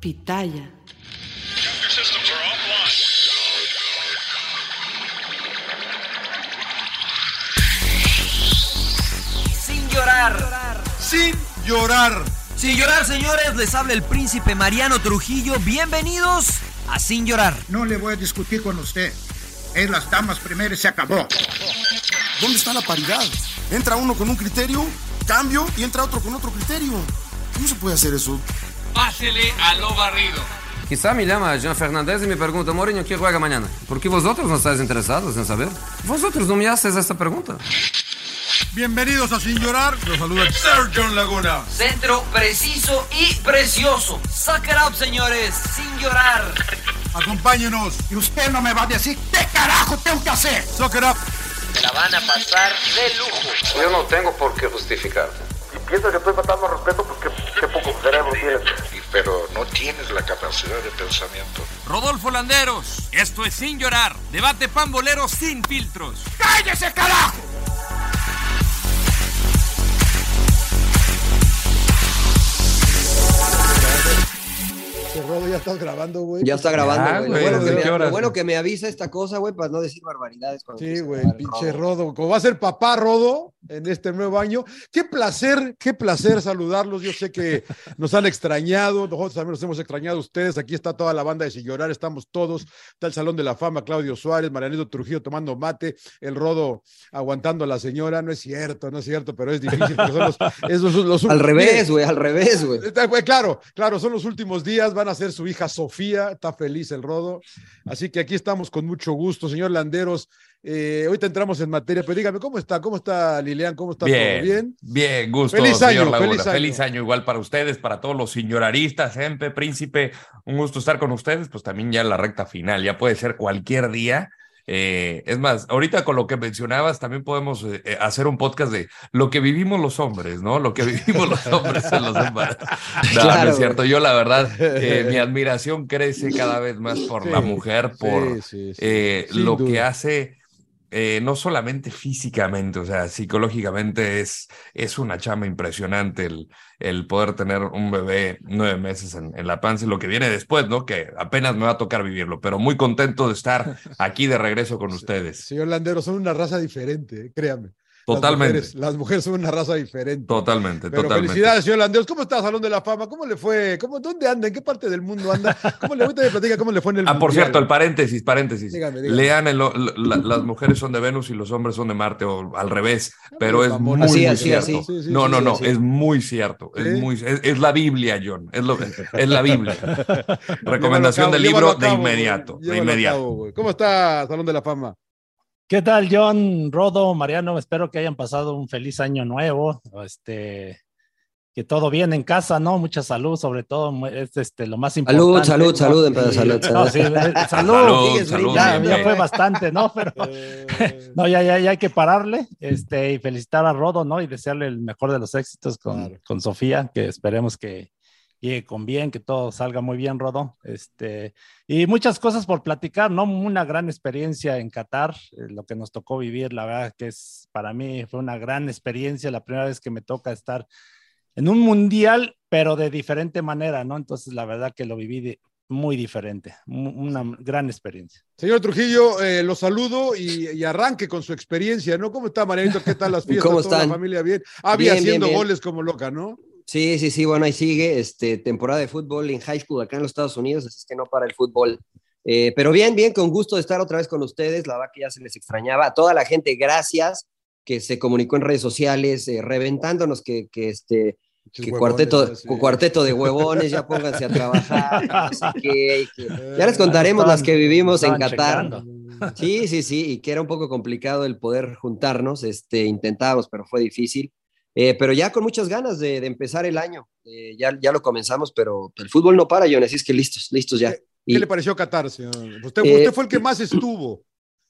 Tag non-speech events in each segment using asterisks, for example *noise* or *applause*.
Pitaya. Sin llorar. Sin llorar. Sin llorar, señores, les habla el príncipe Mariano Trujillo. Bienvenidos a Sin llorar. No le voy a discutir con usted. Es las damas primero y se acabó. ¿Dónde está la paridad? Entra uno con un criterio, cambio y entra otro con otro criterio. ¿Cómo se puede hacer eso? Pásele a lo barrido. Quizá me llama Jean Fernández y me pregunta, Mourinho, ¿quién juega mañana? ¿Por qué vosotros no estáis interesados en saber? Vosotros no me haces esta pregunta. Bienvenidos a Sin Llorar. Los saluda Sergio Laguna. Centro preciso y precioso. Suck it up, señores. Sin llorar. Acompáñenos. Y usted no me va a decir qué carajo tengo que hacer. Suck it up. Se la van a pasar de lujo. Yo no tengo por qué justificarte. Si piensas que estoy faltando al respeto, pues qué, qué poco cerebro tienes. pero no tienes la capacidad de pensamiento. Rodolfo Landeros. Esto es Sin llorar. Debate pambolero sin filtros. ¡Cállese, carajo! Rodo ya estás grabando, güey. Ya está grabando, Ya, güey. Lo bueno, bueno que me avisa esta cosa, güey, para no decir barbaridades. cuando Sí, güey, pinche Rodo. Rodo. Como va a ser papá Rodo en este nuevo año. Qué placer, qué placer saludarlos. Yo sé que nos han extrañado, nosotros también nos hemos extrañado ustedes. Aquí está toda la banda de Sin Llorar, estamos todos. Está el Salón de la Fama, Claudio Suárez, Marianito Trujillo tomando mate, el Rodo aguantando a la señora. No es cierto, no es cierto, pero es difícil. son los- *laughs* esos son los- Al revés, güey, al revés, güey, Claro, claro, son los últimos días, van a ser su hija Sofía, está feliz el rodo. Así que aquí estamos con mucho gusto, señor Landeros. Eh, ahorita entramos en materia, pero dígame, ¿cómo está? ¿Cómo está Lilian? ¿Cómo está Bien, todo? ¿Bien? bien, gusto, Feliz señor año, feliz año. Feliz año igual para ustedes, para todos los señoraristas, Empe, Príncipe. Un gusto estar con ustedes, pues también ya en la recta final, ya puede ser cualquier día. Eh, es más, ahorita con lo que mencionabas, también podemos eh, eh, hacer un podcast de lo que vivimos los hombres, ¿no? Lo que vivimos los *laughs* hombres en los embarazos. No, no es cierto. Yo, la verdad, eh, *laughs* mi admiración crece cada vez más por la mujer, por Sí, sí, sí. eh, Sin lo duda. que hace eh, no solamente físicamente, o sea, psicológicamente es, es una chama impresionante el, el poder tener un bebé nueve meses en, en la panza y lo que viene después, ¿no? Que apenas me va a tocar vivirlo, pero muy contento de estar *laughs* aquí de regreso con ustedes. Señor Landeros, son una raza diferente, créame. Totalmente, Las mujeres, las mujeres son una raza diferente. totalmente, Pero totalmente. felicidades, señor Landeros. ¿Cómo está Salón de la Fama? ¿Cómo le fue? ¿Cómo, ¿Dónde anda? ¿En qué parte del mundo anda? ¿Cómo le ahorita me platica cómo le fue en el Ah, por cierto, el paréntesis, paréntesis. Dígame, dígame. Lean, el- la- las mujeres son de Venus y los hombres son de Marte, o al revés, pero es muy, Así, muy así, cierto. así. Sí, sí, no, sí, no, sí, no, es muy cierto. Es, muy, es, es la Biblia, John. Es, lo, es la Biblia. *laughs* Recomendación del libro de inmediato. De inmediato. cabo, güey. ¿Cómo está Salón de la Fama? ¿Qué tal, John, Rodo, Mariano? Espero que hayan pasado un feliz año nuevo. Este, que todo bien en casa, ¿no? Mucha salud, sobre todo, es este, lo más importante. Salud, salud, ¿no? salud, emperador, salud, No, salud. sí, salud. Salud, salud, Ya, ya fue bastante, ¿no? *laughs* Pero *laughs* no, ya, ya, ya hay que pararle este, y felicitar a Rodo, ¿no? Y desearle el mejor de los éxitos con, Claro. con Sofía, que esperemos que llegue con bien, que todo salga muy bien, Rodo. Este, y muchas cosas por platicar, ¿no? Una gran experiencia en Qatar, eh, lo que nos tocó vivir, la verdad que es, para mí fue una gran experiencia, la primera vez que me toca estar en un mundial, pero de diferente manera, ¿no? Entonces, la verdad que lo viví de- muy diferente, una gran experiencia. Señor Trujillo, eh, lo saludo y, y arranque con su experiencia, ¿no? ¿Cómo está, Marianito? ¿Qué tal las *laughs* fiestas? ¿Cómo ¿Toda la familia bien? Había Bien, bien, haciendo bien. goles como loca, ¿no? Sí, sí, sí, bueno, ahí sigue, este, temporada de fútbol en high school acá en los Estados Unidos, así es que no para el fútbol. Eh, pero bien, bien, con gusto de estar otra vez con ustedes, la verdad que ya se les extrañaba. A toda la gente, gracias, que se comunicó en redes sociales, eh, reventándonos que, que este, Muchos que huevones, cuarteto, cuarteto de huevones, ya pónganse a trabajar, no sé *laughs* qué, y que- Eh, ya les contaremos las que vivimos en Qatar. checando. Sí, sí, sí, y que era un poco complicado el poder juntarnos, este, intentábamos, pero fue difícil. Eh, pero ya con muchas ganas de, de empezar el año. Eh, ya, ya lo comenzamos, pero el fútbol no para, John, así es que listos, listos ya. ¿Qué Y, le pareció Qatar, señor? Usted, Eh, usted fue el que más estuvo.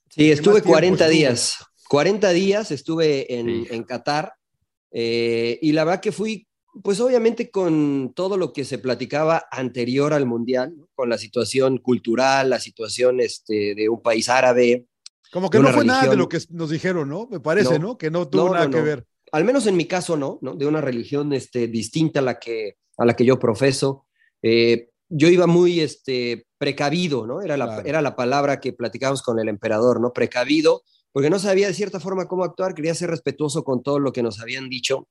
sí, ¿Qué estuve más tiempo 40 estuvo? días. 40 días estuve en, Sí. en Qatar eh, y la verdad que fui, pues obviamente con todo lo que se platicaba anterior al Mundial, ¿no? con la situación cultural, la situación este, de un país árabe, Como que no fue nada de lo que nos dijeron, ¿no? Me parece, ¿no? No. Que no tuvo No, nada no, que no. ver. Al menos en mi caso no, ¿no? De una religión este, distinta a la que, a la que yo profeso. Eh, yo iba muy este, precavido, ¿no? Era la, Claro. era la palabra que platicábamos con el emperador, ¿no? Precavido, porque no sabía de cierta forma cómo actuar, quería ser respetuoso con todo lo que nos habían dicho,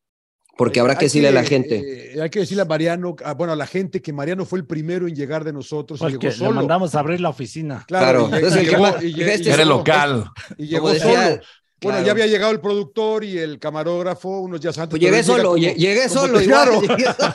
porque habrá que Hay decirle a la gente. eh, hay que decirle a Mariano, a- bueno, a la gente que Mariano fue el primero en llegar de nosotros y Porque llegó le solo. mandamos a abrir la oficina. Claro, Claro, y, es el y que llegó, y- y- este Era solo- local. y llegó Como decía, solo. Bueno, claro. ya había llegado el productor y el camarógrafo unos días antes. Pues *laughs* llegué solo, como- llegué solo, igual, claro. llegué solo.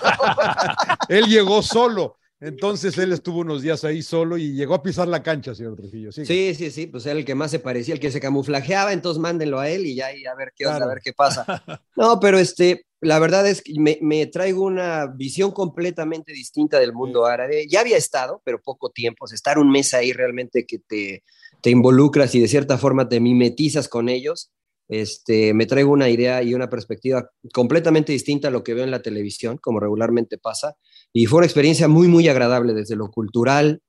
él llegó solo. Entonces él estuvo unos días ahí solo y llegó a pisar la cancha, señor Trujillo. Sí, Sí, sí, sí, pues era el que más se parecía, el que se camuflajeaba, entonces mándenlo a él y ya y a ver qué onda, Claro. a ver qué pasa. *laughs* No, pero este, la verdad es que me, me traigo una visión completamente distinta del mundo árabe. Ya había estado, pero poco tiempo. O sea, estar un mes ahí realmente que te, te involucras y de cierta forma te mimetizas con ellos. Este, me traigo una idea y una perspectiva completamente distinta a lo que veo en la televisión, como regularmente pasa. Y fue una experiencia muy, muy agradable desde lo cultural,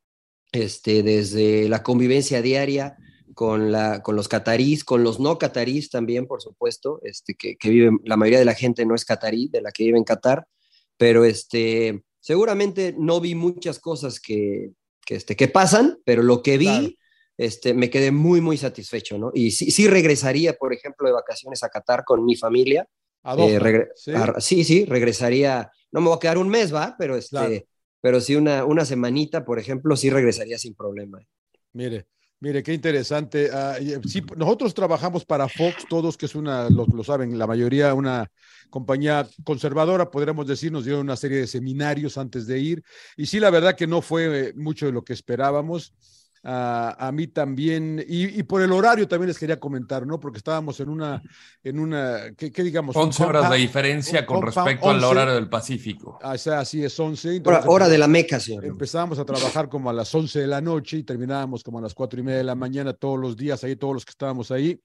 este, desde la convivencia diaria con, la, con los catarís, con los no catarís también, por supuesto, este, que, que la mayoría de la gente no es catarí, de la que vive en Qatar, pero este, seguramente no vi muchas cosas que, este, que pasan, pero lo que vi. Este, me quedé muy, muy satisfecho, ¿no? Y sí, sí regresaría, por ejemplo, de vacaciones a Qatar con mi familia. Eh, regre- ¿sí? a- sí, sí, regresaría, no me voy a quedar un mes, ¿va? Pero, este, Claro. pero sí una, una semanita, por ejemplo, sí regresaría sin problema. Mire, mire, qué interesante. Ah, eh, sí, nosotros trabajamos para Fox, todos, que es una, lo, lo saben, la mayoría una compañía conservadora, podríamos decir, nos dieron una serie de seminarios antes de ir. Y sí, la verdad que no fue eh, mucho de lo que esperábamos. Ah, a mí también, y, y por el horario también les quería comentar, ¿no? Porque estábamos en una, en una, ¿qué, qué digamos? Un 11 horas de compound- diferencia un con respecto al 11. horario del Pacífico. Ah, o sea, así es 11. Hora, entonces- hora de la Meca, señor. Empezábamos a trabajar como a las 11 de la noche y terminábamos como a las cuatro y media de la mañana todos los días, ahí todos los que estábamos ahí.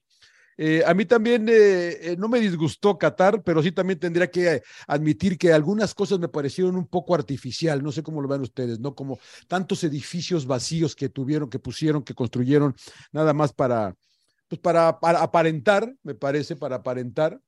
Eh, a mí también eh, eh, no me disgustó Qatar, pero sí también tendría que admitir que algunas cosas me parecieron un poco artificial, no sé cómo lo ven ustedes, ¿no? Como tantos edificios vacíos que tuvieron, que pusieron, que construyeron, nada más para, pues para, para aparentar, me parece, para aparentar.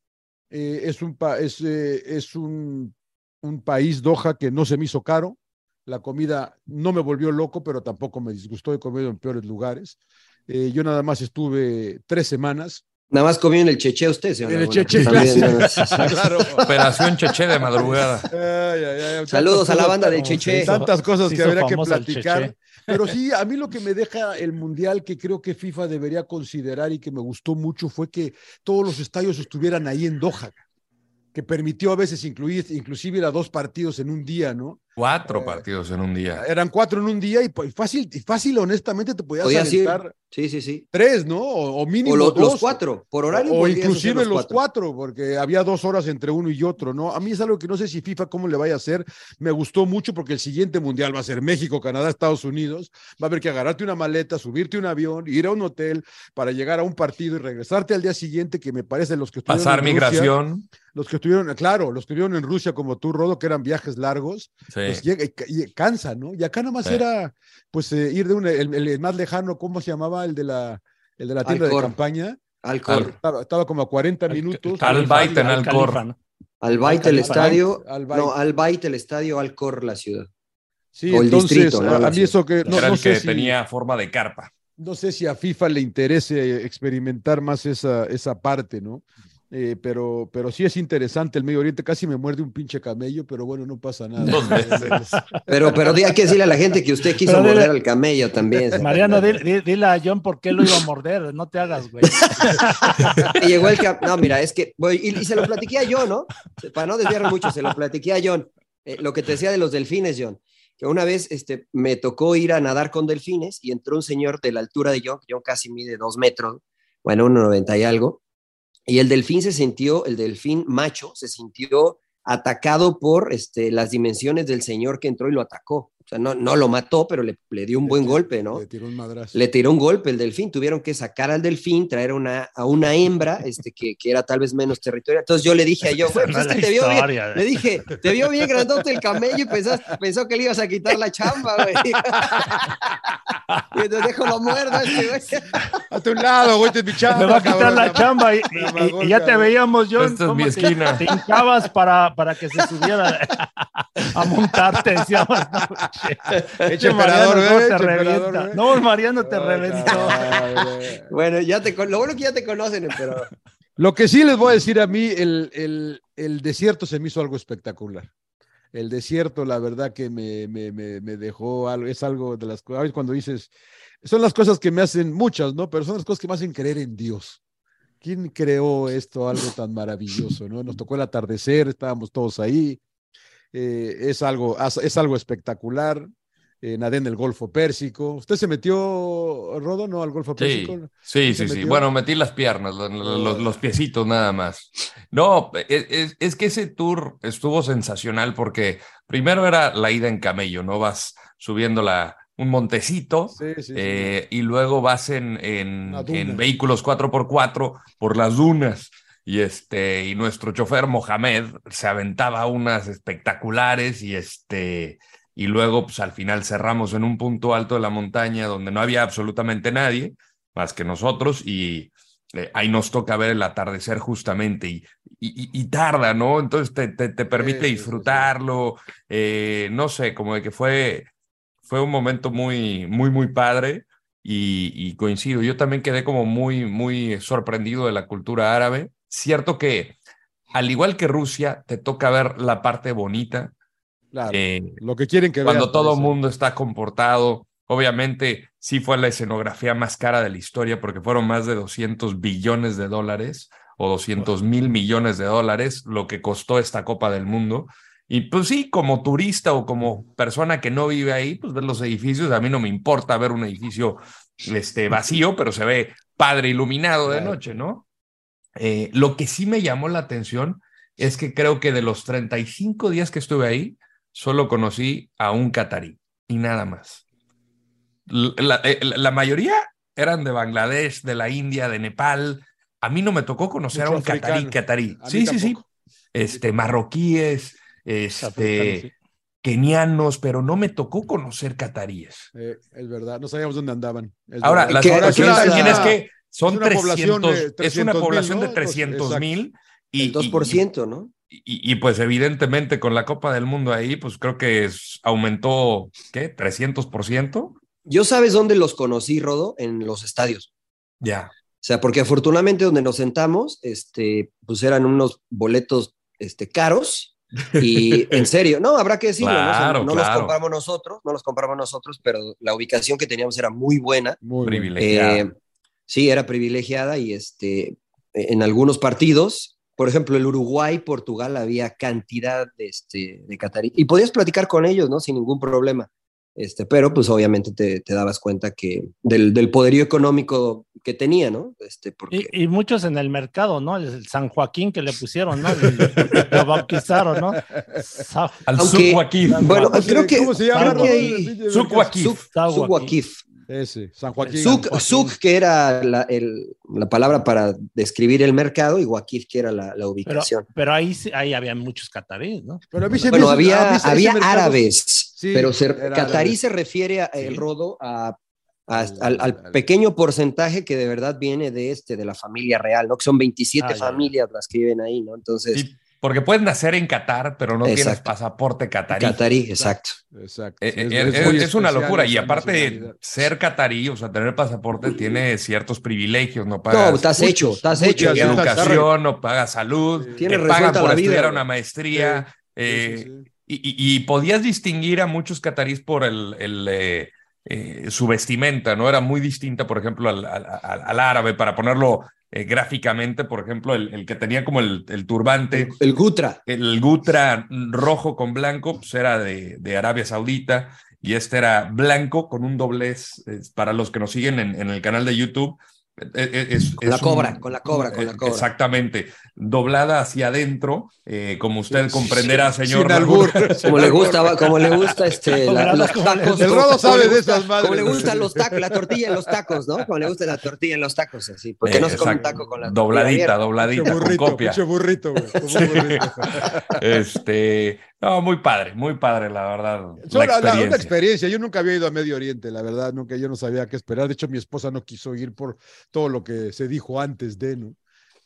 Es un, es, es un, un país, Doha, que no se me hizo caro, la comida no me volvió loco, pero tampoco me disgustó, he comido en peores lugares. Yo nada más estuve tres semanas. Nada más comió en el cheche usted, señor. En el. Cheche, También, claro. no, sí, *laughs* sí. Claro. Operación Cheche de madrugada. Ay, ay, ay, Saludos a la banda cosas- de Cheche. Tantas cosas que habría que platicar. Cheche. Pero sí, a mí lo que me deja el Mundial que creo que FIFA debería considerar y que me gustó mucho fue que todos los estadios estuvieran ahí en Doha, que permitió a veces incluir, inclusive ir a dos partidos en un día, ¿no? Cuatro partidos en un día. Eran cuatro en un día y pues, fácil, y fácil, honestamente, te podías Podías aventar Sí, sí, sí. tres, ¿no? O, o mínimo O lo- dos. los cuatro. Por horario O inclusive los cuatro. cuatro. porque había dos horas entre uno y otro, ¿no? A mí es algo que no sé si FIFA cómo le vaya a hacer. Me gustó mucho porque el siguiente mundial va a ser México, Canadá, Estados Unidos. Va a haber que agarrarte una maleta, subirte a un avión, ir a un hotel para llegar a un partido y regresarte al día siguiente, que me parece los que estuvieron Pasar en Rusia, migración. los que estuvieron, claro, los que estuvieron en Rusia como tú, Rodo, que eran viajes largos, Sí. Pues llega y, ca- y cansa, ¿no? Y acá nada más Sí. era, pues, eh, ir de un, el, el más lejano, ¿cómo se llamaba? El de la, el de la tienda Alcor. de campaña. Alcor. Estaba, estaba como a 40 minutos. Al Bait en Al Alcor. Al Bait el estadio. No, al Bait el estadio, Alcor la ciudad. Sí, o el entonces, distrito, ¿no? a, a mí eso que no, Era no el sé que si, tenía forma de carpa. no sé si a FIFA le interese experimentar más esa, esa parte, ¿no? Eh, pero, pero sí es interesante el Medio Oriente, casi me muerde un pinche camello, pero bueno, no pasa nada. Dos veces. *laughs* Pero, pero di- hay que decirle a la gente que usted quiso Pero dile- morder al camello también. Mariano, dile, dile- a John por qué lo iba a morder. No te hagas, güey. Y llegó el No, mira, es que. voy- y, y se lo platiqué a John, ¿no? Para no desviarme mucho, se lo platiqué a John. Eh, lo que te decía de los delfines, John. Que una vez este, me tocó ir a nadar con delfines y entró un señor de la altura de John, que John casi mide dos metros, bueno, 1,90 y algo. Y el delfín se sintió, el delfín macho, se sintió atacado por este, las dimensiones del señor que entró y lo atacó. Sea, no, no lo mató, pero le, le dio un buen golpe, ¿no? Le tiró un madrazo. le tiró un golpe el delfín, tuvieron que sacar al delfín, traer una, a una hembra este, que, que era tal vez menos territorial. Entonces yo le dije a yo, güey, pues es que te vio bien, le dije, te vio bien grandote el camello y pensaste- pensó que le ibas a quitar la chamba, güey. *laughs* y entonces dejo lo muerdo a este güey. A tu lado, güey, te mi chamba, Me va a quitar cabrón. la chamba y, y- y- y ya te veíamos, John. Esta es mi te- esquina. Te hincabas para, para que se subiera. *laughs* a montarte, decíamos. No, *laughs* Eche Mariano, emperador, ¿cómo eh, te revienta? eh. No, Mariano te reventó. *laughs* Bueno, ya te, con- lo bueno que ya te conocen, emperador. Lo que sí les voy a decir a mí, el, el- el desierto se me hizo algo espectacular. El desierto, la verdad que me, me- me- me dejó algo, es algo de las cosas, cuando dices, son las cosas que me hacen, muchas, ¿no? Pero son las cosas que me hacen creer en Dios. ¿Quién creó esto, algo tan maravilloso, ¿no? Nos tocó el atardecer, estábamos todos ahí. Eh, es, algo, es algo espectacular. Eh, nadé en el Golfo Pérsico. ¿Usted se metió, Rodo, no, al Golfo Sí, Pérsico? sí, ¿Se sí, sí. Bueno, metí las piernas, lo- lo- los, los piecitos nada más. No, es, es- es que ese tour estuvo sensacional porque primero era la ida en camello, ¿no? Vas subiendo la, un montecito Sí, sí, sí. eh, y luego vas en, en, en vehículos 4x4 por las dunas. Y, este, y nuestro chofer Mohamed se aventaba unas espectaculares y, este, y luego pues, al final cerramos en un punto alto de la montaña donde no había absolutamente nadie más que nosotros y eh, ahí nos toca ver el atardecer justamente y, y, tarda, ¿no? Entonces te, te, te permite Sí, sí, disfrutarlo, eh, no sé, como de que fue, fue un momento muy, muy, muy padre y, y coincido. Yo también quedé como muy, muy sorprendido de la cultura árabe. Cierto que, al igual que Rusia, te toca ver la parte bonita. Claro, eh, lo que quieren que cuando todo el parece. mundo está comportado. Obviamente, sí fue la escenografía más cara de la historia porque fueron más de 200 billones de dólares o 200 mil millones de dólares lo que costó esta Copa del Mundo. Y pues sí, como turista o como persona que no vive ahí, pues ver los edificios, a mí no me importa ver un edificio este, vacío, pero se ve padre iluminado de noche, ¿no? Eh, lo que sí me llamó la atención es que creo que de los 35 días que estuve ahí, solo conocí a un catarí y nada más. La, eh, la- la mayoría eran de Bangladesh, de la India, de Nepal. A mí no me tocó conocer Mucho a un catarí, africano. catarí. Sí, sí, sí. Este, marroquíes, este, Africano, sí. kenianos, pero no me tocó conocer cataríes. Eh, es verdad, no sabíamos dónde andaban. es Ahora, verdad. la ¿Qué- situación qué es también la- es que son es una población 300, de es una 300,000, población ¿no? de 300 mil. Y, El y- 2%, ¿no? y, y, pues evidentemente con la Copa del Mundo ahí, pues creo que es- aumentó, ¿qué? ¿300%? Yo sabes dónde los conocí, Rodo, en los estadios. Ya. O sea, porque afortunadamente donde nos sentamos, este, pues eran unos boletos este, caros. Y *laughs* en serio, no, habrá que decirlo, ¿no? O sea, Claro, no claro. los compramos nosotros, no los compramos nosotros, pero la ubicación que teníamos era muy buena. Muy bueno. Privilegiado. Eh, sí, era privilegiada y este, en algunos partidos, por ejemplo, el Uruguay-Portugal había cantidad de, este, de catarí y podías platicar con ellos, ¿no? Sin ningún problema. Este, pero pues obviamente te, te dabas cuenta que del, del poderío económico que tenía, ¿no? Este, porque Y, y muchos en el mercado, ¿no? El San Joaquín que le pusieron, ¿no? Lo bautizaron, ¿no? Sa- Al Aunque- Sucuaquif. bueno, ¿Cómo se- creo que, ¿Cómo se llama? creo que hay- Ese, San Joaquín. Suc, Joaquín. Suc, que era la, el- la palabra para describir el mercado, y Guaquif, que era la, ubicación. pero ahí, sí- ahí había muchos cataríes, ¿no? Pero a mí se me Bueno, a había, mí había árabes, Sí, pero se- catarí árabe. se refiere a, Sí. el rodo a, a- Al- pequeño porcentaje que de verdad viene de este, de la familia real, ¿no? Que son 27 Ah, familias las que viven ahí, ¿no? Entonces, porque puedes nacer en Qatar, pero no tienes Exacto. pasaporte catarí. catarí, exacto. Exacto. Eh, eh, es- es, es muy es una locura y aparte ser catarí, o sea, tener pasaporte tiene ciertos privilegios, no pagas No, estás hecho, estás hecho. muchas. educación, no pagas salud, Sí. Tienes te pagan por la vida, estudiar güey. una maestría, Sí, eh, sí, sí. Y, y- y podías distinguir a muchos catarís por el, el, eh, eh, su vestimenta, ¿no? Era muy distinta, por ejemplo, al, al- al- al árabe, para ponerlo eh, gráficamente, por ejemplo, el, el que tenía como el, el turbante, El, el Gutra. el gutra rojo con blanco, pues era de, de Arabia Saudita, y este era blanco con un doblez, eh, para los que nos siguen en, en el canal de YouTube. Eh, eh, es- Con la es un- cobra, con la cobra, con la cobra. Exactamente, doblada hacia adentro, eh, como usted comprenderá, señor. Sin albur. *laughs* Como le gusta, como le gusta este, *laughs* la- los tacos. El Rodo sabe le de gusta- esas madres. Como le gustan los tacos, la tortilla en los tacos, ¿no? Como le gusta la tortilla en los tacos, así. Porque Eh, no se come un taco con la tortilla Dobladita, dobladita, con burrito, copia. burrito, güey. *laughs* burrito. Este, no, muy padre, muy padre, la verdad. La experiencia. una experiencia. Yo nunca había ido a Medio Oriente, la verdad, nunca yo no sabía qué esperar. De hecho, mi esposa no quiso ir por todo lo que se dijo antes de, ¿no?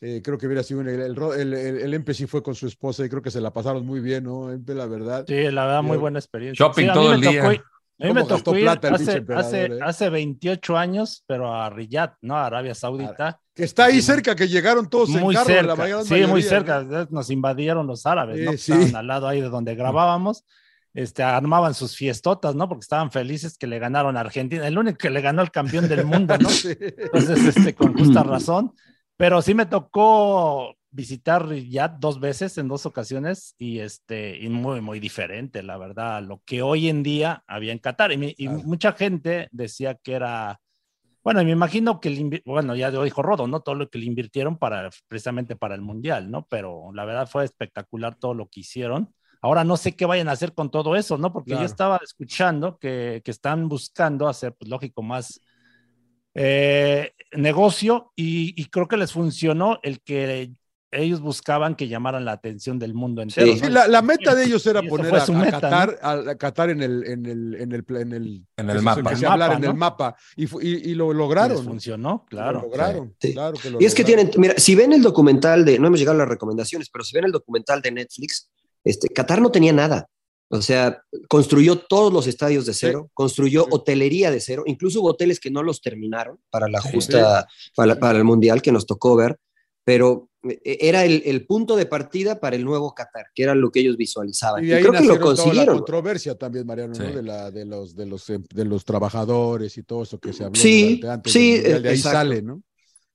Eh, creo que hubiera sido un- el, el, ro- el, el, sí fue con su esposa y creo que se la pasaron muy bien, ¿no? Empe, la verdad. Sí, la verdad, muy buena experiencia. Shopping Sí, todo el tocó día. ir- A mí me ¿Cómo gastó tocó ir plata el pinche hace, hace, eh? hace 28 años, pero a Riyadh, ¿no? A Arabia Saudita. Que está ahí cerca, que llegaron todos muy en carro, cerca, la mayor sí, muy mayoría, ¿no? cerca. Nos invadieron los árabes, ¿no? Sí. Estaban al lado ahí de donde grabábamos. Este, armaban sus fiestotas, ¿no? Porque estaban felices que le ganaron a Argentina, el único que le ganó al campeón del mundo, ¿no? *laughs* Sí. Entonces, este, con justa razón. Pero sí me tocó visitar Riyadh dos veces en dos ocasiones y este y muy muy diferente la verdad a lo que hoy en día había en Qatar. Y, mucha gente decía que era bueno y me imagino que le bueno ya lo dijo Rodo no todo lo que le invirtieron para precisamente para el mundial no pero la verdad fue espectacular todo lo que hicieron. Ahora no sé qué vayan a hacer con todo eso no porque Claro. yo estaba escuchando que, que están buscando hacer pues lógico más eh, negocio y, y creo que les funcionó el que ellos buscaban que llamaran la atención del mundo entero. Sí. ¿no? Sí, la, la meta de ellos era poner a, su a meta, Qatar, a, a Qatar en el, en el, en el, en el, En que el mapa. que se mapa, en el ¿no? mapa y, y, y lo Y les lograron. ¿no? funcionó, claro. Lo lograron, Sí. claro que lo Y es que lograron. tienen, mira, si ven el documental de, no hemos llegado a las recomendaciones, pero si ven el documental de Netflix, este, Qatar no tenía nada. O sea, construyó todos los estadios de cero, construyó sí. hotelería de cero, incluso hubo hoteles que no los terminaron para la Sí. justa, para, para el mundial que nos tocó ver, pero era el, el punto de partida para el nuevo Qatar, que era lo que ellos visualizaban. Y Y, de ahí creo que lo nacieron toda la consiguieron. controversia también, Mariano, ¿no? Sí. De, la, de, los, de, los, em- de los trabajadores y todo eso que se habló Sí, antes sí, Mundial, de ahí exacto. sale, ¿no?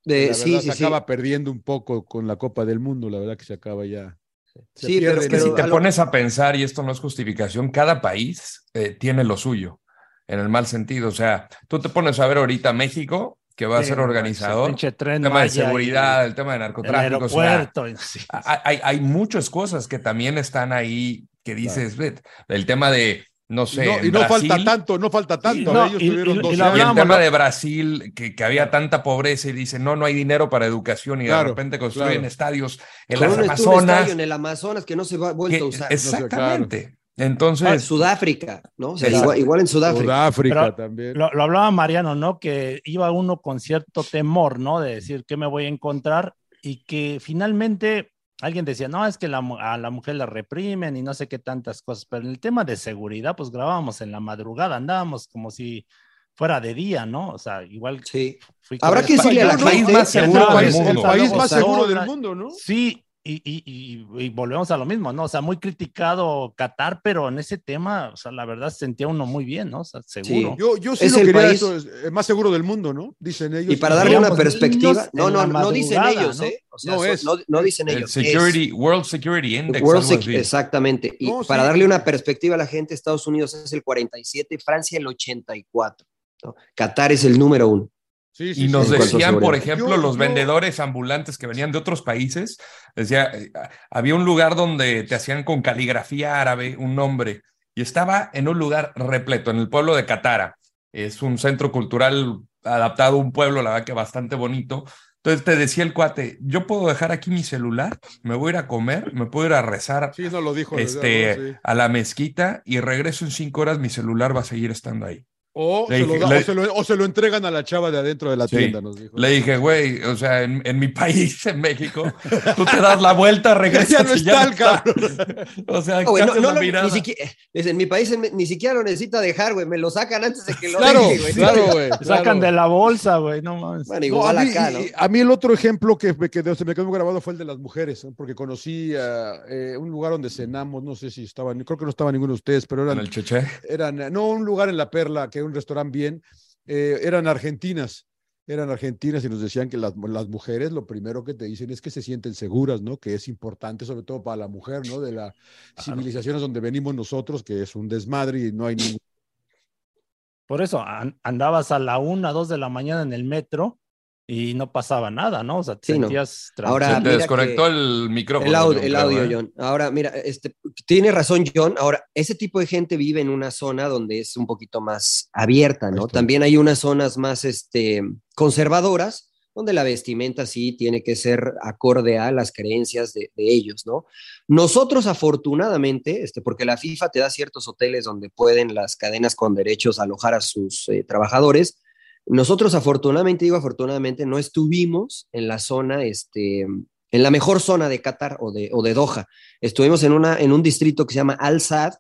De- la sí, verdad sí, se sí. acaba perdiendo un poco con la Copa del Mundo, la verdad que se acaba ya. se Sí, pero- Es que en si te pones a pensar, y esto no es justificación, cada país eh, tiene lo suyo, en el mal sentido. O sea, tú te pones a ver ahorita México, que va a Sí, ser organizador, el tren tema de y seguridad, el tema de El narcotráfico. o sea, aeropuerto. sí. hay, hay- hay muchas cosas que también están ahí que dices, "Ve, el tema de, no y sé, no, y no falta tanto, no falta tanto. no, Ellos y- tuvieron y- y Y el tema de Brasil, que, que había tanta pobreza y dicen, no, no hay dinero para educación y Claro, de repente construyen claro. estadios en las un, un Amazonas. estadio en el Amazonas que no se va ha vuelto que- a usar. exactamente. Ah, Entonces, Sudáfrica, ¿no? O sea, igual, igual en Sudáfrica. Sudáfrica Pero- también. Lo, lo hablaba Mariano, ¿no? Que iba uno con cierto temor, ¿no? De decir qué me voy a encontrar y que finalmente alguien decía, no, es que la mu- a la mujer la reprimen y no sé qué tantas cosas, pero en el tema de seguridad, pues grabábamos en la madrugada, andábamos como si fuera de día, ¿no? O sea, igual Sí. Habrá que decirle a la gente. el país, más seguro del mundo, ¿no? Sí, y, y- y- y volvemos a lo mismo, ¿no? O sea, muy criticado Qatar, pero en ese tema, o sea, la verdad sentía uno muy bien, ¿no? O sea, seguro. Yo, yo sí Es lo el quería país- eso, es el más seguro del mundo, ¿no? Dicen ellos. Y para darle una perspectiva, no, no, no dicen ellos, ¿no? ¿eh? O sea, No son- es. no, no dicen el ellos. Security, World Security es Index, World Sec- exactamente. Y No, para sí. darle una perspectiva a la gente, Estados Unidos es el 47, Francia el 84. ¿no? Qatar es el número uno. Sí, sí, Y nos decían, por ejemplo, Yo- los yo- vendedores ambulantes que venían de otros países, decía, eh, había un lugar donde te hacían con caligrafía árabe un nombre y estaba en un lugar repleto, en el pueblo de Catara. Es un centro cultural adaptado a un pueblo, la verdad que bastante bonito. Entonces te decía el cuate, yo puedo dejar aquí mi celular, me voy a ir a comer, me puedo ir a rezar Sí, no lo dijo. este, ¿no? Sí. a la mezquita y regreso en cinco horas, mi celular va a seguir estando ahí. O, se lo dije- da- le- o se lo, o se lo entregan a la chava de adentro de la Sí. tienda, nos dijo. Le dije, güey, o sea, en, en mi *laughs* país, en México, tú te das la vuelta, regresas *laughs* Ya no y está el está. cabrón. O sea, No, güey, no, cambias no la lo- mirada. ni siquiera, es en mi país en- ni siquiera lo necesita dejar, güey. Me lo sacan antes de que lo Claro, deje, güey. claro, güey. Sacan de la bolsa, güey, no mames. Bueno, No, igual a, mí, acá, y- a mí el otro ejemplo que, me quedó, se me quedó grabado fue el de las mujeres, porque conocí a, eh, un lugar donde cenamos, no sé si estaban, creo que no estaba ninguno de ustedes, pero En eran, el cheche. eran eh, no, un lugar en La Perla, que un restaurante bien, eh, eran argentinas, eran argentinas y nos decían que las, las mujeres lo primero que te dicen es que se sienten seguras, ¿no? Que es importante, sobre todo para la mujer, ¿no? De las civilizaciones donde venimos nosotros, que es un desmadre y no hay ningún... Por eso an- andabas a la una, dos de la mañana en el metro y no pasaba nada, ¿no? O sea, te Sí, no. sentías Ahora, Se te mira desconectó el micrófono. El audio, el creo, ¿eh? John. Ahora, mira, este, tiene razón John. Ahora, ese tipo de gente vive en una zona donde es un poquito más abierta, ¿no? También hay unas zonas más este, conservadoras, donde la vestimenta sí tiene que ser acorde a las creencias de, de ellos, ¿no? Nosotros, afortunadamente, este, porque la FIFA te da ciertos hoteles donde pueden las cadenas con derechos alojar a sus eh, trabajadores, Nosotros afortunadamente, digo afortunadamente, no estuvimos en la zona, este, en la mejor zona de Qatar o de, o de Doha. Estuvimos en, una, en un distrito que se llama Al-Sad,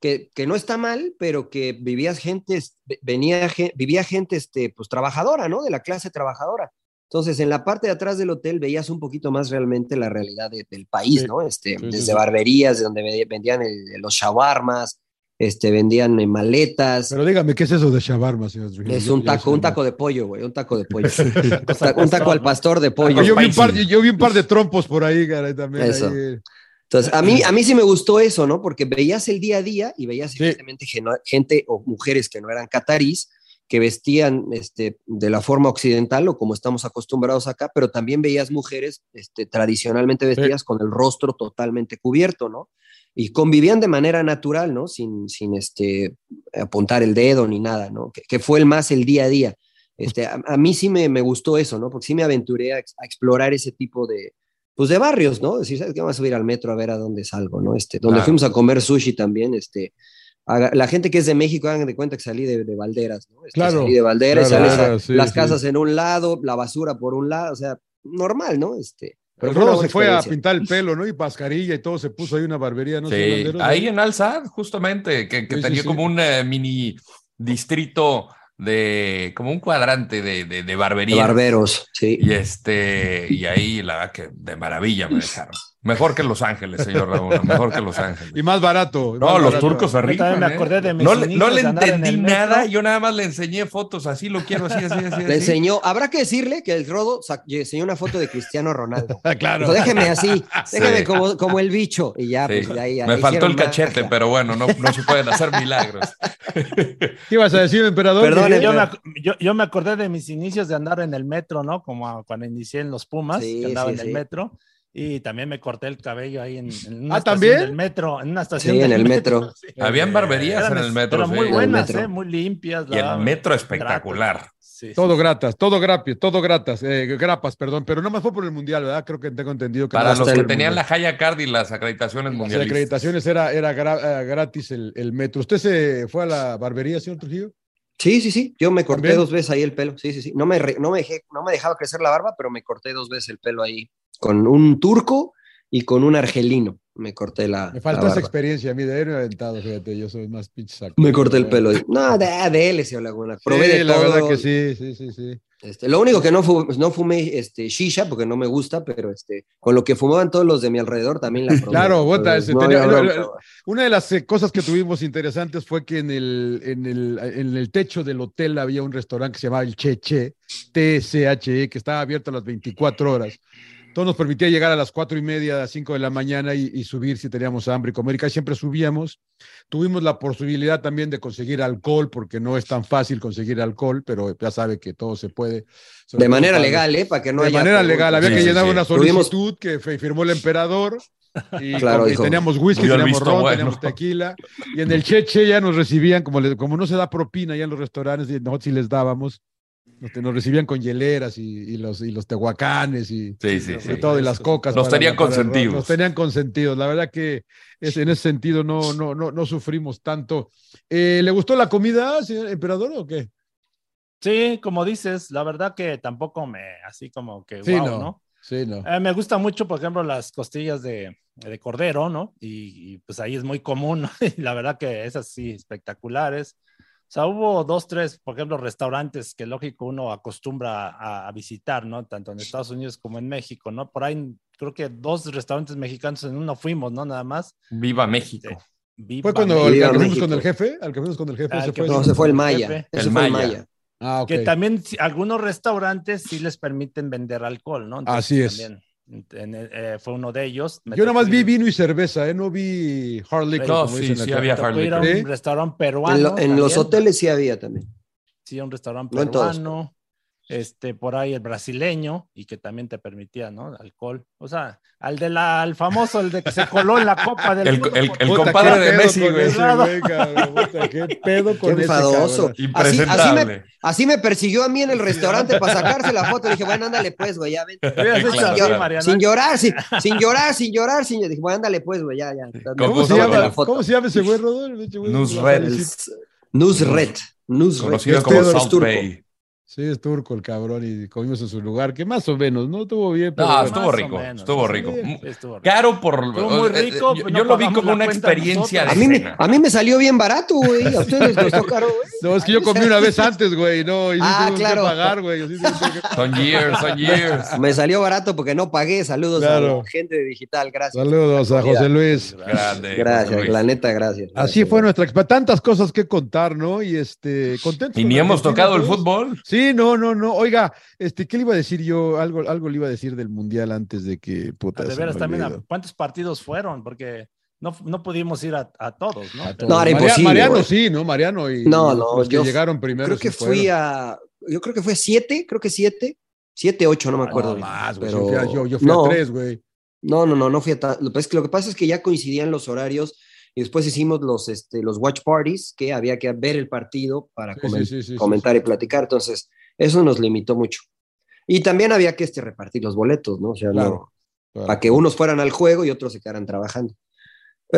que, que, no está mal, pero que vivía gente, venía, vivía gente este, pues, trabajadora, ¿no? De la clase trabajadora. Entonces, en la parte de atrás del hotel veías un poquito más realmente la realidad de, del país, ¿no? Este, sí, desde sí, barberías, de donde vendían el, los shawarmas, este, vendían maletas. Pero dígame, ¿qué es eso de shawarma, señor Trujillo? Es un taco, un taco de pollo, güey, un taco de pollo. *laughs* un taco al pastor de pollo. Yo vi, un par, yo vi un par de trompos por ahí, caray, también. Eso. Ahí. Entonces, a mí, a mí sí me gustó eso, ¿no? Porque veías el día a día y veías evidentemente gente o mujeres que no eran catarís, que vestían este, de la forma occidental o como estamos acostumbrados acá, pero también veías mujeres este, tradicionalmente vestidas sí. con el rostro totalmente cubierto, ¿no? Y convivían de manera natural, ¿no? Sin, sin este, apuntar el dedo ni nada, ¿no? Que, que fue el más el día a día. Este, a, a mí sí me, me, gustó eso, ¿no? Porque sí me aventuré a, a, explorar ese tipo de, pues de barrios, ¿no? Decir, ¿sabes qué? Vamos a subir al metro a ver a dónde salgo, ¿no? Este, donde claro. fuimos a comer sushi también, este, la gente que es de México, hagan de cuenta que salí de, de Valderas, ¿no? Este, claro. Salí de Valderas, claro, sales claro, a, sí, las sí. casas en un lado, la basura por un lado, o sea, normal, ¿no? Este, pero una Rodo se fue a pintar el *laughs* pelo, ¿no? Y pascarilla y todo, se puso ahí una barbería, ¿no? Sí, ahí ¿no? en Alzad, justamente, que, que Sí, sí, tenía sí. como un eh, mini distrito de, como un cuadrante de, de, de De barbería. barberos, sí. Y este, y ahí la verdad que de maravilla me dejaron. Mejor que Los Ángeles, señor Raúl, *laughs* mejor que Los Ángeles. Y más barato. No, más los barato. turcos se rifan, me ¿eh? acordé de mis No, le- no le en entendí nada, yo nada más le enseñé fotos, así lo quiero, así, así, así. Le así. enseñó, habrá que decirle que el Rodo enseñó una foto de Cristiano Ronaldo. *laughs* Ah, claro. Dijo, déjeme así, *laughs* déjeme Sí. como, como el bicho. Y ya, Sí. pues de ahí, Me faltó el cachete, magia. pero bueno, no, no se pueden hacer milagros. ¿Qué ibas a decir, emperador? Perdón? Yo me, yo, yo me acordé de mis inicios de andar en el metro, ¿no? Como cuando inicié en los Pumas, Sí, que andaba sí, en el sí. metro. Y también me corté el cabello ahí en, en una ¿Ah, estación también? del metro, en una estación Sí, en el metro. *laughs* Sí. Habían barberías Eran, en el metro, pero sí. muy buenas, metro. ¿eh? muy limpias. Y el metro espectacular. Sí, Todo sí. gratas, todo gratis, todo gratas, eh, grapas, perdón, pero no más fue por el mundial, ¿verdad? Creo que tengo entendido que Para los que tenían la. Haya Card y las acreditaciones Las mundialistas. acreditaciones era, era gra- eh, gratis el, el metro. ¿Usted se fue a la barbería, señor Trujillo? Sí, sí, sí. Yo me corté ¿También? dos veces ahí el pelo. Sí, sí, sí. No me, re- no, me dejé- no me dejaba crecer la barba, pero me corté dos veces el pelo ahí. Con un turco y con un argelino. Me corté la. Me falta la esa experiencia a mí de haberme aventado, fíjate, yo soy más pinche saco. Me corté el pelo. No, de, de él, ese Laguna. Sí, Probé de la todo. verdad que sí, sí, sí, sí. Este, lo único que no, fu- no fumé este, shisha porque no me gusta, pero este, con lo que fumaban todos los de mi alrededor también la probé. Claro, bota, no tenía- bronca. Una de las eh, cosas que tuvimos interesantes fue que en el, en, el, en el techo del hotel había un restaurante que se llamaba el Cheche, TSHE, que estaba abierto a las 24 horas. Todo nos permitía llegar a las cuatro y media, a las 5 de la mañana y, y subir si teníamos hambre y comer. Y casi siempre subíamos. Tuvimos la posibilidad también de conseguir alcohol, porque no es tan fácil conseguir alcohol, pero ya sabe que todo se puede. sobre De manera para- legal, ¿eh? Para que no de haya. manera legal, había Sí, que sí, llenar sí. una Tuvimos- solicitud que fe- firmó el emperador y, Claro, con- y teníamos whisky, teníamos ron, bueno. teníamos tequila y en el cheche ya nos recibían, como, le- como no se da propina ya en los restaurantes y nosotros sí les dábamos, nos, nos recibían con hieleras y, y los, y los tehuacanes y, Sí, sí, sobre sí. todo y las cocas. Nos tenían el ron. consentidos. Nos tenían consentidos. La verdad que es, en ese sentido no, no, no, no sufrimos tanto. Eh, ¿Le gustó la comida, señor emperador, o qué? Sí, como dices, la verdad que tampoco me, así como que, Sí, wow, no. ¿no? Sí, no. Eh, me gusta mucho, por ejemplo, las costillas de, de cordero, ¿no? Y, y, pues ahí es muy común, ¿no? *laughs* Y la verdad que esas sí, espectaculares. O sea, hubo dos, tres, por ejemplo, restaurantes que lógico uno acostumbra a, a visitar, ¿no? Tanto en Estados Unidos como en México, ¿no? Por ahí creo que dos restaurantes mexicanos en uno fuimos, ¿no? Nada más. Viva México. Este, Viva ¿Fue cuando México. al que fuimos con el jefe? ¿Al que fuimos con el jefe? ¿Se fue? No, fuimos se fue el Maya. El fue el Maya. Maya. Ah, ok. Que también sí, algunos restaurantes sí les permiten vender alcohol, ¿no? Así es. también, en- eh, fue uno de ellos. Me Yo nada más tocó vi vino y cerveza, ¿eh? No vi hard liquor, No, como sí, dicen sí acá. había hard liquor. un restaurante peruano. En, lo- en los hoteles sí había también. Sí, un restaurante No en todos, peruano. Este, por ahí el brasileño, y que también te permitía, ¿no? Alcohol. O sea, al de la, al famoso, el de que se coló en la copa del El, mundo, el, por- el Puta, compadre de Messi, güey. ese güey, cabrón, puta, qué pedo con Qué ese enfadoso. Así, así, me, así me persiguió a mí en el restaurante para sacarse la foto. Dije, bueno, ándale pues, güey, ya ven. Hecho Claro. Sin llorar, sin, sin llorar, sin llorar, sin Dije, bueno, ándale pues, güey, ya, ya. ¿Cómo ¿Cómo se, llama, la foto. ¿Cómo se llama ese güey, Rodolfo? Nusret. Nusret. Nusret. Conocido como South. Bay. Sí, es turco el cabrón y comimos en su lugar, que más o menos, ¿no? Estuvo bien, pero. No, bueno. estuvo Más o rico, menos. estuvo Sí, rico. sí, estuvo rico. Caro por. Estuvo muy eh, rico, yo no yo lo vi como una experiencia de A mí, me, a mí me salió bien barato, güey. A ustedes les costó caro, güey. No, es que yo comí una vez antes, güey, no, y sí Ah, tengo claro. que pagar, güey. sí que- *laughs* Son years, son years. Me salió barato porque no pagué. Saludos Claro. a la gente de digital, gracias. Saludos a José Luis. Grande. Gracias, Luis. la neta, gracias. Así Gracias. fue nuestra tantas cosas que contar, ¿no? Y este, contentos. Y ni hemos tocado el fútbol. Sí, no, no, no. Oiga, este, ¿qué le iba a decir yo? Algo, algo le iba a decir del mundial antes de que puta. Ah, De veras también, ¿a olvidó. ¿cuántos partidos fueron? Porque no, no pudimos ir a, a todos, ¿no? A Pero- todos. No, era Maria- imposible, Mariano sí, ¿no? Mariano y No, no, los que yo llegaron primero. Creo que sí fui fueron. a. Yo creo que fue siete, creo que siete. Siete, ocho, no me No, acuerdo. bien, más, güey. pero Yo fui a, yo- yo fui no, a tres, güey. No, no, no, no fui a ta- Lo, que pasa es que- lo que pasa es que ya coincidían los horarios y después hicimos los, este, los watch parties, que había que ver el partido para Sí, comen- sí, sí, sí, comentar y platicar. Entonces, eso nos limitó mucho. Y también había que este, repartir los boletos, ¿no? O sea, Claro, no- claro. para que unos fueran al juego y otros se quedaran trabajando.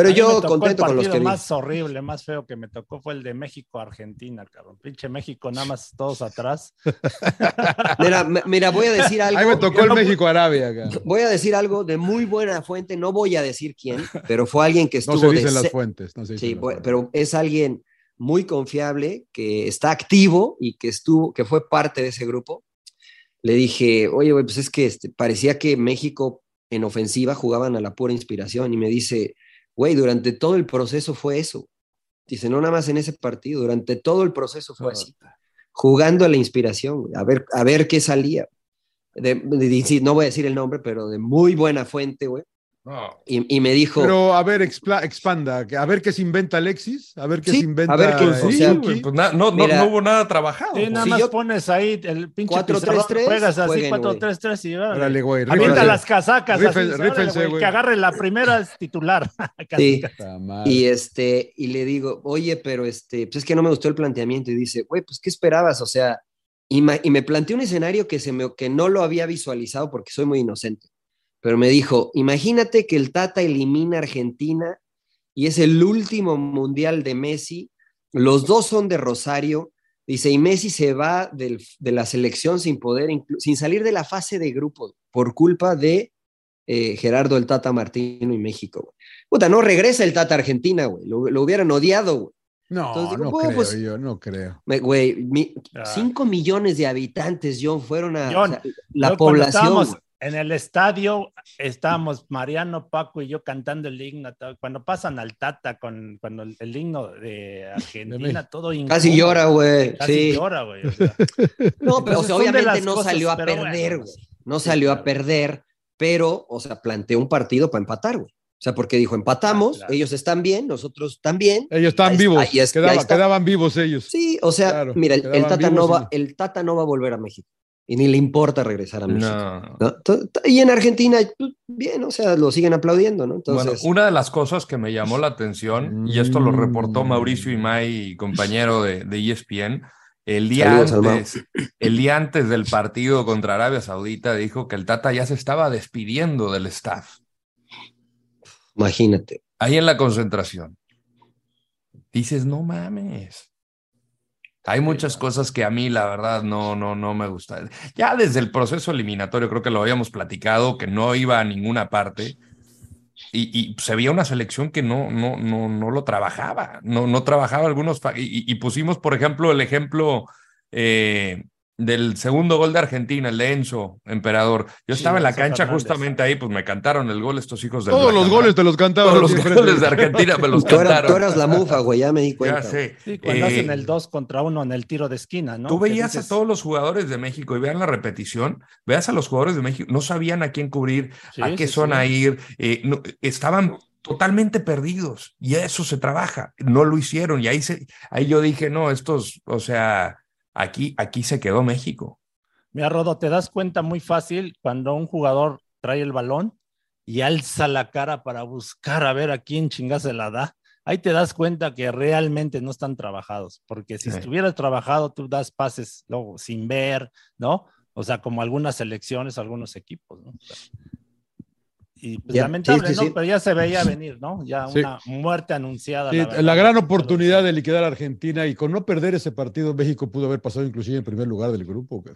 Pero yo contento el con los que vi. más horrible, más feo que me tocó fue el de México-Argentina, cabrón. Pinche México, nada más todos atrás. *laughs* Mira, mira, voy a decir algo. Ahí me tocó el México-Arabia. Voy a decir algo de muy buena fuente, no voy a decir quién, pero fue alguien que *laughs* No estuvo se de dicen las fuentes. No se dicen Sí, las bu- fuentes. pero es alguien muy confiable, que está activo y que estuvo, que fue parte de ese grupo. Le dije, oye, güey, pues es que este, parecía que México en ofensiva jugaban a la pura inspiración y me dice, güey, durante todo el proceso fue eso. Dice, no nada más en ese partido, durante todo el proceso fue así, jugando a la inspiración, a ver, a ver qué salía. De- de- sí, no voy a decir el nombre, pero de muy buena fuente, güey. No. Y, y me dijo, Pero a ver, expla- expanda, a ver qué se inventa Alexis, a ver qué Sí, se inventa. a ver qué- o sea, Chucky. Pues na- no, Mira. no hubo nada trabajado. Sí, nada si más yo- pones ahí el pinche 4-3-3, pizarrón, juegas así jueguen, 4-3-3 y órale. Güey, Avienta rífense. las casacas, así, rífense, güey, güey. que agarre la primera es titular. *laughs* Casi, Sí. Y este, y le digo, oye, pero este, pues es que no me gustó el planteamiento. Y dice, güey, pues ¿qué esperabas? O sea, y, y me planteó un escenario que, se me, que no lo había visualizado porque soy muy inocente. Pero me dijo, imagínate que el Tata elimina a Argentina y es el último mundial de Messi. Los dos son de Rosario. Dice, y Messi se va del- de la selección sin poder, sin salir de la fase de grupo por culpa de eh, Gerardo el Tata Martino y México. güey. Puta, no regresa el Tata a Argentina, güey. Lo, lo hubieran odiado, güey. No, Entonces digo, no bueno, creo pues- yo, no creo. Me- Güey, mi- Ah. cinco millones de habitantes, John, fueron a John, o sea, la Yo cuando población. estábamos. En el estadio, estábamos Mariano, Paco y yo cantando el himno. Cuando pasan al Tata con cuando el, el himno de Argentina, todo Casi incómodo. llora, güey. Casi Sí. llora, güey. o sea. *laughs* No, pero o sea, obviamente no cosas, salió a perder, güey. No Sí, salió a perder, pero, o sea, planteó un partido para empatar, güey. O sea, porque dijo, empatamos, Ah, claro. ellos están bien, nosotros también. Ellos estaban Ahí- vivos, ahí es- quedaba- está. quedaban vivos ellos. Sí, o sea, Claro, mira, el, Tata no va, el Tata no va a volver a México. Y ni le importa regresar a México. No. ¿no? Y en Argentina, pues, bien, o sea, lo siguen aplaudiendo, ¿no? Entonces, Bueno, una de las cosas que me llamó la atención, y esto lo reportó Mm. Mauricio Imay, compañero de, de ESPN, el día, antes, el día antes del partido contra Arabia Saudita dijo que el Tata ya se estaba despidiendo del staff, imagínate. ahí en la concentración. Dices, no mames. Hay muchas cosas que a mí, la verdad, no, no, no me gustan. Ya desde el proceso eliminatorio, creo que lo habíamos platicado, que no iba a ninguna parte. Y, y se veía una selección que no, no, no, no lo trabajaba, no, no trabajaba algunos. Y, y pusimos, por ejemplo, el ejemplo eh, del segundo gol de Argentina, el de Enzo Emperador. Yo Sí, estaba en la cancha Fernández. justamente ahí, pues me cantaron el gol estos hijos de Todos los goles te los cantaban. Todos los goles de Argentina me los Tú eras, cantaron. tú eras la mufa, güey, ya me di Ya cuenta. sé. Sí, cuando Eh, hacen el 2 contra 1 en el tiro de esquina, ¿no? Tú veías a todos los jugadores de México y vean la repetición, veas a los jugadores de México, no sabían a quién cubrir, Sí, a qué sí, zona sí. ir, eh, no- estaban totalmente perdidos y eso se trabaja, no lo hicieron y ahí, se, ahí yo dije, no, estos, o sea, aquí, aquí se quedó México. Mira, Rodo, te das cuenta muy fácil cuando un jugador trae el balón y alza la cara para buscar a ver a quién chingada se la da. Ahí te das cuenta que realmente no están trabajados, porque si Sí. estuvieras trabajado, tú das pases luego sin ver, ¿no? O sea, como algunas selecciones, algunos equipos, ¿no? Y pues, Ya, lamentable, sí, sí, ¿no? sí. Pero ya se veía venir, ¿no? Ya Sí. una muerte anunciada. Sí, verdad. la gran oportunidad de liquidar a Argentina y con no perder ese partido, México pudo haber pasado inclusive en primer lugar del grupo. güey.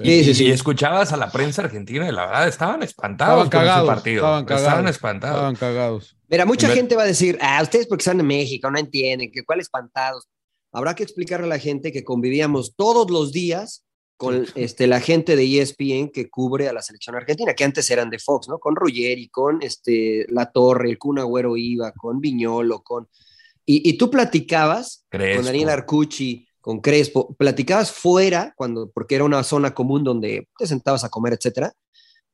Sí, sí, Y sí. escuchabas a la prensa argentina y la verdad estaban espantados Estaban con ese cagados, partido. estaban cagados, espantados. Estaban cagados. Mira, mucha gente va a decir, ah, ustedes porque están en México, no entienden, que cuál espantados. Habrá que explicarle a la gente que convivíamos todos los días con este, la gente de ESPN que cubre a la selección argentina, que antes eran de Fox, ¿no? Con Ruggeri, con este, La Torre, el Kun Agüero iba, con Viñolo, con... Y, y tú platicabas Crespo. con Daniel Arcucci, con Crespo, platicabas fuera, cuando, porque era una zona común donde te sentabas a comer, etcétera,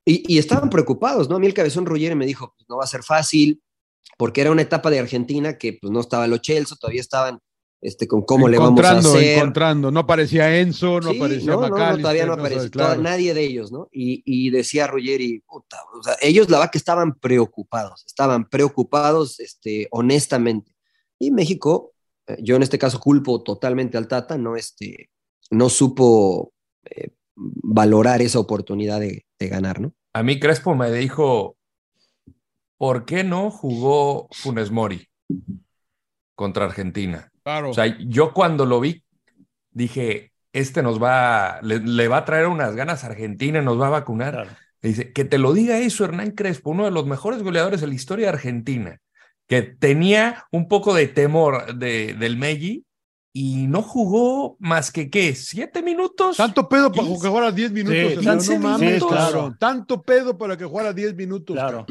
y, y estaban preocupados, ¿no? A mí el cabezón Ruggeri me dijo, pues no va a ser fácil, porque era una etapa de Argentina que pues no estaba los Chelsea, todavía estaban este, con cómo le vamos a encontrando, hacer. encontrando. No aparecía Enzo, no Sí, aparecía no, no, todavía no claro. toda- nadie de ellos, ¿no? Y, y decía Ruggeri, puta, o sea, ellos la verdad que estaban preocupados, estaban preocupados, este, honestamente. Y México, eh, yo en este caso culpo totalmente al Tata, no, este, no supo eh, valorar esa oportunidad de, de ganar, ¿no? A mí Crespo me dijo, ¿por qué no jugó Funes Mori contra Argentina? Claro. O sea, yo cuando lo vi, dije, este nos va, le, le va a traer unas ganas a Argentina, nos va a vacunar. Claro. Dice, que te lo diga eso Hernán Crespo, uno de los mejores goleadores de la historia de Argentina, que tenía un poco de temor de, del Meggi y no jugó más que, ¿qué? ¿Siete minutos? Tanto pedo para que 15. jugara 10 minutos. Sí, hermano, 15 no mames, minutos. claro. Tanto pedo para que jugara 10 minutos. Claro.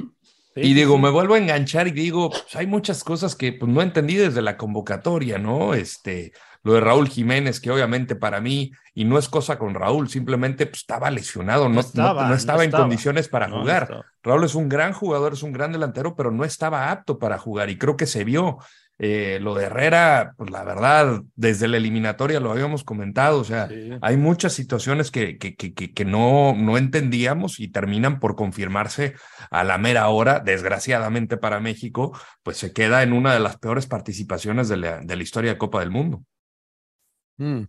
Sí, Y digo, sí. me vuelvo a enganchar y digo, pues, hay muchas cosas que pues, no entendí desde la convocatoria, ¿no? Este, lo de Raúl Jiménez, que obviamente para mí, y no es cosa con Raúl, simplemente pues, estaba lesionado, no, no- estaba, no no estaba en estaba. condiciones para jugar. Raúl es un gran jugador, es un gran delantero, pero no estaba apto para jugar y creo que se vio. Eh, lo de Herrera, pues la verdad, desde la eliminatoria lo habíamos comentado, o sea, Sí. hay muchas situaciones que, que, que, que- que no, no entendíamos y terminan por confirmarse a la mera hora. Desgraciadamente para México, pues se queda en una de las peores participaciones de la, de la historia de Copa del Mundo. Mm.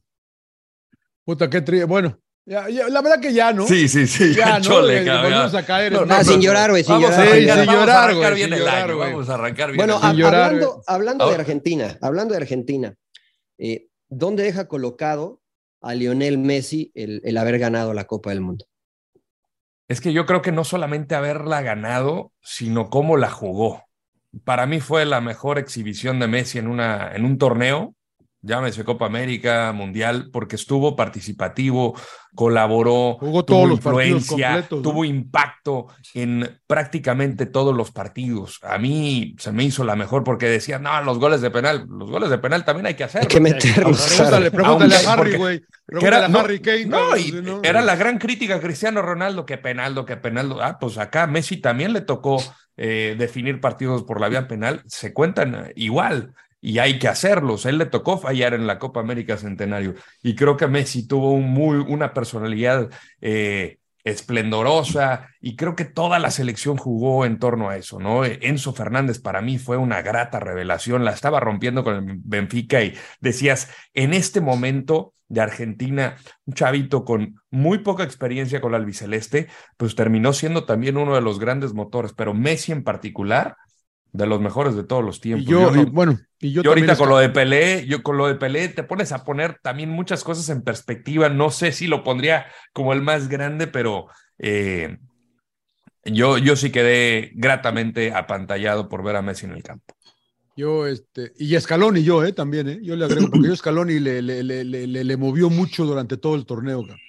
Puta, qué tri... Bueno, ya, ya, la verdad que ya, ¿no? Sí, sí, sí, Ya, ya, ¿no? chole, cabrón. volvimos a caer en- No, sin llorar, güey, sin Vamos llorar. Sin vamos a arrancar güey, bien sin el llorar, año, güey. vamos a arrancar bien Bueno, llorar, hablando, güey. hablando de Argentina, hablando de Argentina, eh, ¿dónde deja colocado a Lionel Messi el, el haber ganado la Copa del Mundo? Es que yo creo que no solamente haberla ganado, sino cómo la jugó. Para mí fue la mejor exhibición de Messi en, una, en un torneo, llámese Copa América, Mundial, porque estuvo participativo, colaboró, Jugó tuvo todos los partidos influencia, completos, ¿no? tuvo impacto en prácticamente todos los partidos. A mí se me hizo la mejor porque decía, no, los goles de penal, los goles de penal también hay que hacerlos. Hay que meterlos. Pregúntale, pregúntale a Harry, güey. Que Pregúntale a no, Harry Kane. no, y no, era la gran crítica a Cristiano Ronaldo, que penaldo, que penaldo. Ah, pues acá a Messi también le tocó eh, definir partidos por la vía penal, se cuentan igual y hay que hacerlos. Él le tocó fallar en la Copa América Centenario y creo que Messi tuvo un muy, una personalidad eh, esplendorosa y creo que toda la selección jugó en torno a eso, ¿no? Enzo Fernández para mí fue una grata revelación, la estaba rompiendo con el Benfica y decías, en este momento de Argentina, un chavito con muy poca experiencia con la albiceleste, pues terminó siendo también uno de los grandes motores, pero Messi en particular, de los mejores de todos los Y tiempos. yo, Yo no- y bueno, y yo, yo ahorita con lo de Pelé, yo con lo de Pelé te pones a poner también muchas cosas en perspectiva. No sé si lo pondría como el más grande, pero eh, yo, yo sí quedé gratamente apantallado por ver a Messi en el campo. Yo, este, y Scaloni yo, eh, también, eh, yo le agrego, porque yo Scaloni le, le, le, le, movió mucho durante todo el torneo, cabrón.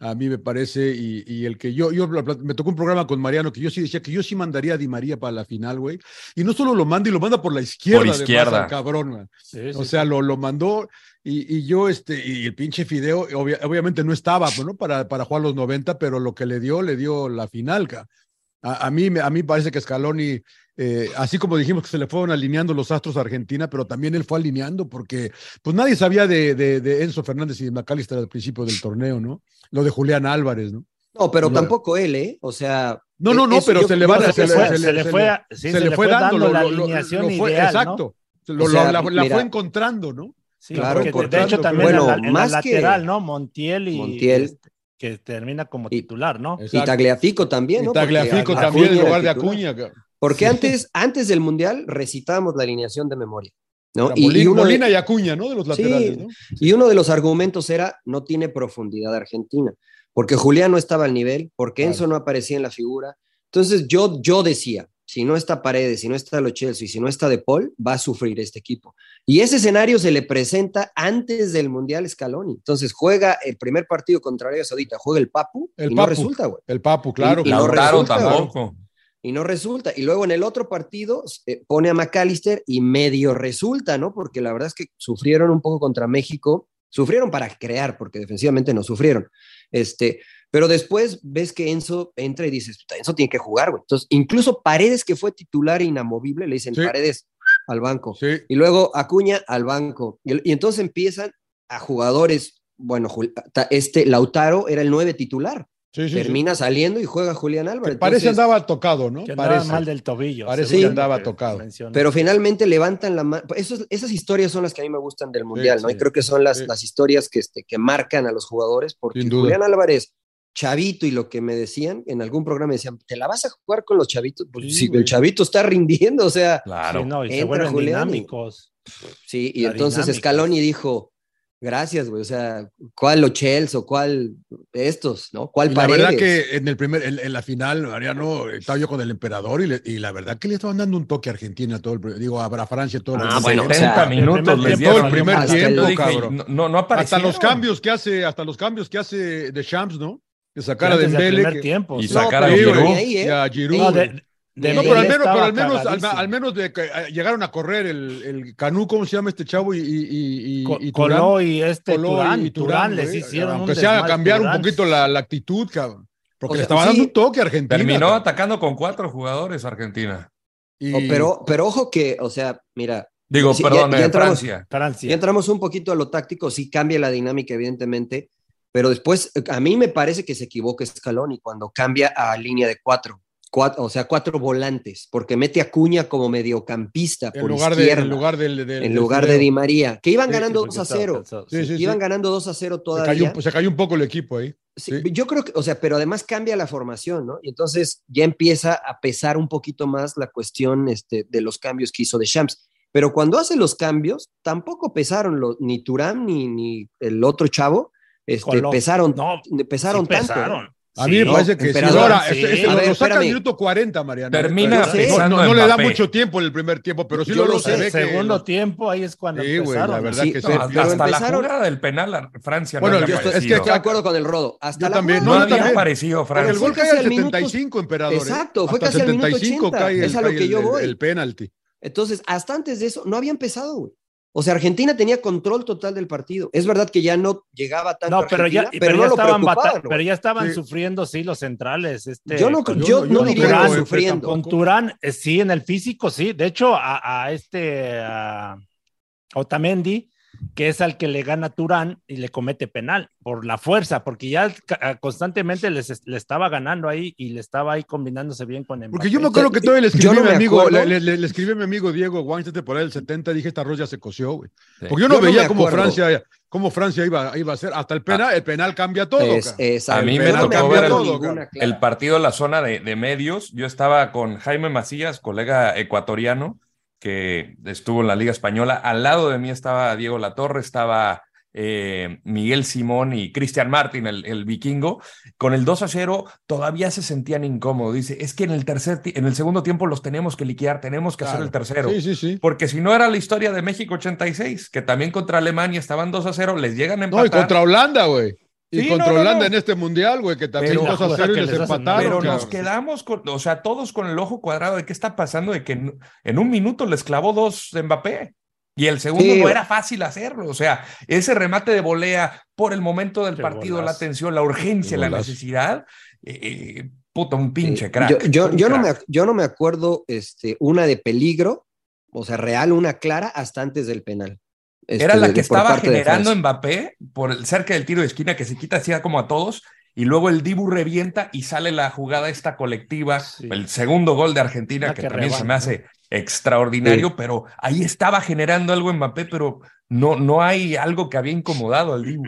A mí me parece, y, y el que yo, yo me tocó un programa con Mariano que yo sí decía que yo sí mandaría a Di María para la final, güey, y no solo lo manda y lo manda por la izquierda, Por además, izquierda. al cabrón, güey. Sí, O sea, lo, lo mandó y, y yo, este, y el pinche Fideo, obvia- obviamente no estaba, pues, ¿no? Para, para jugar los 90, pero lo que le dio, le dio la final, ca. A, a mí, me- a mí parece que Scaloni, eh, así como dijimos que se le fueron alineando los astros a Argentina, pero también él fue alineando porque, pues nadie sabía de, de, de Enzo Fernández y de McAllister al principio del torneo, ¿no? Lo de Julián Álvarez, ¿no? No, pero No. tampoco él, ¿eh? O sea. No, no, no, eso pero yo- se le va se, le- fue- se se le fue a- sí, se le fue dando la lo- alineación lo ideal, ¿no? Exacto. O sea, la, fue encontrando, ¿no? Sí, Claro, porque de- hecho también bueno, en la, en la más que- lateral, ¿no? Montiel y Montiel. Que termina como titular, ¿no? Y Tagliafico también, ¿no? Y Tagliafico Porque también en lugar de. Acuña. Porque antes, antes del Mundial recitábamos la alineación de memoria. ¿no? Y, Molina, y uno de- Molina y Acuña, ¿no? De los Sí, laterales, ¿no? y uno de los argumentos era no tiene profundidad Argentina, porque Julián no estaba al nivel, porque Enzo no aparecía en la figura. Entonces yo, yo decía, si no está Paredes, si no está Lo Chelsea, si no está De Paul, va a sufrir este equipo. Y ese escenario se le presenta antes del Mundial Scaloni. Entonces juega el primer partido contra Arabia Saudita, juega el Papu El y Papu. no resulta, güey. El Papu, claro. Y- y no claro. Lautaro resulta, tampoco. Y no resulta. Y luego en el otro partido eh, pone a McAllister y medio resulta, ¿no? Porque la verdad es que sufrieron un poco contra México. Sufrieron para crear, porque defensivamente no sufrieron. Este, pero después ves que Enzo entra y dices, "Puta, Enzo tiene que jugar, güey. Entonces, incluso Paredes, que fue titular inamovible, le dicen Sí. Paredes al banco. Sí. Y luego Acuña al banco. Y, y entonces empiezan a jugadores, bueno, Jul- este Lautaro era el nueve titular. Sí, sí, sí. Termina saliendo y juega Julián Álvarez. Parece Entonces- andaba tocado, ¿no? Que andaba Parece. mal del tobillo. Parece que andaba tocado. menciona. Pero finalmente levantan la mano. Esas historias son las que a mí me gustan del Mundial, ¿no? sí. Y creo que son las, Sí. las historias que, este, que marcan a los jugadores, porque. Julián Álvarez, chavito, y lo que me decían, en algún programa me decían, ¿te la vas a jugar con los chavitos? Pues Sí, si güey. el chavito está rindiendo, o sea, Claro. Sí, no, y se Entra vuelven Julián y- dinámicos. sí, y La entonces dinámica. Scaloni dijo, gracias, güey, o sea, ¿cuál los Chelsea o cuál estos, ¿no? ¿Cuál Y la Paredes? verdad que en el primer, en, en la final, Mariano, estaba yo con el emperador y, le- y la verdad que le estaban dando un toque a Argentina todo el, digo, a Francia todo el Ah, bueno, tiempo. o sea, 70 minutos les dieron. todo el primer hasta tiempo, dije, cabrón. no, no, no Hasta los cambios que hace, hasta los cambios que hace de Champs, ¿no? Que sacara de Dembele. tiempo. Y sí. sacar a pero Giroud. ni ahí, ¿eh? y a Giroud. No, de, pero al menos, pero al menos, al, menos de que eh, llegaron a correr el, el Canú, ¿cómo se llama este chavo? Y, y, y, y- Co- y Turán. Coló y este Coló Turán, y Turán, les hicieron Aunque sea cambiar un poquito la, la actitud, cabrón. Porque O le estaba sí. dando un toque a Argentina. Terminó cabrón. atacando con cuatro jugadores Argentina. Y- Oh, pero, pero ojo que, o sea, mira, Digo, Sí, ya- perdón, ya eh, entramos- Francia. Francia. Ya entramos un poquito a lo táctico, sí cambia la dinámica, evidentemente, pero después eh, a mí me parece que se equivoca Scaloni cuando cambia a línea de cuatro, cuatro o sea, cuatro volantes, porque mete a Cuña como mediocampista en por lugar, de, en lugar del, del- en del lugar de. Di María, que iban Sí, ganando Porque 2 a estaba 0. cansado, Sí, sí. Iban ganando 2 a 0 Se todavía. cayó, un- se cayó un poco el equipo ahí. Yo creo que, o sea, pero además cambia la formación, ¿no? Y entonces ya empieza a pesar un poquito más la cuestión este, de los cambios que hizo de Shams. Pero cuando hace los cambios, tampoco pesaron los, ni Turán ni, ni el otro chavo, este, pesaron, No, pesaron sí tanto. ¿eh? pesaron. A Sí, mí me no, parece que sí. Ahora, sí. este- este A lo- ver, lo saca al minuto 40, Mariano. Termina no, pesando no, no le da mucho tiempo en el primer tiempo, pero sí Yo lo lo sé. que- segundo tiempo, ahí es cuando Sí, güey, empezaron. la verdad Sí, que sí. No, pero- hasta la jugada del penal, a Francia Bueno, no yo- es que aparecido. Estoy de acuerdo con el Rodo. Hasta Yo la también, jugada no había también. aparecido Francia. el gol cae casi al al minuto- 75, emperador. ¿eh? Exacto, fue casi al minuto 75 80, cae el- es a lo que el- yo el- voy. El penalti. Entonces, hasta antes de eso, no había empezado, güey. O sea, Argentina tenía control total del partido. Es verdad que ya no llegaba tanto No, pero ya, pero, no ya estaban, bata- preocupaban, pero ya estaban Sí. sufriendo, sí, los centrales. Este, Yo no, con, yo yo- no diría güey, sufriendo. con Turán, eh, sí, en el físico, sí. De hecho, a, a este a Otamendi, que es al que le gana Turán y le comete penal por la fuerza, porque ya constantemente les, le estaba ganando ahí y le estaba ahí combinándose bien con Mbappé. Porque yo me acuerdo que todavía le escribí no a mi amigo, acuerdo. le, le- le escribí a mi amigo Diego Weinstein por ahí del 70, dije, esta arroz ya se coció, güey. Sí. Porque yo no Yo no veía me cómo. Francia, cómo Francia iba, iba a ser. Hasta el penal, el penal cambia todo. Es- exacto. A mí me no tocó ver el- ninguna. El partido en la zona de, de medios, yo estaba con Jaime Macías, colega ecuatoriano, que estuvo en la Liga Española. Al lado de mí estaba Diego Latorre, estaba eh, Miguel Simón y Cristian Martín, el, el vikingo. Con el 2 a 0 todavía se sentían incómodos. Dice, es que en el, tercer en el segundo tiempo los tenemos que liquidar, tenemos que hacer el tercero. Sí, sí, sí. Porque si no era la historia de México 86, que también contra Alemania estaban 2 a 0, les llegan a No, empatar. y contra Holanda, güey. Y Sí, contra no, no, Holanda no. en este mundial, güey, que también Pero- 2 a 0 y que les empataron. Pero nos quedamos con, o sea, todos con el ojo cuadrado de qué está pasando, de que en, en un minuto les clavó dos de Mbappé. Y el segundo Sí. no era fácil hacerlo. O sea, ese remate de volea por el momento del Qué partido, la tensión, la urgencia, la necesidad. eh, eh, puta, un pinche Sí. crack. Yo, yo, no me, yo no me acuerdo este, una de peligro, o sea, real, una clara, hasta antes del penal. Este, Era la de- que estaba generando. Mbappé por el, cerca del tiro de esquina que se quita así como a todos y luego el Dibu revienta y sale la jugada esta colectiva, Sí. el segundo gol de Argentina La que, que también se me hace extraordinario, pero ahí estaba generando algo Mbappé, pero no, no hay algo que había incomodado al Dibu.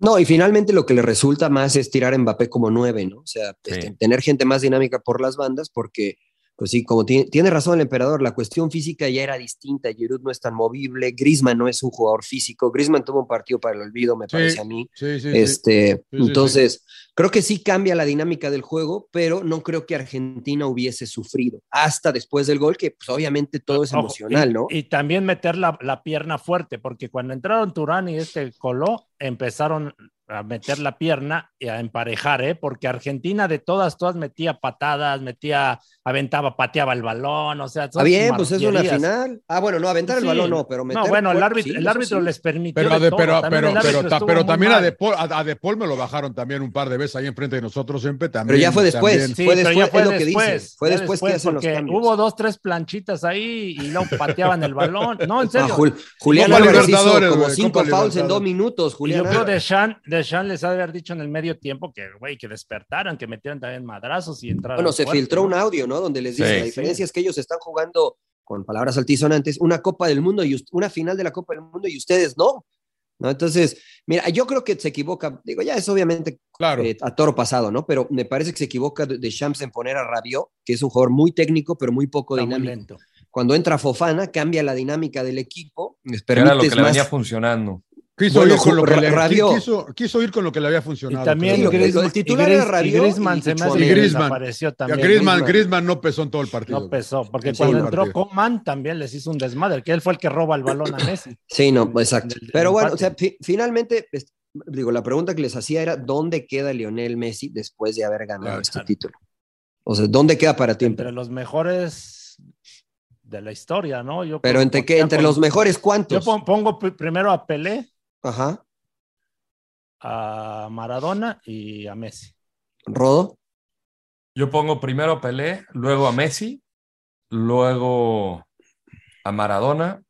No, y finalmente lo que le resulta más es tirar a Mbappé como nueve, ¿no? O sea, Sí. este, tener gente más dinámica por las bandas, porque, pues sí, como tiene, tiene razón el emperador, la cuestión física ya era distinta. Giroud no es tan movible, Griezmann no es un jugador físico. Griezmann tuvo un partido para el olvido, me Sí, parece a mí. Sí, sí. Este, Sí, sí, entonces, creo que sí cambia la dinámica del juego, pero no creo que Argentina hubiese sufrido hasta después del gol, que pues obviamente todo es Ojo, emocional, y, ¿no? Y también meter la, la pierna fuerte, porque cuando entraron Turán y este Coló, empezaron a meter la pierna y a emparejar, ¿eh? porque Argentina de todas, todas metía patadas, metía, aventaba, pateaba el balón, o sea, Ah, son bien, pues es una final. Ah, bueno, no, aventar el Sí. balón no, pero meter No, bueno, el árbitro, sí, el árbitro sí. les permitió. Pero, de de- todo, pero, también pero, pero, ta- pero también a de, Paul, a, a De Paul me lo bajaron también un par de veces ahí enfrente de nosotros siempre también. Pero ya fue después. también. Sí, Fue después, ya fue es lo que después, dice. Fue después que hacen los porque cambios. Hubo dos, tres planchitas ahí y luego pateaban el balón. No, en Ah, serio. Jul- Julián Álvarez hizo como cinco fouls en dos minutos, Julián yo creo Álvarez. Deschamps, les ha de haber dicho en el medio tiempo que, güey, que despertaran, que metieran también madrazos y entraran. Bueno, se fuerte, filtró ¿no? un audio, ¿no? Donde les dice, Sí. la diferencia es que ellos están jugando, con palabras altisonantes, una Copa del Mundo y una final de la Copa del Mundo y ustedes no. ¿No? Entonces, mira, yo creo que se equivoca, digo, ya es obviamente Claro. eh, a toro pasado, ¿no? Pero me parece que se equivoca de, Champs en poner a Rabiot, que es un jugador muy técnico, pero muy poco Está muy dinámico. lento. Cuando entra Fofana, cambia la dinámica del equipo, les era lo que le más- venía funcionando. Quiso, Bueno, ir con lo que le, Rabiot. quiso, quiso ir con lo que le había funcionado. Y también del titular y era Gris- y Griezmann y- se y me hace Griezmann. desapareció también. Griezmann. Griezmann no pesó en todo el partido. No pesó, porque cuando el entró partido. Coman también les hizo un desmadre, que él fue el que roba el balón a Messi. Sí, no, exacto. Del- del Pero bueno, o sea, fi- finalmente, es- digo, la pregunta que les hacía era, ¿dónde queda Lionel Messi después de haber ganado Claro. este título? O sea, ¿dónde queda para ti? Entre los mejores de la historia, ¿no? Yo Pero entre qué, entre los mejores, Yo ¿cuántos? pon- pongo pri- primero a Pelé, Ajá. a Maradona y a Messi. Rodo. Yo pongo primero a Pelé, luego a Messi, luego a Maradona.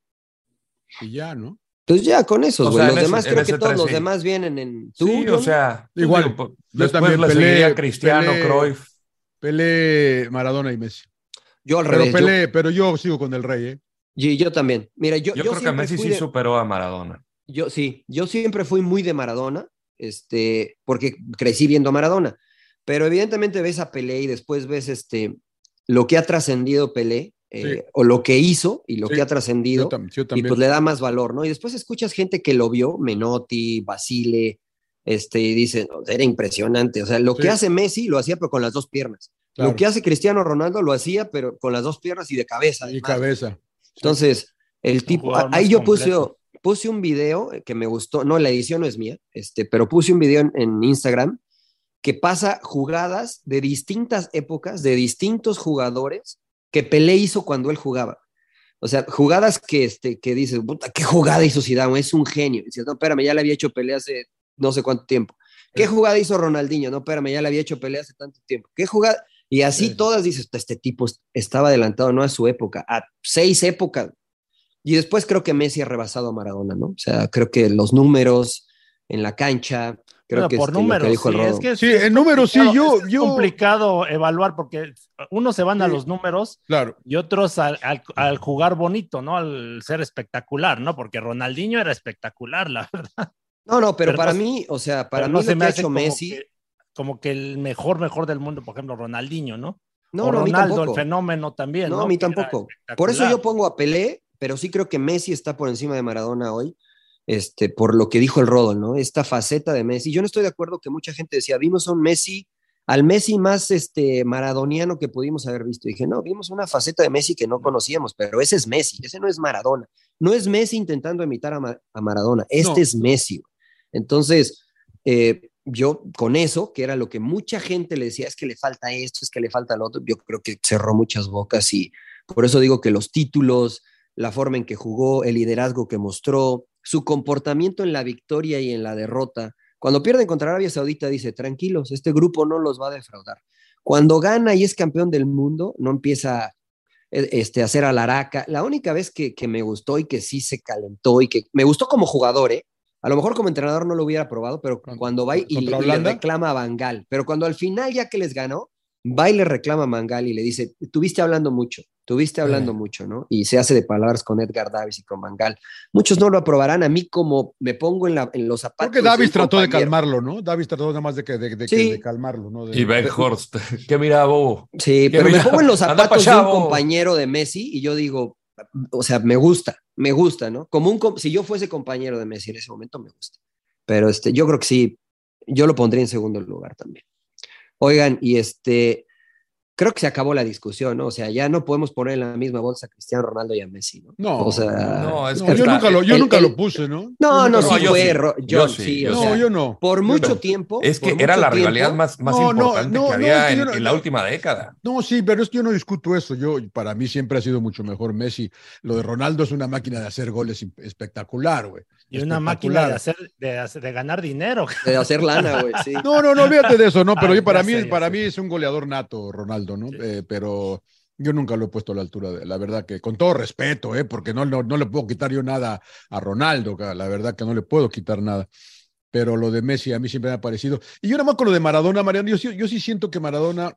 Y ya, ¿no? Pues ya con esos, O güey. sea, Los ese- demás, creo que todos los sí. demás vienen en. ¿Tú, Sí, o sea, Igual. digo, pues, Yo después también Pelé, Cristiano, Pelé, Cruyff. Pelé, Maradona y Messi. Yo al Pero revés. yo- Pelé, pero yo sigo con el rey, ¿eh? y yo, también. Mira, yo, Yo, yo creo que Messi fui sí de- superó a Maradona. Yo sí, yo siempre fui muy de Maradona, este, porque crecí viendo a Maradona. Pero evidentemente ves a Pelé y después ves este, lo que ha trascendido Pelé, eh, Sí. o lo que hizo y lo Sí, que ha trascendido, y pues le da más valor, ¿no? Y después escuchas gente que lo vio, Menotti, Basile, este, y dicen, "Oh, era impresionante. O sea, lo Sí. que hace Messi lo hacía, pero con las dos piernas. Claro. Lo que hace Cristiano Ronaldo lo hacía, pero con las dos piernas y de cabeza. Y además. cabeza. Entonces, el tipo, ahí yo completo. puse un video que me gustó, no, la edición no es mía, este, pero puse un video en, en Instagram que pasa jugadas de distintas épocas, de distintos jugadores que Pelé hizo cuando él jugaba. O sea, jugadas que, este, que dices, puta, qué jugada hizo Zidane, es un genio. Y dices, no, espérame, ya le había hecho Pelé hace no sé cuánto tiempo. ¿Qué jugada hizo Ronaldinho? No, espérame, ya le había hecho Pelé hace tanto tiempo. ¿Qué jugada? Y así Sí. todas dices, este tipo estaba adelantado no a su época, a seis épocas. Y después creo que Messi ha rebasado a Maradona, ¿no? O sea, creo que los números en la cancha, creo Bueno, que por este, lo que números, dijo sí, es que es- Sí, es en números sí, complicado- yo- es yo- complicado evaluar porque unos se van a los números Claro. y otros al, al- al jugar bonito, ¿no? Al ser espectacular, ¿no? Porque Ronaldinho era espectacular, la *laughs* verdad. No, no, pero, Pero para no- mí, o sea, para mí no se me que ha hace hecho como Messi, que, como que el mejor, mejor del mundo, por ejemplo, Ronaldinho, ¿no? no, o no, a mí Ronaldo, el fenómeno también. No, No, a mí tampoco. Por eso yo pongo a Pelé, pero sí creo que Messi está por encima de Maradona hoy, este, por lo que dijo el Rodo, ¿no? Esta faceta de Messi. Yo no estoy de acuerdo que mucha gente decía, vimos a un Messi, al Messi más este, maradoniano que pudimos haber visto. Y dije, no, vimos una faceta de Messi que no conocíamos, pero ese es Messi, ese no es Maradona. No es Messi intentando imitar a, Ma- a Maradona, este No. es Messi. Entonces, eh, yo con eso, que era lo que mucha gente le decía, es que le falta esto, es que le falta lo otro, yo creo que cerró muchas bocas y por eso digo que los títulos, la forma en que jugó, el liderazgo que mostró, su comportamiento en la victoria y en la derrota. Cuando pierden contra Arabia Saudita dice, tranquilos, este grupo no los va a defraudar. Cuando gana y es campeón del mundo, no empieza eh, este, a hacer alaraca. La única vez que, que me gustó y que sí se calentó y que me gustó como jugador, ¿eh? A lo mejor como entrenador no lo hubiera probado, pero cuando va y, y le- reclama a Bangal. Pero cuando al final, ya que les ganó, va y le reclama a Mangal y le dice, tuviste hablando mucho, tuviste hablando mucho, ¿no? Y se hace de palabras con Edgar Davis y con Mangal. Muchos no lo aprobarán, a mí como me pongo en, la, en los zapatos. Creo que Davis trató de calmarlo, ¿no? Davis trató nada más de, que, de, de, Sí. de calmarlo, ¿no? De- Y Beckhorst, *laughs* ¿qué mira, bobo? Sí, pero me pongo en los zapatos de un compañero de Messi y yo digo, o sea, me gusta, me gusta, ¿no? Como un, com- si yo fuese compañero de Messi en ese momento, me gusta. Pero este, yo creo que sí, yo lo pondría en segundo lugar también. Oigan, y este, creo que se acabó la discusión, ¿no? O sea, ya no podemos poner en la misma bolsa a Cristiano Ronaldo y a Messi, ¿no? No, o sea, no, es No, que yo nunca lo, yo el- nunca el- lo puse, ¿no? no, no, nunca sí yo fue, sí, yo sí, sí, yo o No, sea, yo no. por mucho no. tiempo. Es que era la rivalidad tiempo- más, más No, no, importante no, que no, había en, no- en la no. última década. No, sí, pero es que yo no discuto eso. Yo, para mí siempre ha sido mucho mejor Messi. Lo de Ronaldo es una máquina de hacer goles espectacular, güey. Y una máquina de, Espectacular. hacer, de, hacer- de ganar dinero. De hacer lana, güey, sí. No, no, no, olvídate de eso, ¿no? Pero Ay, yo, para mí, sé, para mí es un goleador nato, Ronaldo, ¿no? Eh, pero yo nunca lo he puesto a la altura de la verdad que, con todo respeto, ¿eh? Porque no, no, no le puedo quitar yo nada a Ronaldo, la verdad que no le puedo quitar nada. Pero lo de Messi a mí siempre me ha parecido. Y yo nada más con lo de Maradona, Mariano, yo, sí- yo sí siento que Maradona,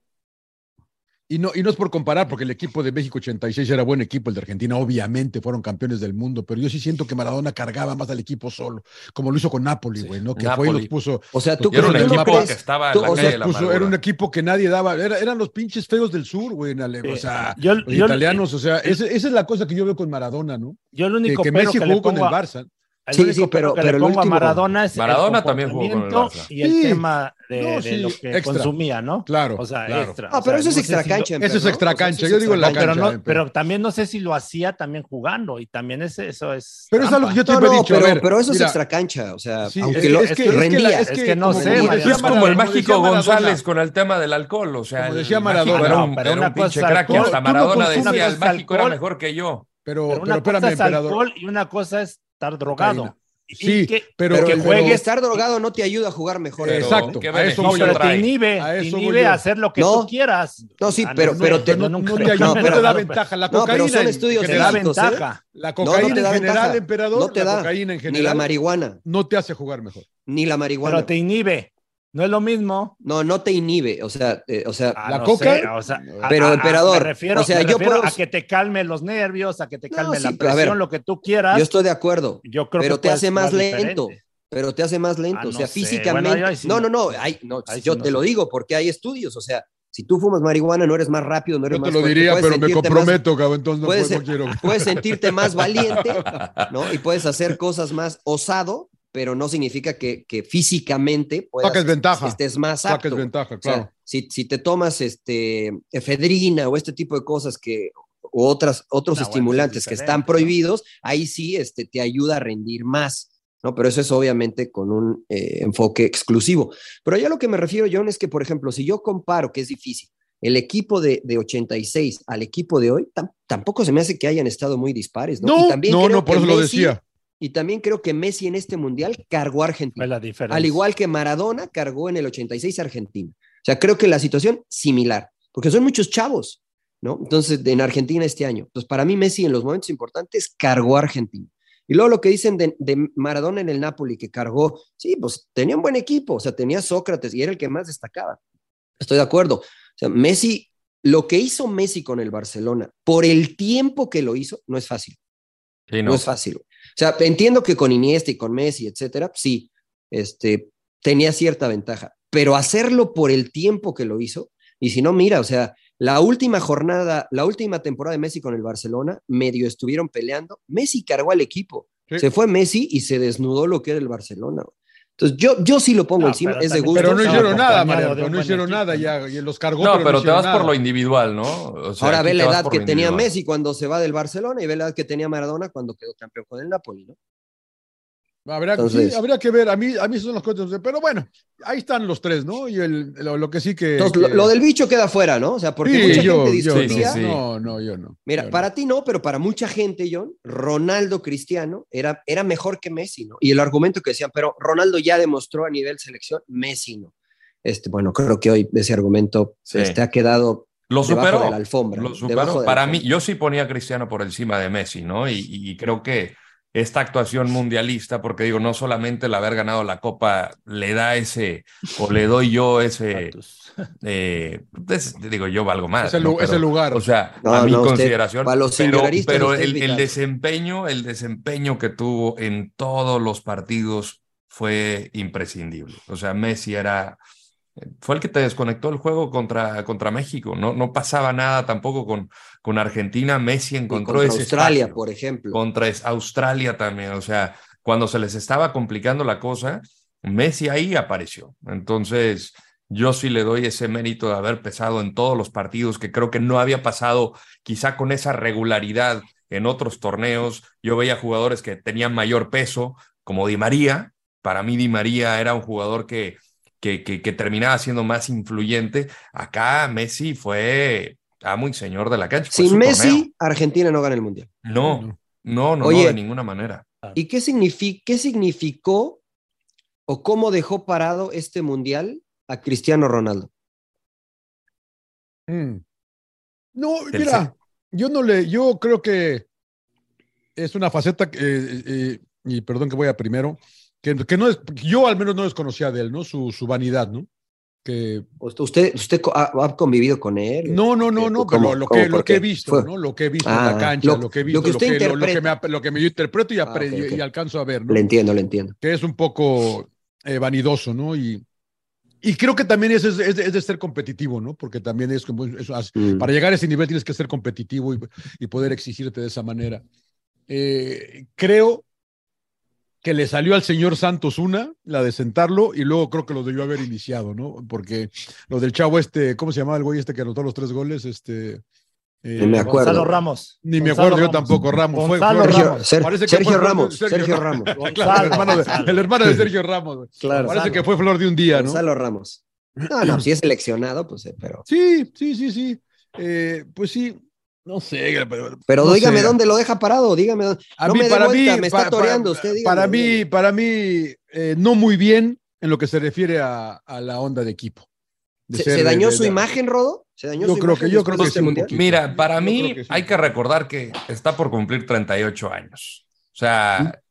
y no, y no es por comparar, porque el equipo de México 86 era buen equipo, el de Argentina obviamente fueron campeones del mundo, pero yo sí siento que Maradona cargaba más al equipo solo, como lo hizo con Napoli, güey, ¿no? Que fue y Napoli. los puso, O sea, tú, Y era un equipo que estaba tú- en la o calle sea, de la puso- era un equipo que nadie daba, era- eran los pinches feos del sur, güey, en Ale- o Eh, sea, yo- los yo- italianos, o sea, esa es la cosa que yo veo con Maradona, ¿no? Yo el Que, único que pero Messi que le jugó con el Barça. El Sí, sí, pero- que pero le pongo último- a Maradona es Maradona el también jugó con el comportamiento Barça. y el Sí. tema de, No, de sí, lo que extra. consumía, ¿no? Claro, O sea, claro. extra. Ah, o pero sea, eso es no sé si extra lo- cancha. Eso es ¿no? O sea, extra cancha, yo digo en la pero, cancha, no, eh, pero también no sé si lo hacía también jugando y también es, eso es. Pero es algo que yo trampa. No, he no, dicho, pero, ver, pero eso mira, es extra cancha, o sea, Sí, aunque es que- lo es que- es que la- rendía. es que no sé, Es como el mágico González con el tema del alcohol, o sea, decía Maradona. era un, pero pinche crack hasta Maradona decía, el mágico era mejor que yo. Pero, Pero pero una espérame, cosa es emperador. alcohol y una cosa es estar drogado. Cocaína. Y Sí, que- pero, Pero que juegues- estar drogado no te ayuda a jugar mejor. Pero, Exacto, ¿qué a eso No, pero te inhibe, A te eso inhibe voy yo. a hacer lo que No. tú quieras. No, sí, Ah, pero- no, pero te- no, te ayuda, no te da pero- ventaja. La pero cocaína, son en- estudios Te da general, físicos, ¿eh? ventaja. la No, no cocaína te en general, ventaja. emperador, No te la da. cocaína en Ni la general marihuana, no te hace jugar mejor. ni la marihuana. Pero te inhibe. No es lo mismo. No, no te inhibe, o sea, eh, o sea, Ah, La no coca- sé, o sea, Pero, a- a- emperador, me refiero, o sea, me yo refiero puedo- a que te calme los nervios, a que te No, calme sí, la presión, ver, lo que tú quieras. yo estoy de acuerdo, Yo creo pero que te hace más lento. diferente. pero te hace más lento, Ah, o no sea, sé. físicamente. Bueno, yo ahí sí no, no- no, no, hay- no, ahí sí yo no te lo digo porque hay estudios, o sea, si tú fumas marihuana no eres más rápido, no eres Yo más te lo diría, pero me comprometo, cabrón, entonces no, puedes puedo, no quiero. puedes sentirte más valiente, *laughs* ¿no? Y puedes hacer cosas más osado, pero no significa que, que físicamente puedas, Saques ventaja. estés más Saques apto. ventaja, O sea, claro. si, si te tomas este, efedrina o este tipo de cosas que o otras, otros No, bueno, estimulantes eso que es están ¿no? prohibidos, ahí sí este, te ayuda a rendir más. ¿no? Pero eso es obviamente con un eh, enfoque exclusivo. Pero ya lo que me refiero, John, es que, por ejemplo, si yo comparo, que es difícil, el equipo de, de 86 al equipo de hoy, tam- tampoco se me hace que hayan estado muy dispares. No, No, Y también no, creo no, por que eso lo Messi- decía. Y también creo que Messi en este mundial cargó a Argentina. Fue la diferencia. Al igual que Maradona cargó en el 86 a Argentina. O sea, creo que la situación similar, porque son muchos chavos, ¿no? Entonces, en Argentina este año. Entonces, para mí Messi en los momentos importantes cargó a Argentina. Y luego lo que dicen de, de Maradona en el Napoli, que cargó, sí, pues tenía un buen equipo, o sea, tenía Sócrates y era el que más destacaba. Estoy de acuerdo. O sea, Messi, lo que hizo Messi con el Barcelona, por el tiempo que lo hizo, no es fácil. Sí, No. no. es fácil. O sea, entiendo que con Iniesta y con Messi, etcétera, sí, este, tenía cierta ventaja, pero hacerlo por el tiempo que lo hizo, y si no, mira, o sea, la última jornada, la última temporada de Messi con el Barcelona, medio estuvieron peleando, Messi cargó al equipo, Sí. se fue Messi y se desnudó lo que era el Barcelona. Entonces, yo, yo sí lo pongo No, encima, pero es de gusto. Pero no hicieron nada, un no hicieron nada, ya, y los cargó, No, pero, te vas por lo individual, ¿no? O sea, Ahora ve la edad que tenía individual. Messi cuando se va del Barcelona y ve la edad que tenía Maradona cuando quedó campeón con el Napoli, ¿no? Habría, sí, Entonces- habría que ver, a mí, a mí son las cosas, pero bueno, ahí están los tres, ¿no? Y el, lo, lo que sí que... Entonces, lo, que- lo del bicho queda fuera, ¿no? O sea, porque Sí, mucha yo- gente yo discutía. Sí, sí, sí. No, no, yo no. Mira, yo no. para ti no, pero para mucha gente, John, Ronaldo Cristiano era, era mejor que Messi, ¿no? Y el argumento que decían, pero Ronaldo ya demostró a nivel selección, Messi no. Este, bueno, creo que hoy ese argumento Sí. este, ha quedado Lo superó. de la alfombra. Lo ¿no? superó. Para mí, yo sí ponía a Cristiano por encima de Messi, ¿no? Y, y creo que esta actuación mundialista, porque digo, no solamente el haber ganado la Copa le da ese, o le doy yo ese, eh, es- digo, yo valgo más. Ese ¿no? lu- ese lugar. O sea, No, a mi no, usted- consideración. para los pero pero el, el desempeño, el desempeño que tuvo en todos los partidos fue imprescindible. O sea, Messi era fue el que te desconectó el juego contra, contra México. No, no pasaba nada tampoco con, con Argentina. Messi Y encontró contra ese Australia, espacio. por ejemplo. Contra Australia también. O sea, cuando se les estaba complicando la cosa, Messi ahí apareció. Entonces, yo sí le doy ese mérito de haber pesado en todos los partidos, que creo que no había pasado quizá con esa regularidad en otros torneos. Yo veía jugadores que tenían mayor peso, como Di María. Para mí, Di María era un jugador que, que, que, que terminaba siendo más influyente. Acá Messi fue amo y señor de la cancha. Sin Messi, torneo. Argentina no gana el Mundial. No, no, no, Oye. no, de ninguna manera. ¿Y qué, signifi- qué significó o cómo dejó parado este Mundial a Cristiano Ronaldo? Mm. No, Del mira, yo no le, yo creo que es una faceta que, eh, eh, y perdón que voy a primero, que, que no es, yo al menos no desconocía de él, ¿no? Su, su vanidad, ¿no? Que ¿Usted, usted ha, ha convivido con él? no, no, no, no, pero lo que, lo ¿Por que he visto, Fue- ¿no? Lo que he visto Ah, en la cancha, lo- lo, que he lo visto, que usted lo, que, lo, lo que me, lo que me yo interpreto y, Ah, apre- ok, ok. y alcanzo a ver, ¿no? Le entiendo, le entiendo. que es un poco eh, vanidoso, ¿no? Y, y creo que también es, es, es de, es de ser competitivo, ¿no? Porque también es Mm. para llegar a ese nivel tienes que ser competitivo y, y poder exigirte de esa manera. Eh, creo que le salió al señor Santos una, la de sentarlo, y luego creo que lo debió haber iniciado, ¿no? Porque lo del chavo este, ¿cómo se llamaba el güey este que anotó los tres goles? Este... eh, Ni me acuerdo. Gonzalo Ramos. Ni me Gonzalo acuerdo yo Ramos. tampoco, Ramos. Fue- Gonzalo fue- Ramos. Ser- Parece que Sergio fue Ramos, Sergio Ramos. Claro, el hermano, de, Gonzalo. el hermano de Sergio Ramos. Claro. Parece que fue flor de un día, ¿no? Gonzalo Ramos. No, no, si es seleccionado, pues, eh, pero. Sí, sí, sí, sí. Eh, pues sí, no sé. Pero, Pero no dígame sé. dónde lo deja parado, dígame dónde. A no mí, me para vuelta, mí, me está pa- toreando pa- usted, dígame, Para mí, dígame. para mí, eh, no muy bien en lo que se refiere a, a la onda de equipo. De ¿Se, ser se de- dañó de- su de- imagen, Rodo? ¿Se dañó Yo su creo imagen que- yo después creo de que este sí, mundial? Mira, para Yo mí que sí. hay que recordar que está por cumplir 38 años. O sea,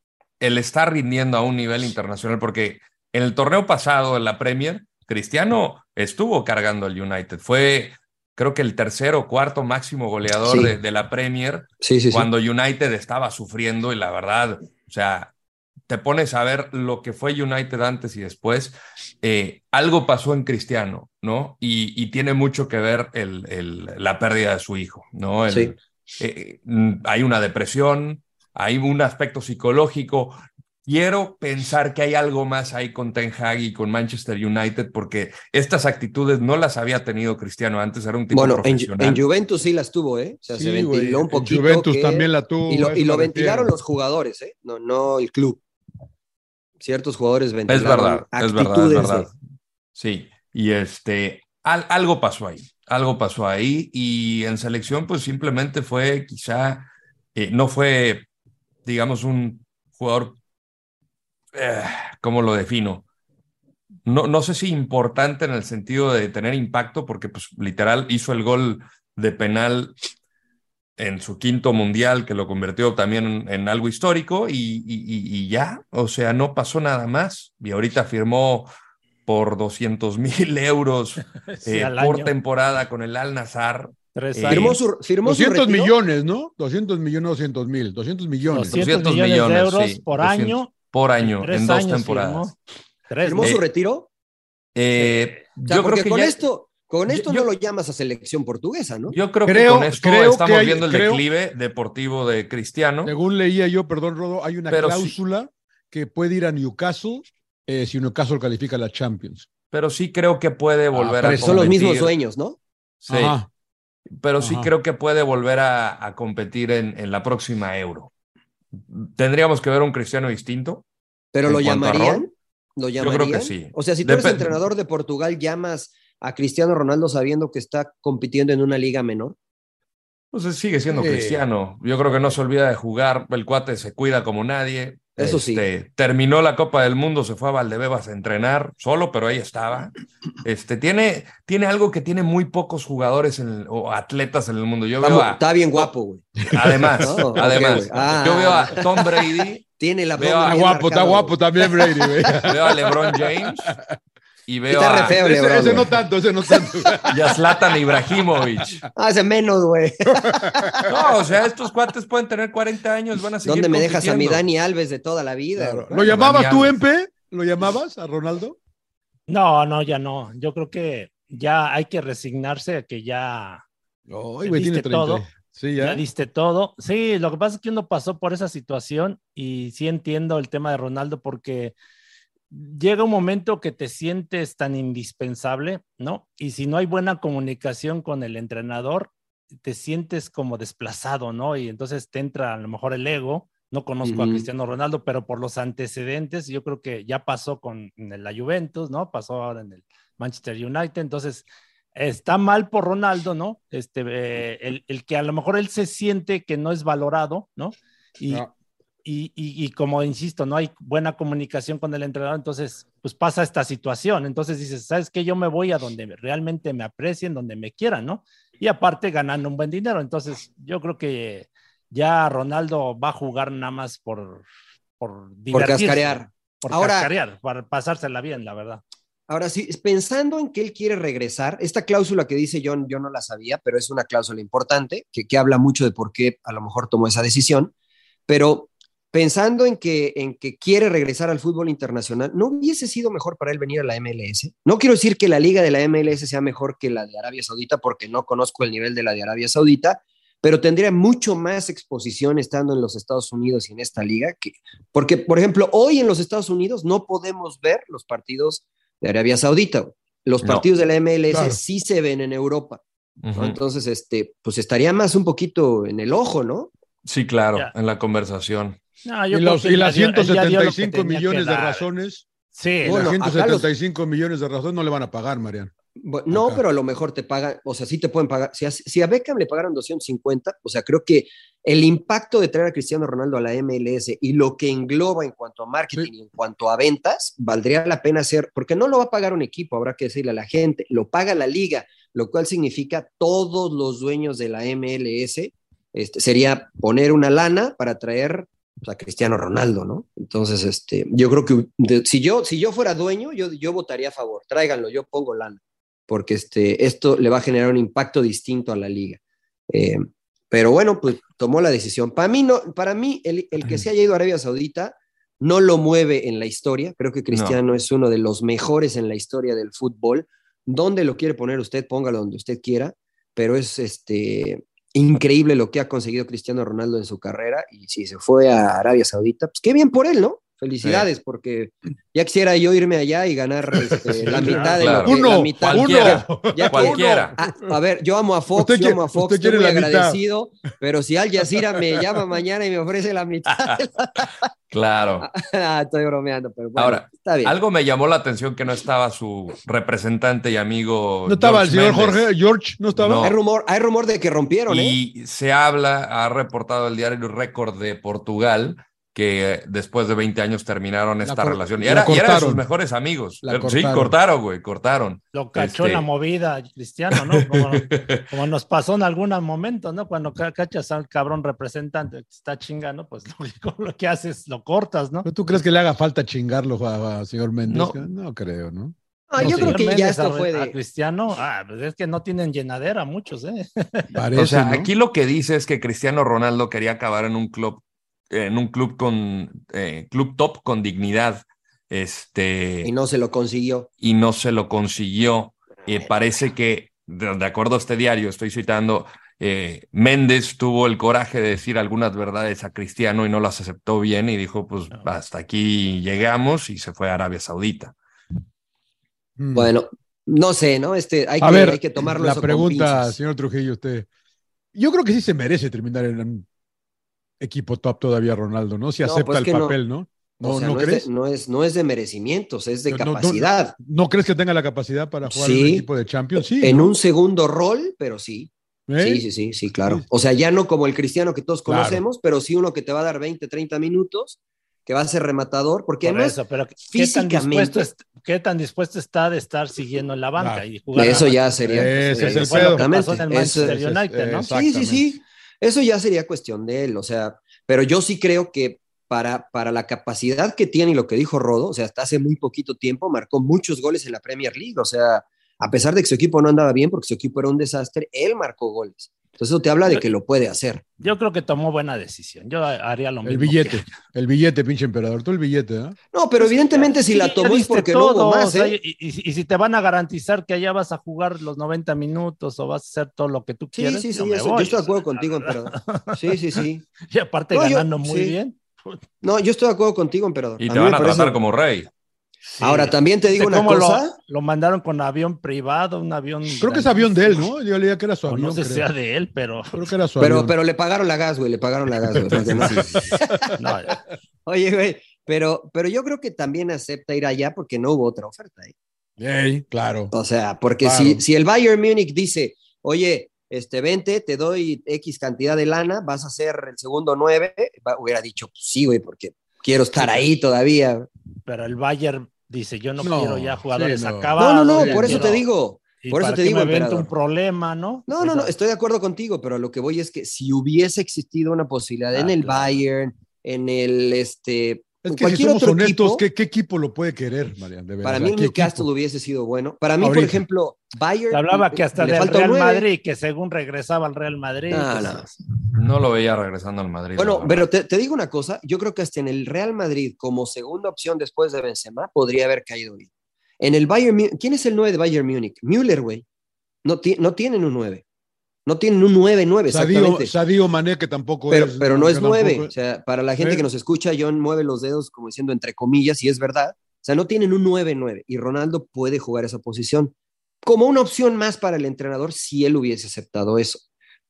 el estar rindiendo a un nivel internacional, porque en el torneo pasado, en la Premier, Cristiano estuvo cargando al United. Fue, creo que el tercer o cuarto máximo goleador Sí. de, de la Premier, Sí, sí, sí. cuando United estaba sufriendo y la verdad, o sea, te pones a ver lo que fue United antes y después, eh, algo pasó en Cristiano, ¿no? Y, y tiene mucho que ver el, el- la pérdida de su hijo, ¿no? El- Sí. eh, mm, hay una depresión, hay un aspecto psicológico. Quiero pensar que hay algo más ahí con Ten Hag y con Manchester United, porque estas actitudes no las había tenido Cristiano antes, era un tipo Bueno, en, profesional. en Juventus sí las tuvo, ¿eh? O sea, se Sí, ventiló un en poquito. Juventus que- también la tuvo. Y lo, y ventilaron los jugadores, ¿eh? No, no el club. Ciertos jugadores Es ventilaron verdad, es verdad, es actitudes verdad. de- Sí, y este, al- algo pasó ahí, algo pasó ahí y en selección pues simplemente fue quizá, eh, no fue, digamos, un jugador, eh, ¿cómo lo defino? No, no sé si importante en el sentido de tener impacto, porque pues literal hizo el gol de penal en su quinto mundial, que lo convirtió también en, algo histórico, y, y- y- ya, o sea, no pasó nada más. Y ahorita firmó por 200 mil *laughs* euros Sí, eh, por año. temporada con el Al Nazar. Tres Eh. Firmó su, firmó su 200 retiro. millones, ¿no? 200 millones, 200 mil, 200 millones. 200 200 millones, millones, de euros sí, por 200. año. Por año, Tres en dos años temporadas. firmó. Tres, ¿Firmó su retiro? Eh, O sea, yo creo porque que con ya- esto, con esto yo- no lo llamas a selección portuguesa, ¿no? Yo creo, Creo- que con esto creo estamos hay- viendo el creo- declive deportivo de Cristiano. Según leía yo, perdón, Rodo, hay una Pero sí- cláusula que puede ir a Newcastle eh, si Newcastle califica a la Champions. pero sí creo que puede volver pero a Porque son los mismos dueños, ¿no? Sí, Ajá. pero sí creo que puede volver a, a competir en, en la próxima Euro. Tendríamos que ver un Cristiano distinto. Pero lo llamarían. ¿Lo yo creo que llamarían? sí. O sea, si tú eres entrenador de Portugal, llamas a Cristiano Ronaldo sabiendo que está compitiendo en una liga menor. Pues sigue siendo Sí. Cristiano. Yo creo que no se olvida de jugar. El cuate se cuida como nadie. Eso sí. Este, Terminó la Copa del Mundo, se fue a Valdebebas a entrenar solo, pero ahí estaba. Este, tiene, tiene algo que tiene muy pocos jugadores en el- o atletas en el mundo. Yo Está, veo a, está bien guapo, güey. además, *laughs* No, además. Ah. yo veo a Tom Brady, Tiene la Veo abdomen a- Está guapo, está guapo también Brady, güey. veo a LeBron James y veo Está re a, feo, Ese, LeBron, ese no tanto, ese no tanto. *laughs* y a Zlatan Ibrahimovic. *laughs* Ah, ese menos, güey. *laughs* No, o sea, estos cuates pueden tener 40 años, van a seguir ¿Dónde me dejas a mi. Dani Alves de toda la vida? Claro. ¿Lo llamabas tú. Empe? ¿Lo llamabas a Ronaldo? No, no, ya no. Yo creo que ya hay que resignarse a que ya, tiene Diste 30. todo. Sí, ya ya. diste todo. Sí, lo que pasa es que uno pasó por esa situación y sí entiendo el tema de Ronaldo porque llega un momento que te sientes tan indispensable, ¿no? Y si no hay buena comunicación con el entrenador, te sientes como desplazado, ¿no? Y entonces te entra a lo mejor el ego. No conozco a. Cristiano Ronaldo, pero por los antecedentes, yo creo que ya pasó con la Juventus, ¿no? Pasó ahora en el Manchester United. Entonces, está mal por Ronaldo, ¿no? Este, eh, el, el que a lo mejor él se siente que no es valorado, ¿no? Y, No. Y, y- y como insisto, no hay buena comunicación con el entrenador, entonces, pues pasa esta situación. Entonces dices, ¿sabes qué? Yo me voy a donde me- realmente me aprecien, donde me quieran, ¿no? Y aparte ganando un buen dinero. Entonces, yo creo que ya Ronaldo va a jugar nada más por, por divertirse, cascarear. Por Ahora- cascarear, para pasársela bien, la verdad. Ahora sí, pensando en que él quiere regresar, esta cláusula que dice John, yo no la sabía, pero es una cláusula importante que, que habla mucho de por qué a lo mejor tomó esa decisión, pero pensando en que, en que quiere regresar al fútbol internacional, ¿no hubiese sido mejor para él venir a la MLS? No quiero decir que la liga de la MLS sea mejor que la de Arabia Saudita, porque no conozco el nivel de la de Arabia Saudita, pero tendría mucho más exposición estando en los Estados Unidos y en esta liga, que, porque, por ejemplo, hoy en los Estados Unidos no podemos ver los partidos de Arabia Saudita. Los No. partidos de la MLS Claro. sí se ven en Europa. Entonces, este, pues estaría más un poquito en el ojo, ¿no? Sí, claro, en la conversación. No, yo Y, los, y las ya dio- él ya dio lo que 175 tenía millones de razones. Sí, Bueno, las acá los- 175 millones de razones no le van a pagar, Mariano. No, Acá. pero a lo mejor te pagan, o sea, sí te pueden pagar. Si a, si a Beckham le pagaron 250, o sea, creo que el impacto de traer a Cristiano Ronaldo a la MLS y lo que engloba en cuanto a marketing y en cuanto a ventas, valdría la pena hacer, porque no lo va a pagar un equipo, habrá que decirle a la gente, lo paga la liga, lo cual significa todos los dueños de la MLS, este, sería poner una lana para traer pues, a Cristiano Ronaldo, ¿no? Entonces, este, yo creo que de- si, yo, si yo fuera dueño, yo, yo votaría a favor, tráiganlo, yo pongo lana porque este, esto le va a generar un impacto distinto a la liga. Eh, pero bueno, pues tomó la decisión. Para mí, no, para mí el, el que se haya ido a Arabia Saudita no lo mueve en la historia. Creo que Cristiano es uno de los mejores en la historia del fútbol. Donde lo quiere poner usted, póngalo donde usted quiera, pero es este, increíble lo que ha conseguido Cristiano Ronaldo en su carrera y si se fue a Arabia Saudita, pues qué bien por él, ¿no? Felicidades, porque ya quisiera yo irme allá y ganar *laughs* este, la mitad de claro. lo que Uno, la mitad. Cualquiera, Ya que- *laughs* cualquiera. Ah, a ver, yo amo a Fox, Usted yo amo a Fox, estoy muy la mitad. agradecido, pero si Al Jazeera me *laughs* llama mañana y me ofrece la mitad, Claro. Ah, estoy bromeando, pero bueno, Ahora, está bien. Algo me llamó la atención que no estaba su representante y amigo. ¿No estaba el George señor Méndez. Jorge George? ¿No estaba? No. Hay rumor, hay rumor de que rompieron, ¿eh? Y se habla, ha reportado el diario Récord de Portugal, que después de 20 años terminaron esta relación. Y era, y era de cortaron. sus mejores amigos. La Eh, sí, cortaron. cortaron, güey, cortaron. Lo cachó en Este- la movida, Cristiano, ¿no? Como, *laughs* como nos pasó en algún momento, ¿no? Cuando ca- cachas al cabrón representante que está chingando, pues *laughs* lo, lo que haces, lo cortas, ¿no? ¿No ¿Tú crees que le haga falta chingarlo a, a señor Méndez? No. No, creo, ¿no? Ah, No, yo creo que ya esto a- fue a de. Cristiano, ah, pues es que no tienen llenadera muchos, ¿eh? Parece, *laughs* o sea, ¿no? aquí lo que dice es que Cristiano Ronaldo quería acabar en un club, en un club con eh, club top con dignidad. Este, Y no se lo consiguió. y no se lo consiguió. Eh, parece que, de, de acuerdo a este diario, estoy citando, eh, Méndez tuvo el coraje de decir algunas verdades a Cristiano y no las aceptó bien y dijo, pues hasta aquí llegamos y se fue a Arabia Saudita. Mm. Bueno, no sé, ¿no? Este, hay, a que, ver, hay que tomarlo la pregunta, señor Trujillo, usted. Yo creo que sí se merece terminar en equipo top todavía Ronaldo, ¿no? Si No, acepta pues el no. papel, ¿no? ¿No, o sea, ¿no no, crees? Es de, no, es, no es de merecimientos, es de No, no, no, capacidad. ¿No crees que tenga la capacidad para jugar en un equipo de Champions? Sí. en ¿no? un segundo rol, pero sí. ¿Eh? Sí, sí, sí, sí, claro. O sea, ya no como el cristiano que todos Claro. conocemos, pero sí uno que te va a dar 20, 30 minutos que va a ser rematador, porque Por además eso, pero ¿qué tan, dispuesto, físicamente est- ¿qué tan dispuesto está de estar siguiendo en la banca y jugar? eso ya sería Ese es el pedo. pasó en el Manchester United, ¿no? Sí, sí, sí. Eso ya sería cuestión de él, o sea, pero yo sí creo que para, para la capacidad que tiene y lo que dijo Rodo, o sea, hasta hace muy poquito tiempo marcó muchos goles en la Premier League, o sea, a pesar de que su equipo no andaba bien porque su equipo era un desastre, él marcó goles. Entonces eso te habla de que lo puede hacer. Yo creo que tomó buena decisión. Yo haría lo mismo. El billete, que- el billete, pinche emperador. Tú el billete, ¿eh? No, pero evidentemente si Sí, la tomó es porque no todo, hubo más, o sea, ¿eh? y, y- y si te van a garantizar que allá vas a jugar los 90 minutos o vas a hacer todo lo que tú Sí, quieres, sí, sí, yo me eso- voy, yo estoy de acuerdo sea, contigo, emperador. Sí, sí, sí. *laughs* Y aparte No, yo- ganando muy sí. bien. No, yo estoy de acuerdo contigo, emperador. Y A te van a parece- tratar como rey. Ahora, también te digo ¿Viste una cómo lo- cosa. Lo, mandaron con avión privado, un avión. Creo que es avión de él, ¿no? Yo leía que era su O avión. no sé si sea de él, pero. Creo que era su Pero, avión. pero le pagaron la gas, güey, le pagaron la gas, güey. porque no- no, *laughs* Oye, güey, pero, pero yo creo que también acepta ir allá porque no hubo otra oferta. ¿eh? Ey, claro. O sea, porque Claro. si, si el Bayern Múnich dice, oye, este, vente, te doy X cantidad de lana, vas a ser el segundo nueve, va- hubiera dicho, pues sí, güey, porque quiero estar ahí todavía. pero el Bayern dice: Yo no, No, quiero ya jugadores sí, no. acabados. No, no, por eso quiero- te digo. y por eso para te digo, me un problema, ¿no? No, no, no, estoy de acuerdo contigo, pero a lo que voy es que si hubiese existido una posibilidad en Ah, el claro. Bayern, en el, este, Es en que si cualquier somos otro honestos, equipo, ¿qué, ¿qué equipo lo puede querer, Marian? De verdad, para mí el ¿qué Newcastle equipo? hubiese sido bueno. Para mí, por ejemplo, Bayern... Se hablaba que hasta del Real. Madrid, que según regresaba al Real Madrid. No, pues, no. No lo veía regresando al Madrid. Bueno, pero te, te digo una cosa, yo creo que hasta en el Real Madrid, como segunda opción después de Benzema, podría haber caído bien. En el Bayern, ¿quién es el 9 de Bayern Múnich? Müller, güey. No, ti- no tienen un 9. No tienen un 9-9, Sadio, exactamente. Sadio Mané, que tampoco pero, es. pero no es que 9. tampoco- O sea, para la gente que nos escucha, John mueve los dedos como diciendo entre comillas, y es verdad. O sea, no tienen un 9-9 y Ronaldo puede jugar esa posición como una opción más para el entrenador si él hubiese aceptado eso.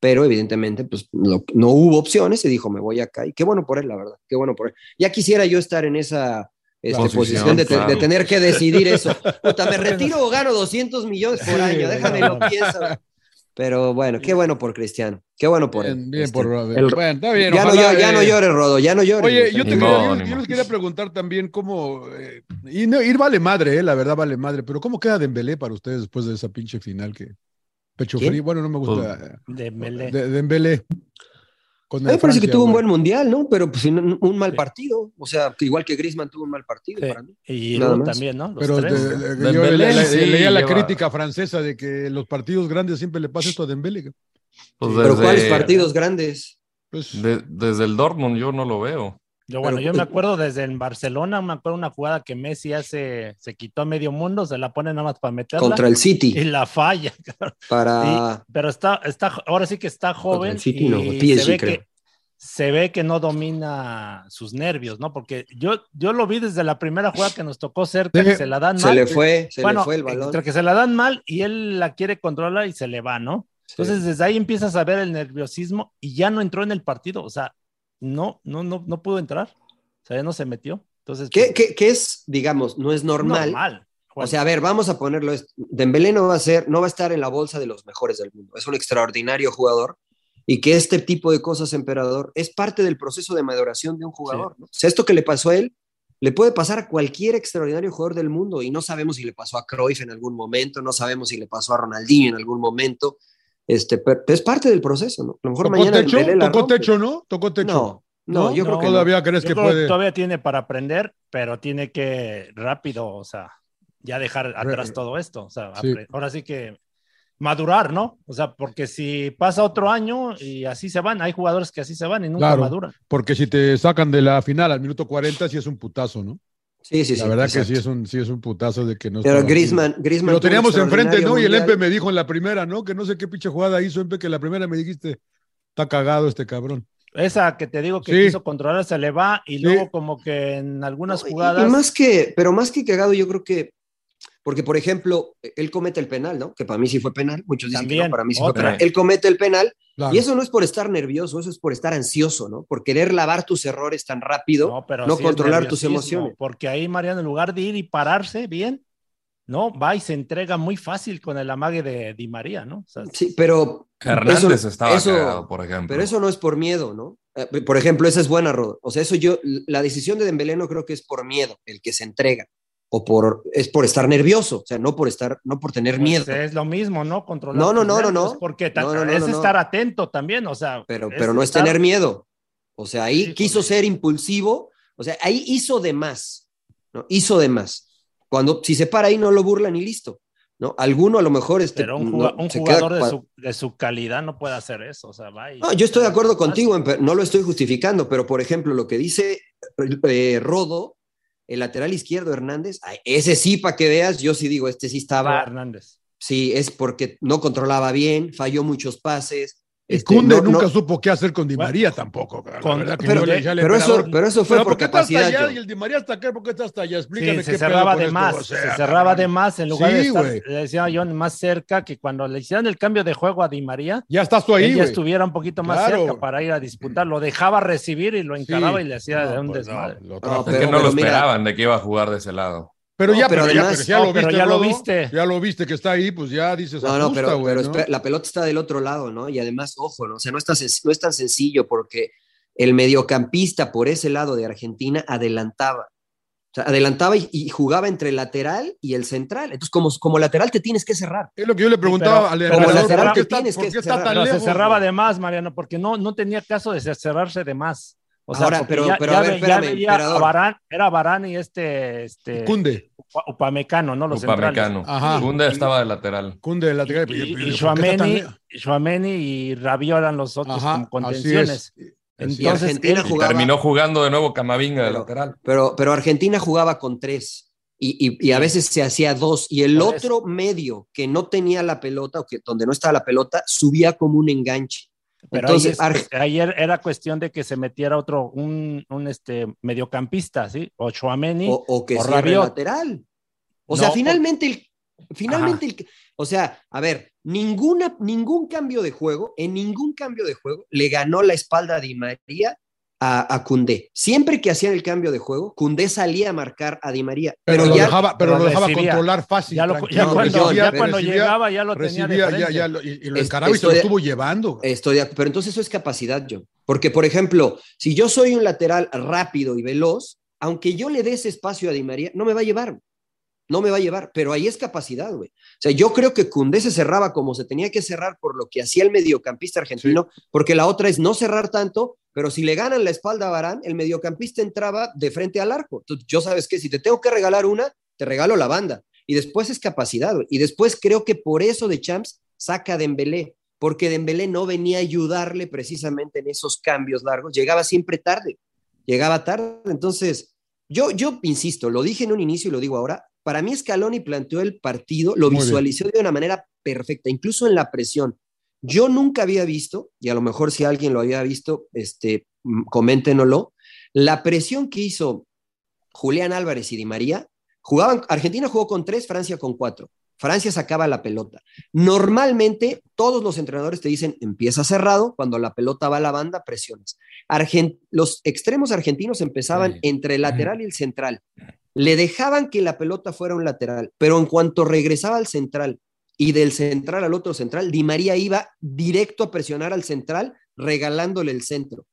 Pero evidentemente, pues lo- no hubo opciones y dijo, me voy acá. Y qué bueno por él, la verdad. Qué bueno por él. Ya quisiera yo estar en esa este, Posición, posición de, te- claro. de tener que decidir eso. *laughs* Puta, me retiro o gano 200 millones por año. Déjame lo pienso. Pero bueno, qué bueno por Cristiano. Qué bueno por él. Bien, bien Este, por el- Bueno, está bien. ya, no, ojalá, yo- ya no eh, llores, Rodo, ya no llores. Oye, yo, te quería- modo, yo- les quería preguntar también cómo. eh, y no, ir vale madre, eh, la verdad vale madre, pero ¿cómo queda Dembélé para ustedes después de esa pinche final que. Pecho ¿Quién? frío. Bueno, no me gusta. De Melé. De, Dembélé. Con A mí el me parece que tuvo un buen mundial, ¿no? Pero pues un, un mal Sí. partido. O sea, igual que Griezmann tuvo un mal partido Sí. para mí. Y Nada Giroud más. también, ¿no? Los Pero tres. de- de- yo Dembélé le- le- sí leía la lleva- crítica francesa de que los partidos grandes siempre le pasa esto a Dembélé. Pues Pero desde- ¿cuáles partidos grandes? Pues, de- desde el Dortmund yo no lo veo. Yo, bueno, Pero- yo me acuerdo desde en Barcelona, me acuerdo una jugada que Messi hace, se quitó a medio mundo, se la pone nada más para meterla Contra el City. y la falla. *laughs* Para. Pero está, está, ahora sí que está joven el City, y no, se, PSG ve creo. que, se ve que no domina sus nervios, ¿no? Porque yo, yo lo vi desde la primera jugada que nos tocó cerca, Sí. que se la dan Se mal. le fue, se bueno, le fue el balón. entre que se la dan mal y él la quiere controlar y se le va, ¿no? Entonces desde ahí empiezas a ver el nerviosismo y ya no entró en el partido, o sea, no, no, no, no pudo entrar, o sea, ya no se metió. Entonces, ¿Qué, pues, qué- qué es, digamos, no es normal? normal. O sea, a ver, vamos a ponerlo. Dembélé no va a ser, no va a estar en la bolsa de los mejores del mundo. Es un extraordinario jugador y que este tipo de cosas, emperador, es parte del proceso de maduración de un jugador. ¿no? O sea, esto que le pasó a él le puede pasar a cualquier extraordinario jugador del mundo y no sabemos si le pasó a Cruyff en algún momento, no sabemos si le pasó a Ronaldinho en algún momento. Este, pero es parte del proceso, ¿no? A lo mejor tocó mañana techo, Dembélé la tocó rompe. techo, ¿no? Tocó techo. No, no, yo No, creo que no. Todavía crees Yo que creo que puede. todavía tiene para aprender, pero tiene que rápido, o sea, ya dejar atrás todo esto. O sea, Sí. ahora sí que madurar, ¿no? O sea, porque si pasa otro año y así se van, hay jugadores que así se van y nunca Claro. maduran. Porque si te sacan de la final al minuto 40, sí es un putazo, ¿no? Sí, sí, sí. la verdad exacto. que sí es un, sí es un putazo de que no Pero Griezmann, Griezmann Lo teníamos enfrente, ¿no? Y el Empe me dijo en la primera, ¿no? Que no sé qué pinche jugada hizo, Empe, que la primera me dijiste, está cagado este cabrón. Esa que te digo que Sí. quiso controlar se le va y Sí. luego como que en algunas No, y- jugadas... Y más que, pero más que cagado, yo creo que, porque por ejemplo, él comete el penal, ¿no? Que para mí sí fue penal, muchos dicen que no, para mí sí otra. fue penal. Él comete el penal Claro. y eso no es por estar nervioso, eso es por estar ansioso, ¿no? Por querer lavar tus errores tan rápido, no, pero sí es controlar tus emociones. Porque ahí, Mariano, en lugar de ir y pararse bien, no, va y se entrega muy fácil con el amague de Di María, ¿no? O sea, Sí, pero Hernández eso- estaba eso- cagado, por ejemplo. Pero eso no es por miedo, ¿no? Eh, Por ejemplo, esa es buena, Rodo. O sea, eso yo, la decisión de Dembélé no creo que es por miedo, el que se entrega, o por, es por estar nervioso, o sea, no por estar, no por tener miedo. Pues es lo mismo, ¿no? Controlar. No, no, no, no, nervios, no. Porque No, no, no, es estar atento también, o sea. Pero, pero no es tener miedo. O sea, ahí Sí, quiso ser impulsivo, o sea, ahí hizo de más, ¿no? Hizo de más. Cuando, si se para ahí, no lo burlan y listo, ¿no? Alguno a lo mejor este, Pero un, queda jugador de su, de su calidad no puede hacer eso, o sea, va y- No, yo estoy de acuerdo contigo, no lo estoy justificando, pero por ejemplo, lo que dice eh, Rodo, el lateral izquierdo Hernández, ese sí, para que veas, yo sí digo, este sí estaba, Hernández. sí, es porque no controlaba bien, falló muchos pases. Y este, Kunde no- nunca no- supo qué hacer con Di Bueno, María tampoco. la con- verdad que pero- le decía al pero eso- pero eso fue "¿Pero por qué está hasta capacidad, allá? John". Y el Di María hasta acá, ¿por qué está hasta allá? Explícame Sí, qué se pedo cerraba de esto, más, o sea, se cerraba de más en lugar Sí, de estar, le decía yo, más cerca que cuando le hicieron el cambio de juego a Di María, Ya estás tú ahí, él ya güey. estuviera un poquito más Claro. cerca para ir a disputar, lo dejaba recibir y lo encaraba y le hacía No, de un pues, no, desmadre. lo No, pero- que no lo mira- esperaban de que iba a jugar de ese lado. Pero No, ya, pero pero, ya, además- pero ya no, pero viste, ya lo viste. Ya lo viste que está ahí, pues ya dices, No, no, ajusta, pero, ¿no? la pelota está del otro lado, ¿no? Y además, ojo, ¿no? O sea, no, está, no es tan sencillo porque el mediocampista por ese lado de Argentina adelantaba. O sea, adelantaba y, y jugaba entre el lateral y el central. Entonces, como, como lateral te tienes que cerrar. Es lo que yo le preguntaba pero- al pero emperador, lateral ¿por qué te está, tienes por que qué está cerrar. tan Pero lejos? se cerraba de más, Mariano, porque no, no tenía caso de cerrarse de más. O sea, Ahora, pero- ya, pero ya a ver, ya espérame, a era Varane y este, este Cunde, Upa- Upamecano, ¿no? Los Upamecano. centrales. Ajá. Gunda estaba de lateral. Cunde de lateral. Y, y. Chouameni y Rabiot eran los otros Ajá, así contenciones. es. Entonces, Y Argentina él- Y jugaba- terminó jugando de nuevo Camavinga de Pero- lateral. Pero, pero Argentina jugaba con tres y, y- y a veces se hacía dos. Y el Por otro medio que no tenía la pelota o que donde no estaba la pelota subía como un enganche. Pero Entonces, ahí Ar- es- ayer era cuestión de que se metiera otro, un, un este mediocampista, ¿sí? O Chouameni. o, o que o cierre el lateral. O No, sea, finalmente el, finalmente el, o sea, a ver, ninguna, ningún cambio de juego, en ningún cambio de juego le ganó la espalda a Di María a, a Cundé. Siempre que hacían el cambio de juego, Cundé salía a marcar a Di María. Pero, Pero, lo ya, dejaba, pero pero lo dejaba recibía. controlar fácil. ya, lo- ya No, cuando, ya recibía- llegaba ya lo tenía de ya, ya, lo- y, y lo encaraba y se lo estoy estuvo llevando. Estoy de- pero entonces eso es capacidad, John. Porque, por ejemplo, si yo soy un lateral rápido y veloz, aunque yo le dé ese espacio a Di María, no me va a llevar. No me va a llevar, pero ahí es capacidad, güey. O sea, yo creo que Cundé se cerraba como se tenía que cerrar por lo que hacía el mediocampista argentino, porque la otra es no cerrar tanto, pero si le ganan la espalda a Barán, el mediocampista entraba de frente al arco. Entonces, yo sabes que si te tengo que regalar una, te regalo la banda. Y después es capacidad, güey. Y después creo que por eso de Champs saca a Dembélé, porque Dembélé no venía a ayudarle precisamente en esos cambios largos, llegaba siempre tarde, llegaba tarde. Entonces, yo, yo insisto, lo dije en un inicio y lo digo ahora, para mí Scaloni planteó el partido, lo Muy bien. visualizó de una manera perfecta, incluso en la presión. Yo nunca había visto, y a lo mejor si alguien lo había visto, este, mm, coméntenoslo, la presión que hizo Julián Álvarez y Di María, jugaban, Argentina jugó con tres, Francia con cuatro. Francia sacaba la pelota. Normalmente todos los entrenadores te dicen empieza cerrado, cuando la pelota va a la banda, presiones. Los extremos argentinos empezaban entre el lateral y el central. Le dejaban que la pelota fuera un lateral, pero en cuanto regresaba al central y del central al otro central, Di María iba directo a presionar al central, regalándole el centro,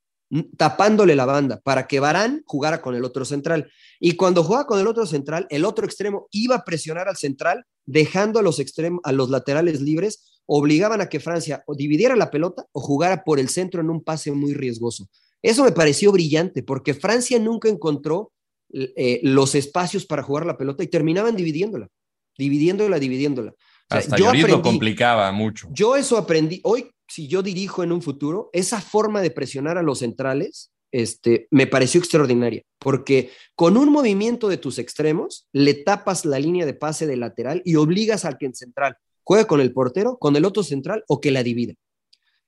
tapándole la banda para que Barán jugara con el otro central. Y cuando jugaba con el otro central, el otro extremo iba a presionar al central, dejando a los extremos, a los laterales libres, obligaban a que Francia o dividiera la pelota o jugara por el centro en un pase muy riesgoso. Eso me pareció brillante porque Francia nunca encontró eh, los espacios para jugar la pelota y terminaban dividiéndola, dividiéndola, dividiéndola. O sea, Hasta yo lo complicaba mucho. yo eso aprendí. Hoy, si yo dirijo en un futuro, esa forma de presionar a los centrales, este, me pareció extraordinaria, porque con un movimiento de tus extremos, le tapas la línea de pase de lateral y obligas al que en central juegue con el portero, con el otro central o que la divida.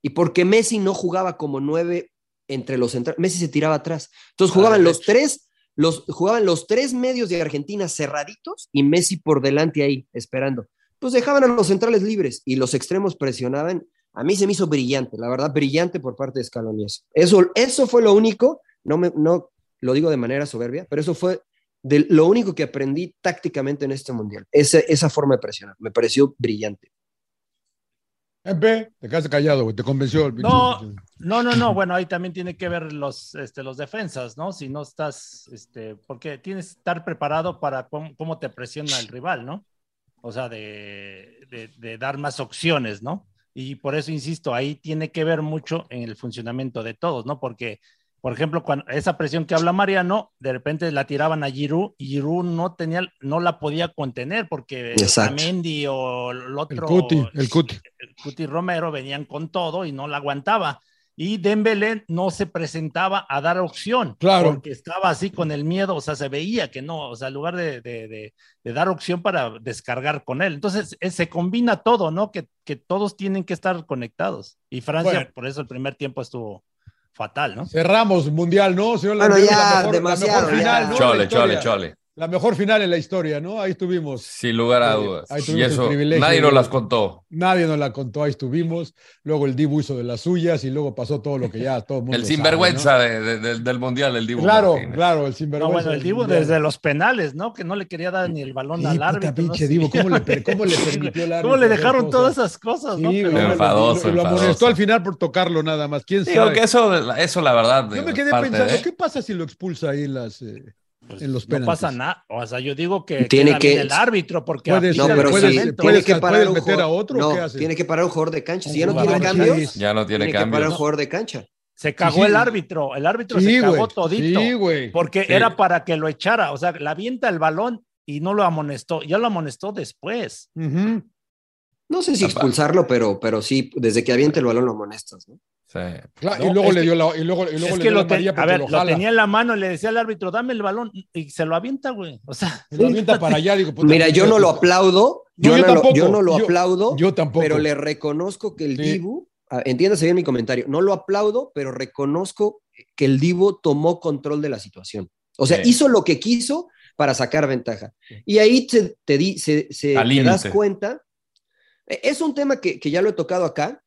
Y porque Messi no jugaba como nueve entre los centrales, Messi se tiraba atrás. Entonces jugaban los tres, los, jugaban los tres medios de Argentina cerraditos y Messi por delante ahí, esperando pues dejaban a los centrales libres y los extremos presionaban. A mí se me hizo brillante, la verdad, brillante por parte de Scaloni. Eso, eso, fue lo único, no, me, no lo digo de manera soberbia, pero eso fue de lo único que aprendí tácticamente en este mundial, esa, esa forma de presionar. Me pareció brillante. Empe, te quedaste callado, güey, te convenció. el No, no, no, no. Bueno, ahí también tiene que ver los, este, los defensas, ¿no? Si no estás, este, porque tienes que estar preparado para cómo, cómo te presiona el rival, ¿no? O sea, de, de- de dar más opciones, ¿no? Y por eso insisto, ahí tiene que ver mucho en el funcionamiento de todos, ¿no? Porque, por ejemplo, cuando esa presión que habla Mariano, de repente la tiraban a Giroud y Giroud no tenía, no la podía contener porque. Mendy o el El otro Cuti, el Cuti. el Cuti Romero venían con todo y no la aguantaba. Y Dembélé no se presentaba a dar opción. Claro. Porque estaba así con el miedo, o sea, se veía que no, o sea, en lugar de, de- de- de dar opción para descargar con él. Entonces, eh, se combina todo, ¿no? Que, que todos tienen que estar conectados. Y Francia, Bueno. por eso el primer tiempo estuvo fatal, ¿no? Cerramos mundial, ¿no? Señor Bueno, Landero, ya, la mejor, la demasiado, mejor final, ya. ¿no? Chole, chole, chole. La mejor final en la historia, ¿no? Ahí estuvimos. Sin lugar a Eh, dudas. ahí Y eso, privilegio nadie nos las contó. Nadie nos la contó, ahí estuvimos. Luego el Dibu hizo de las suyas y luego pasó todo lo que ya todo el *laughs* mundo El sabe, sinvergüenza de- de- del- del mundial, el ¿no? Dibu. Claro, Martínez. claro, el No, sinvergüenza. bueno, el Dibu mundial. desde los penales, ¿no? Que no le quería dar ni el balón Sí, al puta árbitro. ¿no? pinche. Dibu, ¿cómo le, per- cómo le *laughs* permitió el árbitro ¿Cómo le dejaron todas esas cosas, no? Sí, Pero- güey, Enfadoso, lo, lo amonestó al final por tocarlo nada más. ¿Quién Digo sabe? que eso, eso la verdad. Yo me es quedé pensando, de- ¿qué pasa si lo expulsa ahí las, eh, Pues, en los no penaltis? pasa nada. O sea, yo digo que Tiene que- el árbitro porque Puedes- No, pero puedes- sí, que parar puedes un meter a jugador- otro, No, ¿qué hace? tiene que parar un jugador de cancha. Si ya no tiene cambios. Ya no tiene, tiene que parar un jugador de cancha. Se cagó Sí, el árbitro, el árbitro Sí, se cagó todito. Porque Sí. era para que lo echara, o sea, la avienta el balón y no lo amonestó, ya lo amonestó después. No sé si expulsarlo, pero, pero sí, desde que aviente el balón lo amonestas. ¿no? Sí. Claro, No, y luego le que- dio la, y luego, y luego es le que dio la lo, amarilla a porque ver, lo lo jala. tenía en la mano y le decía al árbitro, dame el balón y se lo avienta, güey. O sea, Y lo *laughs* avienta para allá, digo, puta, Mira, yo no lo aplaudo, No, yo, yo no lo, tampoco. yo no lo Yo- aplaudo, Yo tampoco. pero le reconozco que el Sí. Dibu, ah, entiéndase bien mi comentario, no lo aplaudo, pero reconozco que el Dibu tomó control de la situación. O sea, Sí. hizo lo que quiso para sacar ventaja. Y ahí te, te, di- se, se- te das cuenta. Eh, Es un tema que, que ya lo he tocado acá,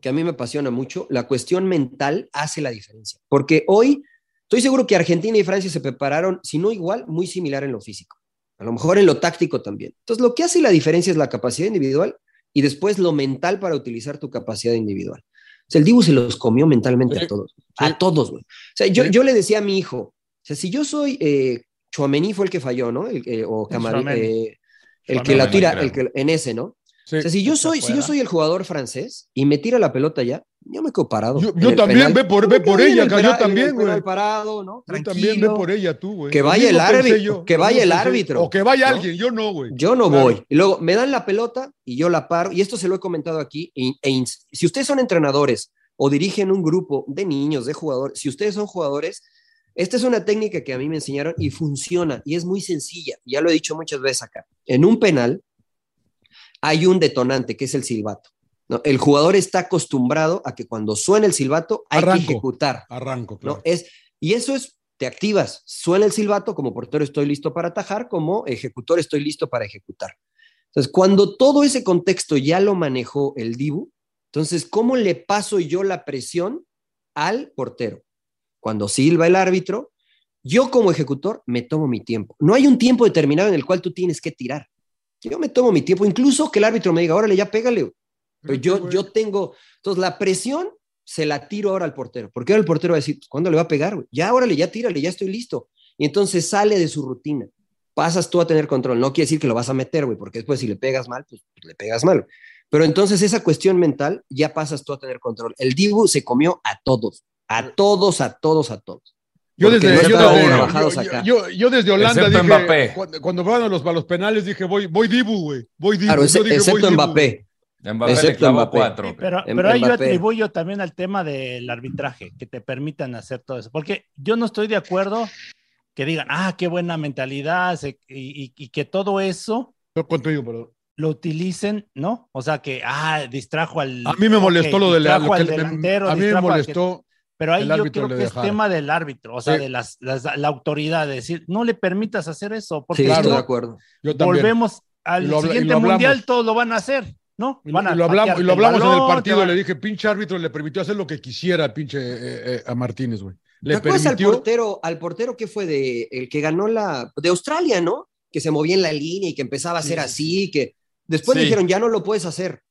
que a mí me apasiona mucho. La cuestión mental hace la diferencia. Porque hoy estoy seguro que Argentina y Francia se prepararon, si no igual, muy similar en lo físico. A lo mejor en lo táctico también. Entonces, lo que hace la diferencia es la capacidad individual y después lo mental para utilizar tu capacidad individual. O sea, el Dibu se los comió mentalmente Sí, a todos. sí. A todos, güey. O sea, yo, Sí. yo le decía a mi hijo, o sea, si yo soy, eh, Chouameni fue el que falló, ¿no? El, eh, o Tchouaméni. eh, el que la tira, el que, en ese, ¿no? Sí. O sea, si yo soy, si yo soy el jugador francés y me tira la pelota ya, yo me quedo parado. Yo- también, penal. ve por- ve por ella, el ca- yo también, güey. parado, ¿no? Yo también ve por ella tú, güey. Que vaya el árbitro, yo, que vaya el árbitro, O que vaya ¿no? alguien, yo no, güey. Yo no Claro. voy. Y luego me dan la pelota y yo la paro. Y esto se lo he comentado aquí. e- e si ustedes son entrenadores o dirigen un grupo de niños, de jugadores, si ustedes son jugadores, esta es una técnica que a mí me enseñaron y funciona y es muy sencilla. Ya lo he dicho muchas veces acá. En un penal hay un detonante que es el silbato. ¿no? El jugador está acostumbrado a que cuando suena el silbato hay Arranco. que ejecutar. Arranco, ¿no? claro. Es, y eso es, te activas, suena el silbato, como portero estoy listo para atajar, como ejecutor estoy listo para ejecutar. Entonces, cuando todo ese contexto ya lo manejó el Dibu, entonces, ¿cómo le paso yo la presión al portero? Cuando silba el árbitro, yo como ejecutor me tomo mi tiempo. No hay un tiempo determinado en el cual tú tienes que tirar. Yo me tomo mi tiempo, incluso que el árbitro me diga, órale, ya pégale. güey". Pero yo, yo tengo, entonces la presión se la tiro ahora al portero, porque ahora el portero va a decir, ¿cuándo le va a pegar? güey? Ya, órale, ya tírale, ya estoy listo. Y entonces sale de su rutina. Pasas tú a tener control. No quiere decir que lo vas a meter, güey, porque después si le pegas mal, pues le pegas mal. Pero entonces esa cuestión mental ya pasas tú a tener control. El Dibu se comió a todos, a todos, a todos, a todos. Yo desde, no yo, desde- trabajados yo- acá. yo- yo desde Holanda Excepto dije, Mbappé. cuando, cuando fueron a los, a los penales dije, voy, voy Dibu, güey, voy Dibu. Claro, Yo exe- dije, voy excepto Dibu, Mbappé. Excepto Mbappé. cuatro. Sí, pero, Em- pero ahí yo atribuyo también al tema del arbitraje, que te permitan hacer todo eso. Porque yo no estoy de acuerdo que digan, ah, qué buena mentalidad, se- y, y- y que todo eso Yo contigo, pero lo utilicen, ¿no? O sea, que, ah, distrajo al. a mí me molestó lo del distrajo lo que al me- delantero, A mí me distrajo al que- molestó. Pero ahí yo creo que es tema del árbitro, o sea, Sí. de las, las- la autoridad, de decir, no le permitas hacer eso, porque Sí, estoy de acuerdo. Yo volvemos al lo siguiente mundial, todos lo van a hacer, ¿no? Y, Van a y lo hablamos, y lo hablamos en el partido. van- Le dije, pinche árbitro le permitió hacer lo que quisiera, pinche eh, eh, a Martínez, güey. ¿Te Le acuerdas al permitió. portero, al portero que fue de el que ganó la de Australia, ¿no? Que se movía en la línea y que empezaba a hacer Sí. así, que después Sí. dijeron, ya no lo puedes hacer.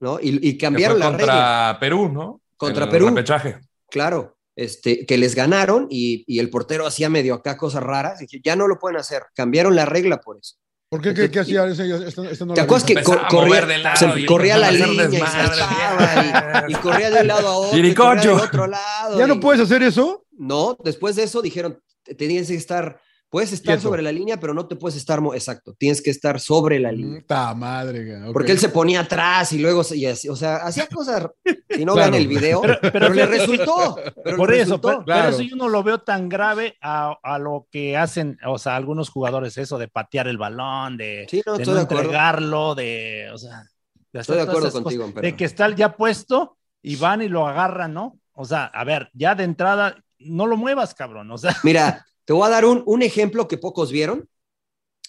¿no? Y, y cambiaron la regla. contra Perú, ¿no? Contra El Perú. repechaje. Claro, este, que les ganaron y, y el portero hacía medio acá cosas raras. Y dije, ya no lo pueden hacer. Cambiaron la regla por eso. ¿Por qué? ¿Qué, qué hacía? Ese- esta no ¿Te acuerdas que co- corría, mover de lado se y corría la línea y saltaba y, y corría de un lado a otro? y corría del otro lado. ¿Ya no puedes hacer eso? No, después de eso dijeron, te- tenías que estar, puedes estar sobre la línea, pero no te puedes estar, mo- exacto, tienes que estar sobre la línea. Puta madre. Porque él se ponía atrás y luego, se- y así, o sea, hacía cosas, si no Claro. vean el video, pero, Pero- pero le resultó. pero Por le eso, resultó. pero, claro. eso yo no lo veo tan grave a, a lo que hacen, o sea, algunos jugadores, eso de patear el balón, de, Sí, no, de estoy no de acuerdo. entregarlo, de, o sea, de, Estoy de acuerdo contigo, cosas, de que está ya puesto y van y lo agarran, ¿no? O sea, a ver, ya de entrada, no lo muevas, cabrón, o sea, Mira, *laughs* te voy a dar un, un ejemplo que pocos vieron.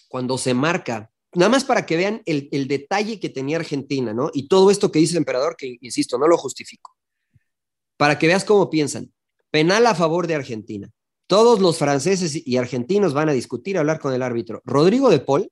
Cuando se marca, nada más para que vean el, el detalle que tenía Argentina, ¿no? Y todo esto que dice el emperador, que insisto, no lo justifico. Para que veas cómo piensan. Penal a favor de Argentina. Todos los franceses y argentinos van a discutir, a hablar con el árbitro. Rodrigo de Paul,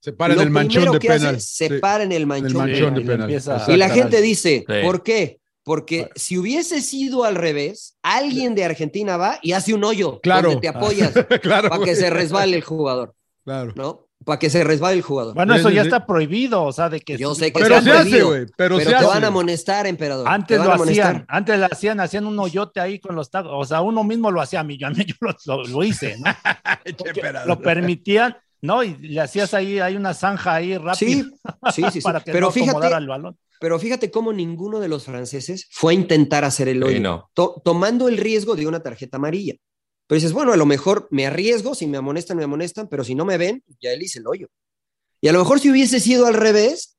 Se para en el manchón de hace, penal. se Sí. para en el manchón, el de manchón de penal. y la gente dice, Sí. ¿por qué? Porque si hubiese sido al revés, alguien de Argentina va y hace un hoyo Claro. donde te apoyas *laughs* claro. para que se resbale el jugador, Claro. ¿no? Para que se resbale el jugador. bueno, eso ya está prohibido, o sea, de que Yo sé que Pero está se hace, prohibido, güey. Pero, Pero, se te hace. van a amonestar, emperador. Antes lo hacían, antes lo hacían, hacían un hoyote ahí con los tacos, o sea, uno mismo lo hacía a mí, yo, a mí yo lo, lo- lo hice, ¿no? *laughs* Lo permitían, ¿no? Y le hacías ahí, hay una zanja ahí rápida Sí, sí, sí. *laughs* sí. para que Pero no acomodara fíjate, el balón. Pero fíjate cómo ninguno de los franceses fue a intentar hacer el Sí, hoyo, no. to- tomando el riesgo de una tarjeta amarilla. Pero dices, bueno, a lo mejor me arriesgo, si me amonestan, me amonestan, pero si no me ven, ya él hice el hoyo. Y a lo mejor si hubiese sido al revés,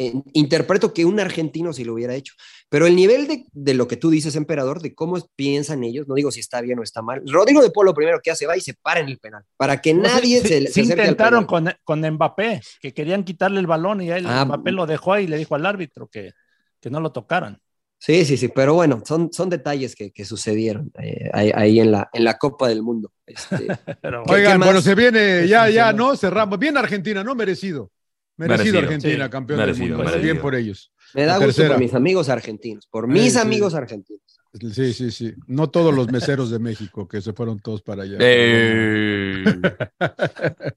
eh, interpreto que un argentino sí lo hubiera hecho. Pero el nivel de, de lo que tú dices, emperador, de cómo piensan ellos, no digo si está bien o está mal. Rodrigo de Polo lo primero que hace va y se para en el penal, para que nadie se, se acerque al intentaron penal. con, con Mbappé, que querían quitarle el balón y él, Ah, Mbappé lo dejó ahí y le dijo al árbitro que, que no lo tocaran. Sí, sí, sí, pero bueno, son, son detalles que, que sucedieron eh, ahí, ahí en, la, en la Copa del Mundo. Este, *laughs* Pero ¿Qué- Oigan, bueno, se viene, ya, ya. ¿no? Cerramos. Bien Argentina, ¿no? Merecido. Merecido, Merecido. Argentina, Sí, campeón merecido, del mundo. merecido. Bien por ellos. me da La gusto tercera. por mis amigos argentinos, por mis sí. amigos argentinos. Sí, sí, sí. No todos los meseros de México, que se fueron todos para allá. Eh, *laughs*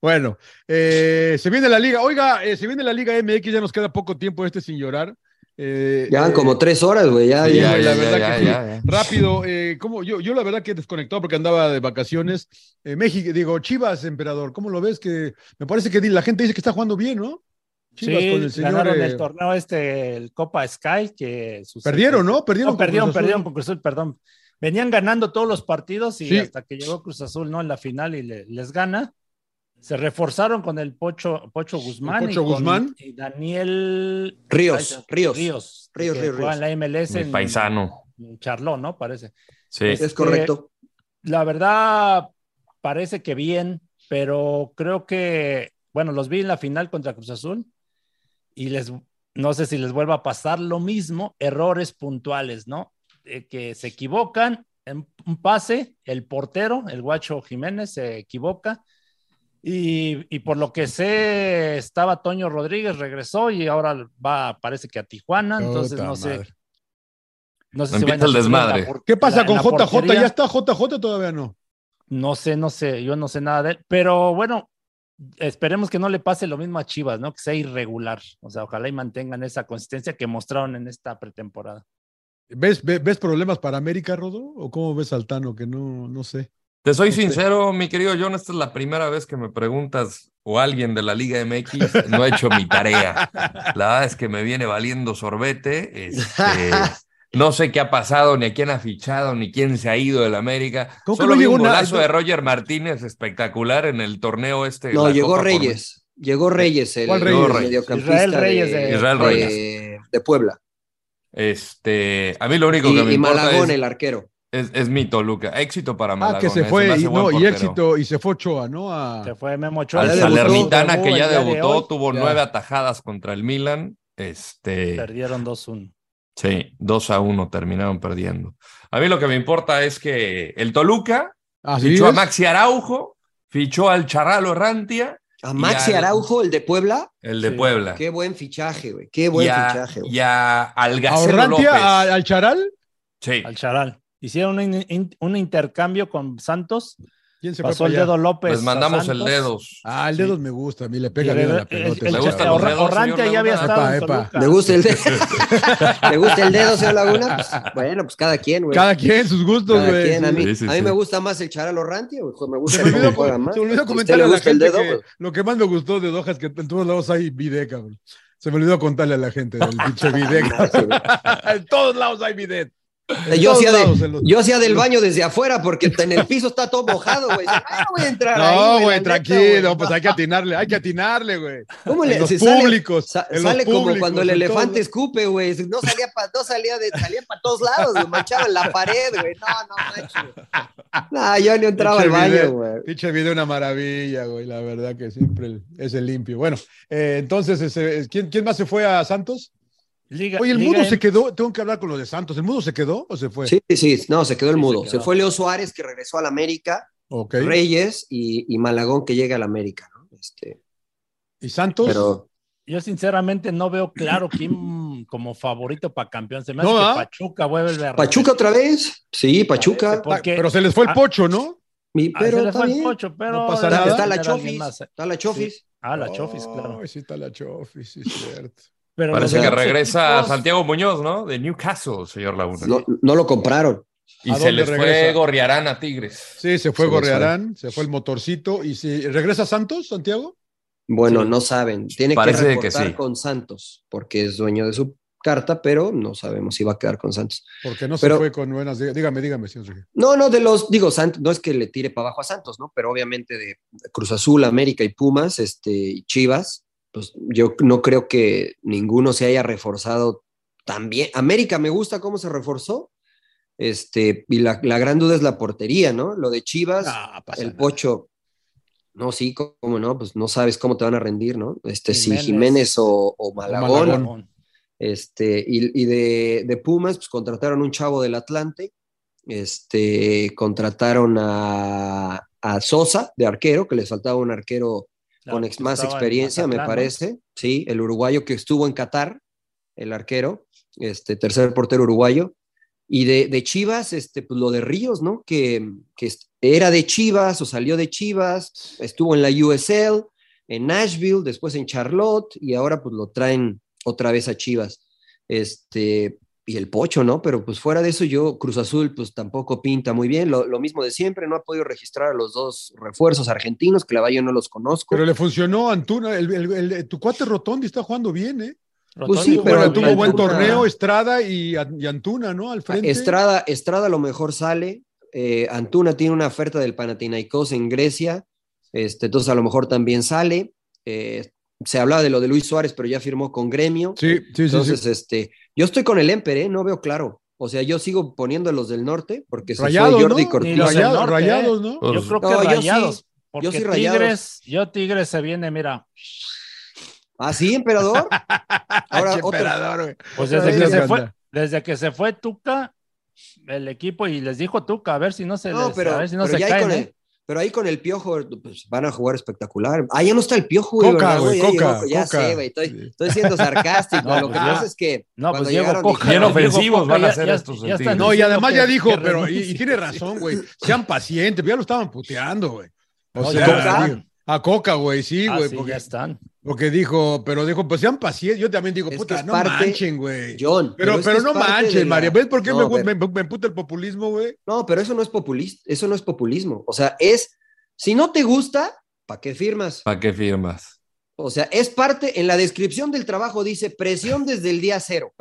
Bueno, eh, se viene la liga. Oiga, eh, se viene la liga MX, ya nos queda poco tiempo este sin llorar. Eh, Ya van eh, como tres horas, güey. Ya, ya, la ya, verdad que. Rápido, eh, ¿cómo? Yo, yo la verdad que he desconectado porque andaba de vacaciones. Eh, México, digo, Chivas, emperador, ¿cómo lo ves? Que me parece que la gente dice que está jugando bien, ¿no? Chivas sí, con el señor. ganaron eh, el torneo este, el Copa Sky, que sucede- perdieron, ¿no? Perdieron. No, con perdieron, Cruz Azul. perdieron con Cruz Azul, perdón. Venían ganando todos los partidos y Sí. hasta que llegó Cruz Azul, ¿no? En la final y le- les gana. Se reforzaron con el Pocho, Pocho Guzmán. Pocho y con- Guzmán. y Daniel Ríos, Ay, Ríos. Ríos. Ríos, que Ríos, en la MLS. En- paisano. en Charlot, ¿no? Parece. Sí. Este, Es correcto. La verdad, parece que bien, pero creo que, bueno, los vi en la final contra Cruz Azul y les, no sé si les vuelva a pasar lo mismo, errores puntuales, ¿no? Eh, que se equivocan en un pase, el portero, el guacho Jiménez, se equivoca. Y, y por lo que sé, estaba Toño Rodríguez, regresó y ahora va, parece que a Tijuana, entonces no sé. No sé Empieza a el la desmadre. por- ¿Qué pasa con JJ? portería. ¿Ya está JJ todavía no? No sé, no sé, yo no sé nada de él, pero bueno, esperemos que no le pase lo mismo a Chivas, ¿no? Que sea irregular, o sea, ojalá y mantengan esa consistencia que mostraron en esta pretemporada. ¿Ves, ve- ves problemas para América, Rodo? ¿O cómo ves al Tano? Que no, no sé. Te soy sé. sincero, mi querido John, esta es la primera vez que me preguntas o alguien de la Liga MX, no he hecho mi tarea. La verdad es que me viene valiendo sorbete. este, *laughs* no sé qué ha pasado, ni a quién ha fichado, ni quién se ha ido del América. ¿Cómo que Solo no vi un golazo de Roger Martínez espectacular en el torneo este. No, la llegó Copa por- Reyes. Llegó Reyes, el, ¿Cuál el Reyes? mediocampista Israel Reyes de- Israel de, Reyes. de Puebla. Este, a mí lo único Y, que me y importa Malagón, es, el arquero. Es, es mi Toluca. Éxito para Ah, Malagón. que se eh, me fue y, no, y éxito, y se fue Ochoa, ¿no? A- Se fue Memo Ochoa. Al Salernitana debutó que ya de debutó, tuvo Ya. nueve atajadas contra el Milan. Este, Perdieron 2-1. sí, 2 a 1 terminaron perdiendo. A mí lo que me importa es que el Toluca Así fichó a. Maxi Araujo, fichó al Charralo Rantia A Maxi al- Araujo, el de Puebla. El de Sí. Puebla. Qué buen fichaje, güey. Qué buen y a, fichaje, güey. y a ¿A Algacelo Orrantia, López. a- al Charal? Sí. Al Charal. Hicieron un, in- un intercambio con Santos. ¿Quién se fue Pasó el dedo López. Les mandamos el dedos. Ah, el Sí. dedos me gusta, a mí le pega bien a la pelota. el- ¿Le el- gustan el- señor ya había estado Epa, epa. Toluca. ¿Le gusta el dedo? *laughs* ¿Le gusta el dedo, señor Laguna? Pues, bueno, pues cada quien, güey. Cada quien, sus gustos, Cada güey. quien. A mí, Sí, sí, a mí sí. me gusta más el Charal Orrantia, güey. Me gusta Se me, cómo olvidó, juega más. se me olvidó ¿A comentarle la gusta el gente dedo, que güey? lo que más me gustó de Doha es que en todos lados hay bidet, cabrón. Se me olvidó contarle a la gente del pinche *laughs* bidet. cabrón. *laughs* en todos lados hay bidet. En Yo hacía, de, en yo hacía del baño desde afuera porque en el piso está todo mojado, güey. Ay, no voy a entrar ahí. No, la güey, tranquilo, pues hay que atinarle, hay que atinarle, güey. ¿Cómo En le los se sale- públicos, sa- en los sale como públicos, cuando el en elefante escupe, güey. No salía para no salía de salía para todos lados, güey. Manchaban la pared, güey. No, no, macho. No, yo no entraba al baño, güey. Pinche video una maravilla, güey. La verdad que siempre es el limpio. Bueno, eh, entonces, ese, ¿quién, ¿quién más se fue a Santos? Liga- Oye, el Liga mudo M- se quedó. Tengo que hablar con lo de Santos. ¿El mudo se quedó o se fue? Sí, sí, no, se quedó el Sí, se mudo. Se, quedó. fue Leo Suárez, que regresó al América, Ok. Reyes y, y Malagón, que llega al América, ¿no? Este, ¿Y Santos? pero Yo sinceramente no veo claro quién como favorito para campeón. Se me hace No, que ¿ah? Pachuca vuelve a Pachuca otra vez. Sí, Pachuca. Porque- Ah, pero se les fue el Ah, pocho, ¿no? Mi- Ah, se pero le está fue el. Pocho, pero No pasa nada. Está la Chofis. Está la Chofis. Ah, la Chofis, claro. Sí está la Chofis, sí es cierto. Pero Parece que regresa equipos- Santiago Muñoz, ¿no? De Newcastle, señor Laguna. No, no lo compraron. Y ¿A se les fue? Gorriarán a Tigres. Sí, se fue Se les Gorrearán, se fue el motorcito. ¿Y si regresa Santos, Santiago? Bueno, Sí. no saben. Tiene Parece que que reportar sí. con Santos, porque es dueño de su carta, pero no sabemos si va a quedar con Santos. Porque no Pero- se fue con buenas. Dígame, dígame, señor Sergio. No, no, de los, digo, Santos, no es que le tire para abajo a Santos, ¿no? Pero obviamente de Cruz Azul, América y Pumas, este, y Chivas, pues yo no creo que ninguno se haya reforzado tan bien. América me gusta cómo se reforzó, este, y la, la gran duda es la portería, ¿no? Lo de Chivas, Ah, el nada. Pocho, no, sí, cómo no, pues no sabes cómo te van a rendir, ¿no? Este, si Jiménez. Jiménez o, o Malagón, Malagón. este, y, y de, de Pumas, pues contrataron un chavo del Atlante, este, contrataron a, a Sosa de arquero, que les faltaba un arquero Claro, con ex- más experiencia, me parece. Sí, el uruguayo que estuvo en Qatar, el arquero, este tercer portero uruguayo. Y de, de Chivas, este, pues lo de Ríos, ¿no? Que, que era de Chivas o salió de Chivas, estuvo en la USL, en Nashville, después en Charlotte, y ahora pues lo traen otra vez a Chivas. Este, y el Pocho, ¿no? Pero pues fuera de eso, yo, Cruz Azul, pues tampoco pinta muy bien. Lo, lo mismo de siempre, no ha podido registrar a los dos refuerzos argentinos, que la vaya yo no los conozco. Pero le funcionó a Antuna. El, el- el- tu cuate Rotondi está jugando bien, ¿eh? Pues sí, Rotondi pero Bueno, tuvo buen. Antuna- torneo, Estrada y, y Antuna, ¿no? Al frente. Estrada, Estrada a lo mejor sale. eh, Antuna tiene una oferta del Panathinaikos en Grecia. Este, entonces a lo mejor también sale. Eh, se hablaba de lo de Luis Suárez, pero ya firmó con Gremio. Sí, sí, sí, Entonces, sí. este, yo estoy con el Emper, ¿eh? no veo claro. O sea, yo sigo poniendo los del norte porque se Rayados, fue Jordi ¿no? Cortés. Los del Rayados, norte, rayados, ¿eh? ¿no? Yo creo que No, yo sí- rayados. porque sí rayados. Tigres, yo Tigres se viene, mira. ¿Ah, sí, emperador? *laughs* Ahora, otro- emperador, güey. Pues desde que se ¿qué fue, desde que se fue Tuca, el equipo, y les dijo Tuca, a ver si no se No, les, pero, a ver si no pero se caen, con ¿eh? Pero ahí con el piojo pues, van a jugar espectacular. Ah, ya no está el piojo, güey. Coca, ¿verdad, güey, Ya Coca, ya Coca. sé, güey. Estoy, siendo sarcástico. *laughs* No, Lo que pues pasa es que. No, pues Diego llegaron, Coca. Bien ofensivos van a ser ya- estos ya Tigres. No, y además que- ya dijo, pero, y, tiene razón, güey. *laughs* Sean pacientes, ya lo estaban puteando, güey. O No, sea, a Coca, güey, sí, Ah, güey. sí, porque, ya están. Porque dijo, pero dijo, pues sean pacientes. Yo también digo, Es que puta, no parte- manchen, güey. John. Pero, es pero, que es no manchen, la- María. ¿Ves por qué No, me, pero- me, me emputa el populismo, güey? No, pero eso no es populista. Eso no es populismo. O sea, es. Si no te gusta, ¿para qué firmas? ¿Para qué firmas? O sea, es parte. En la descripción del trabajo dice presión desde el día cero.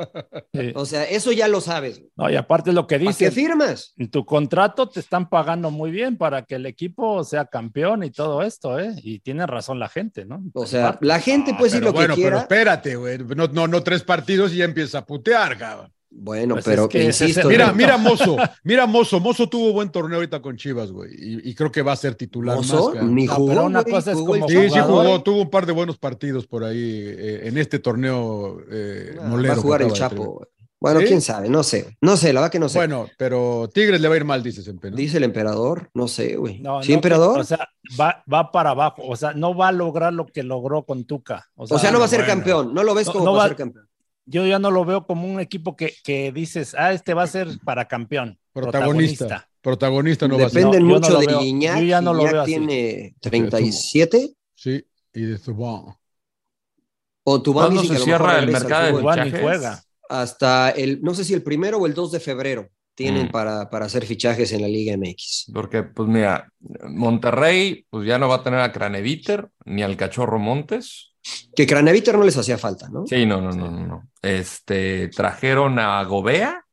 Sí. O sea, eso ya lo sabes. No, y aparte lo que ¿Para qué dice, firmas? en tu contrato te están pagando muy bien para que el equipo sea campeón y todo esto, ¿eh? Y tiene razón la gente, ¿no? O sea, la gente puede decir Pero lo bueno, que pero quiera. espérate, güey. No, no, no tres partidos y ya empieza a putear, cabrón. Bueno, Pues pero es que insisto. Mira, ¿no? mira Mozo, *laughs* mira Mozo, Mozo tuvo buen torneo ahorita con Chivas, güey, y, y creo que va a ser titular Mozo, más. ni No, jugó. pero una güey, cosa es jugó el como Sí, sí jugó, tuvo un par de buenos partidos por ahí eh, en este torneo eh, Ah, molero va a jugar el Chapo. Bueno, ¿Sí? quién sabe, no sé. No sé, la verdad que no sé. Bueno, pero Tigres le va a ir mal, dices, Empe, ¿no? Dice el emperador, no sé, güey. No, ¿Sí, no, emperador? O sea, va, va para abajo. O sea, no va a lograr lo que logró con Tuca. O sea, no va a ser bueno. campeón, no lo ves No, como no va a va- ser campeón. Yo ya no lo veo como un equipo que, que dices, ah, este va a ser para campeón. Protagonista. Protagonista no va a ser. Dependen No, yo no mucho lo de veo. Guiñac. Yo ya no lo Guiñac veo así. tiene 37. Sí, y de Zubán. O tu ¿Cuándo que se lo cierra el mercado de fichajes? juega. Hasta el, no sé si el primero o el 2 de febrero tienen Mm. para, para hacer fichajes en la Liga MX. Porque, pues mira, Monterrey, pues ya no va a tener a Craneviter ni al Cachorro Montes. Que Craneviter no les hacía falta, ¿no? Sí, no, no, no, no, no. Este, trajeron a Gobea.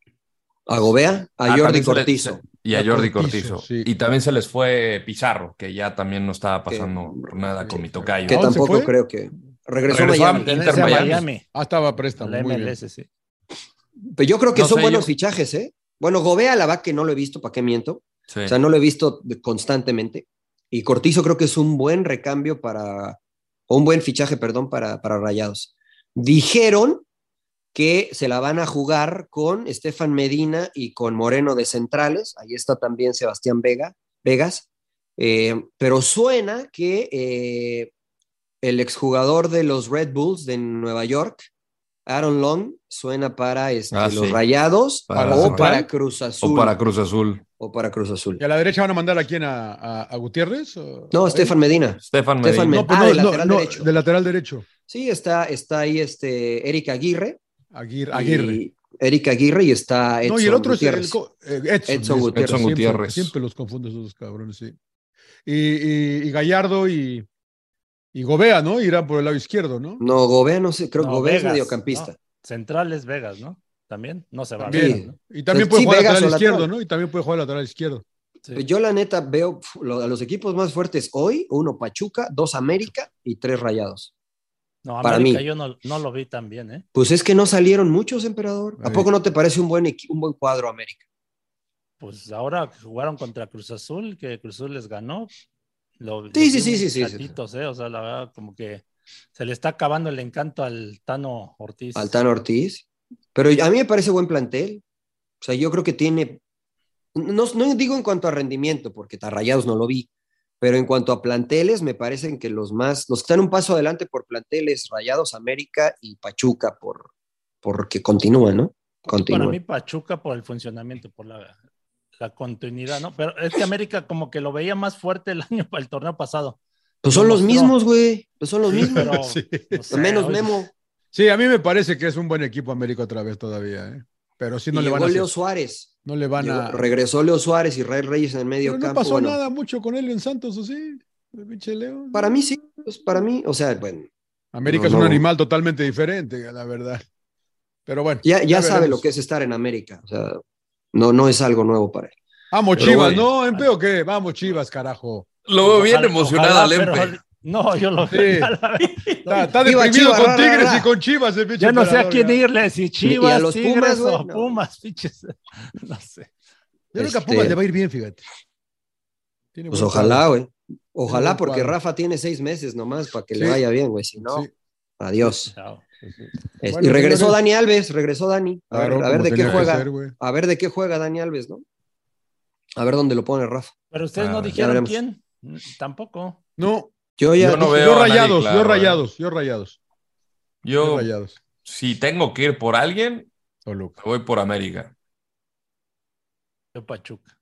A Gobea, a Ah, Jordi le- Cortizo. Y a A Jordi Cortizo, Cortizo. sí. Y también se les fue Pizarro, que ya también no estaba pasando Que- nada con mi tocayo. Que ¿A dónde se tampoco creo que. Regresó, a Regresó a- Miami. Inter Pertenece a Miami. Miami. Ah, estaba préstamo. La muy bien. MLS, sí. Pero yo creo que No son sé, buenos yo- fichajes, ¿eh? Bueno, Gobea, la verdad que no lo he visto, ¿para qué miento? Sí. O sea, no lo he visto constantemente. Y Cortizo creo que es un buen recambio para, o un buen fichaje, perdón, para, para Rayados. Dijeron que se la van a jugar con Estefan Medina y con Moreno de centrales. Ahí está también Sebastián Vega, Vegas. Eh, pero suena que eh, el exjugador de los Red Bulls de Nueva York, Aaron Long, suena para este, Ah, los sí. Rayados Para o Central. para Cruz Azul. O para Cruz Azul. o para Cruz Azul. ¿Y a la derecha van a mandar a quién? ¿A, a- a Gutiérrez? o- No? Estefan Medina. Stefan Stefan Medina. No, pues Ah, no, de lateral no, derecho. de lateral derecho. Sí, está, está ahí este Eric Aguirre. Aguirre. Aguirre. Eric Aguirre y está Edson no, y el otro Gutiérrez. es el, eh, Edson. Edson Gutiérrez. Edson Siempre- Gutiérrez. Siempre los confundo esos dos cabrones, sí. Y, y- y Gallardo y, y Gobea, ¿no? Irán por el lado izquierdo, ¿no? No, Gobea no sé, creo que No, Gobea es Vegas, mediocampista. ¿no? Centrales Vegas, ¿no? También no se va También. bien. ¿no? Y también Sí, puede jugar Vegas lateral izquierdo, ¿no? Y también puede jugar lateral izquierdo. Sí. Pues Yo la neta veo a los equipos más fuertes hoy, uno Pachuca, dos América y tres Rayados. No, para mí. yo no, no lo vi tan bien, ¿eh? Pues es que no salieron muchos, emperador. ¿A Ahí. poco no te parece un buen, un buen cuadro América? Pues ahora jugaron contra Cruz Azul, que Cruz Azul les ganó. Lo, Sí, sí, sí, sí, ¿eh? O sea, la verdad, como que se le está acabando el encanto al Tano Ortiz. Altano Ortiz. Pero a mí me parece buen plantel. O sea, yo creo que tiene. No, no digo en cuanto a rendimiento, porque a Rayados no lo vi, pero en cuanto a planteles, me parecen que los más. Los que están un paso adelante por planteles, Rayados, América y Pachuca, por porque continúan, ¿no? Para Continúan. mí, Pachuca por el funcionamiento, por la, la continuidad, ¿no? Pero es que América como que lo veía más fuerte el *laughs* año el torneo pasado. Pues son lo los mismos, güey. Pues son los mismos. Pero *laughs* Sí. no Menos Memo. Sí, a mí me parece que es un buen equipo América otra vez todavía, ¿eh? Pero sí no y le van llegó a Leo hacer- Suárez. no le van Llegó- a regresó Leo Suárez y Israel Reyes en el medio Pero no campo. pasó Bueno, nada mucho con él en Santos, ¿o sí? El pinche Leo. Para mí sí, pues para mí, o sea, bueno, América No, es un no. animal totalmente diferente, la verdad. Pero bueno. ya, ya sabe veremos. lo que es estar en América. O sea, no, no es algo nuevo para él. Vamos, Pero Chivas, bueno. ¿no? ¿En o qué? Vamos, Chivas, carajo. Lo veo bien Ojalá- emocionado al Empe. No, yo lo Sí. vi. Está, deprimido Chivas, con ra, Tigres ra. y con Chivas, el Ya no sé a quién irle, si Y a Chivas, los Tigres Pumas, o no. Pumas, pinches. *laughs* No sé. Yo creo que a Este- Pumas le va a ir bien, fíjate. Tiene Pues ojalá, güey. Ojalá, porque. Rafa tiene seis meses nomás para que le vaya bien, güey. Si no, Sí. adiós. Chao. Es- Bueno, y regresó. Dani Alves, regresó Dani. A ver, Claro, a ver como de qué juega. ser, a ver de qué juega Dani Alves, ¿no? A ver dónde lo pone Rafa. Pero ustedes Ah, no dijeron quién. Tampoco. No, Yo ya Yo no dije- veo yo a nadie rayados, claro, yo eh. rayados, yo rayados. Yo Yo, rayados. si tengo que ir por alguien, Toluca. voy por América. Yo Pachuca.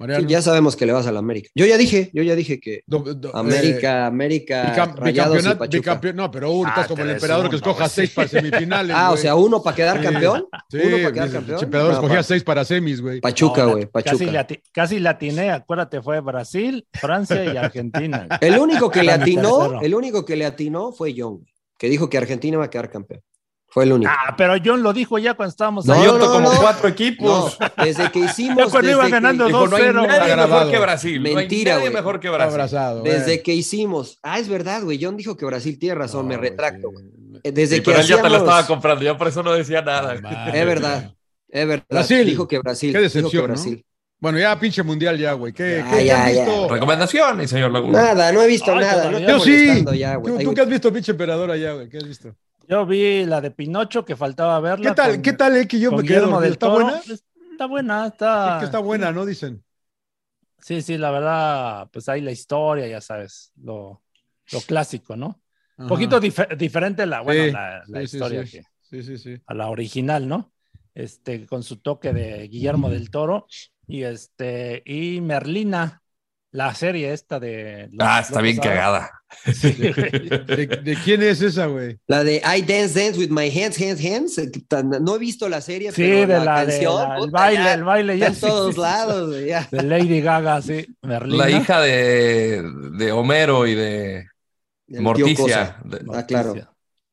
Mariano. sí, ya sabemos que le vas a la América. Yo ya dije, yo ya dije que Do- do- América, eh, América, bicam- Rayados y bicampeonato- Pachuca. bicampeón- no, pero uno Ah, estás como el emperador que escoja seis para semifinales. Ah, o sea, uno para quedar Sí. campeón. Sí, uno para quedar el campeón. emperador No, escogía pa- seis para semis, güey. Pachuca, güey, Casi Pachuca. le, ati- casi le atiné, acuérdate, fue Brasil, Francia y Argentina. El único que le atinó, el único que le atinó fue John, que dijo que Argentina va a quedar campeón. Fue el único. Ah, pero John lo dijo ya cuando estábamos No, ahí. Yo no, como no. cuatro No, equipos. desde que Ya hicimos. cuando iba desde que- ganando Dijo, no hay 2-0. nadie mejor que Brasil. Mentira, nadie güey. mejor que Brasil. abrazado. Desde güey. que hicimos. Ah, es verdad, güey. John dijo que Brasil tiene razón, No, me güey, retracto. sí. Eh, Desde Sí, que pero él ya te lo hacíamos- estaba comprando, yo por eso no decía nada. Es verdad, es verdad. Brasil. Dijo que Brasil. Qué decepción, dijo que ¿no? Brasil. Bueno, ya pinche mundial ya, güey. ¿Qué, Ya, qué- ya, has ya. visto? Recomendaciones, señor Laguna. Nada, no he visto Ay, nada. No Yo sí. ya, güey. ¿Tú, Ay, tú güey. qué has visto, pinche emperador allá, güey? ¿Qué has visto? Yo vi la de Pinocho que faltaba verla. ¿Qué tal, con- qué tal, eh, que yo me quedé del ¿Está Toro. buena? Está buena, está. Es que está buena, ¿no? Dicen. Sí, sí, la verdad, pues ahí la historia, ya sabes, lo, lo clásico, ¿no? Un poquito dife- diferente la, bueno, Sí, la, la sí, sí, historia sí. que Sí, sí, sí. a la original, ¿no? Este, con su toque de Guillermo del Toro y este, y Merlina, la serie esta de. Ah, está bien cagada. *laughs* Sí, güey. ¿De, de quién es esa, güey? La de I Dance Dance with My Hands, Hands, Hands. eh, No he visto la serie, Sí, pero de la, de canción, la- el baile, ya el baile está ya en sí, todos lados, güey, ya. De Lady Gaga, sí, Merlina. La hija de, de Homero y de El Morticia. De, Ah, claro.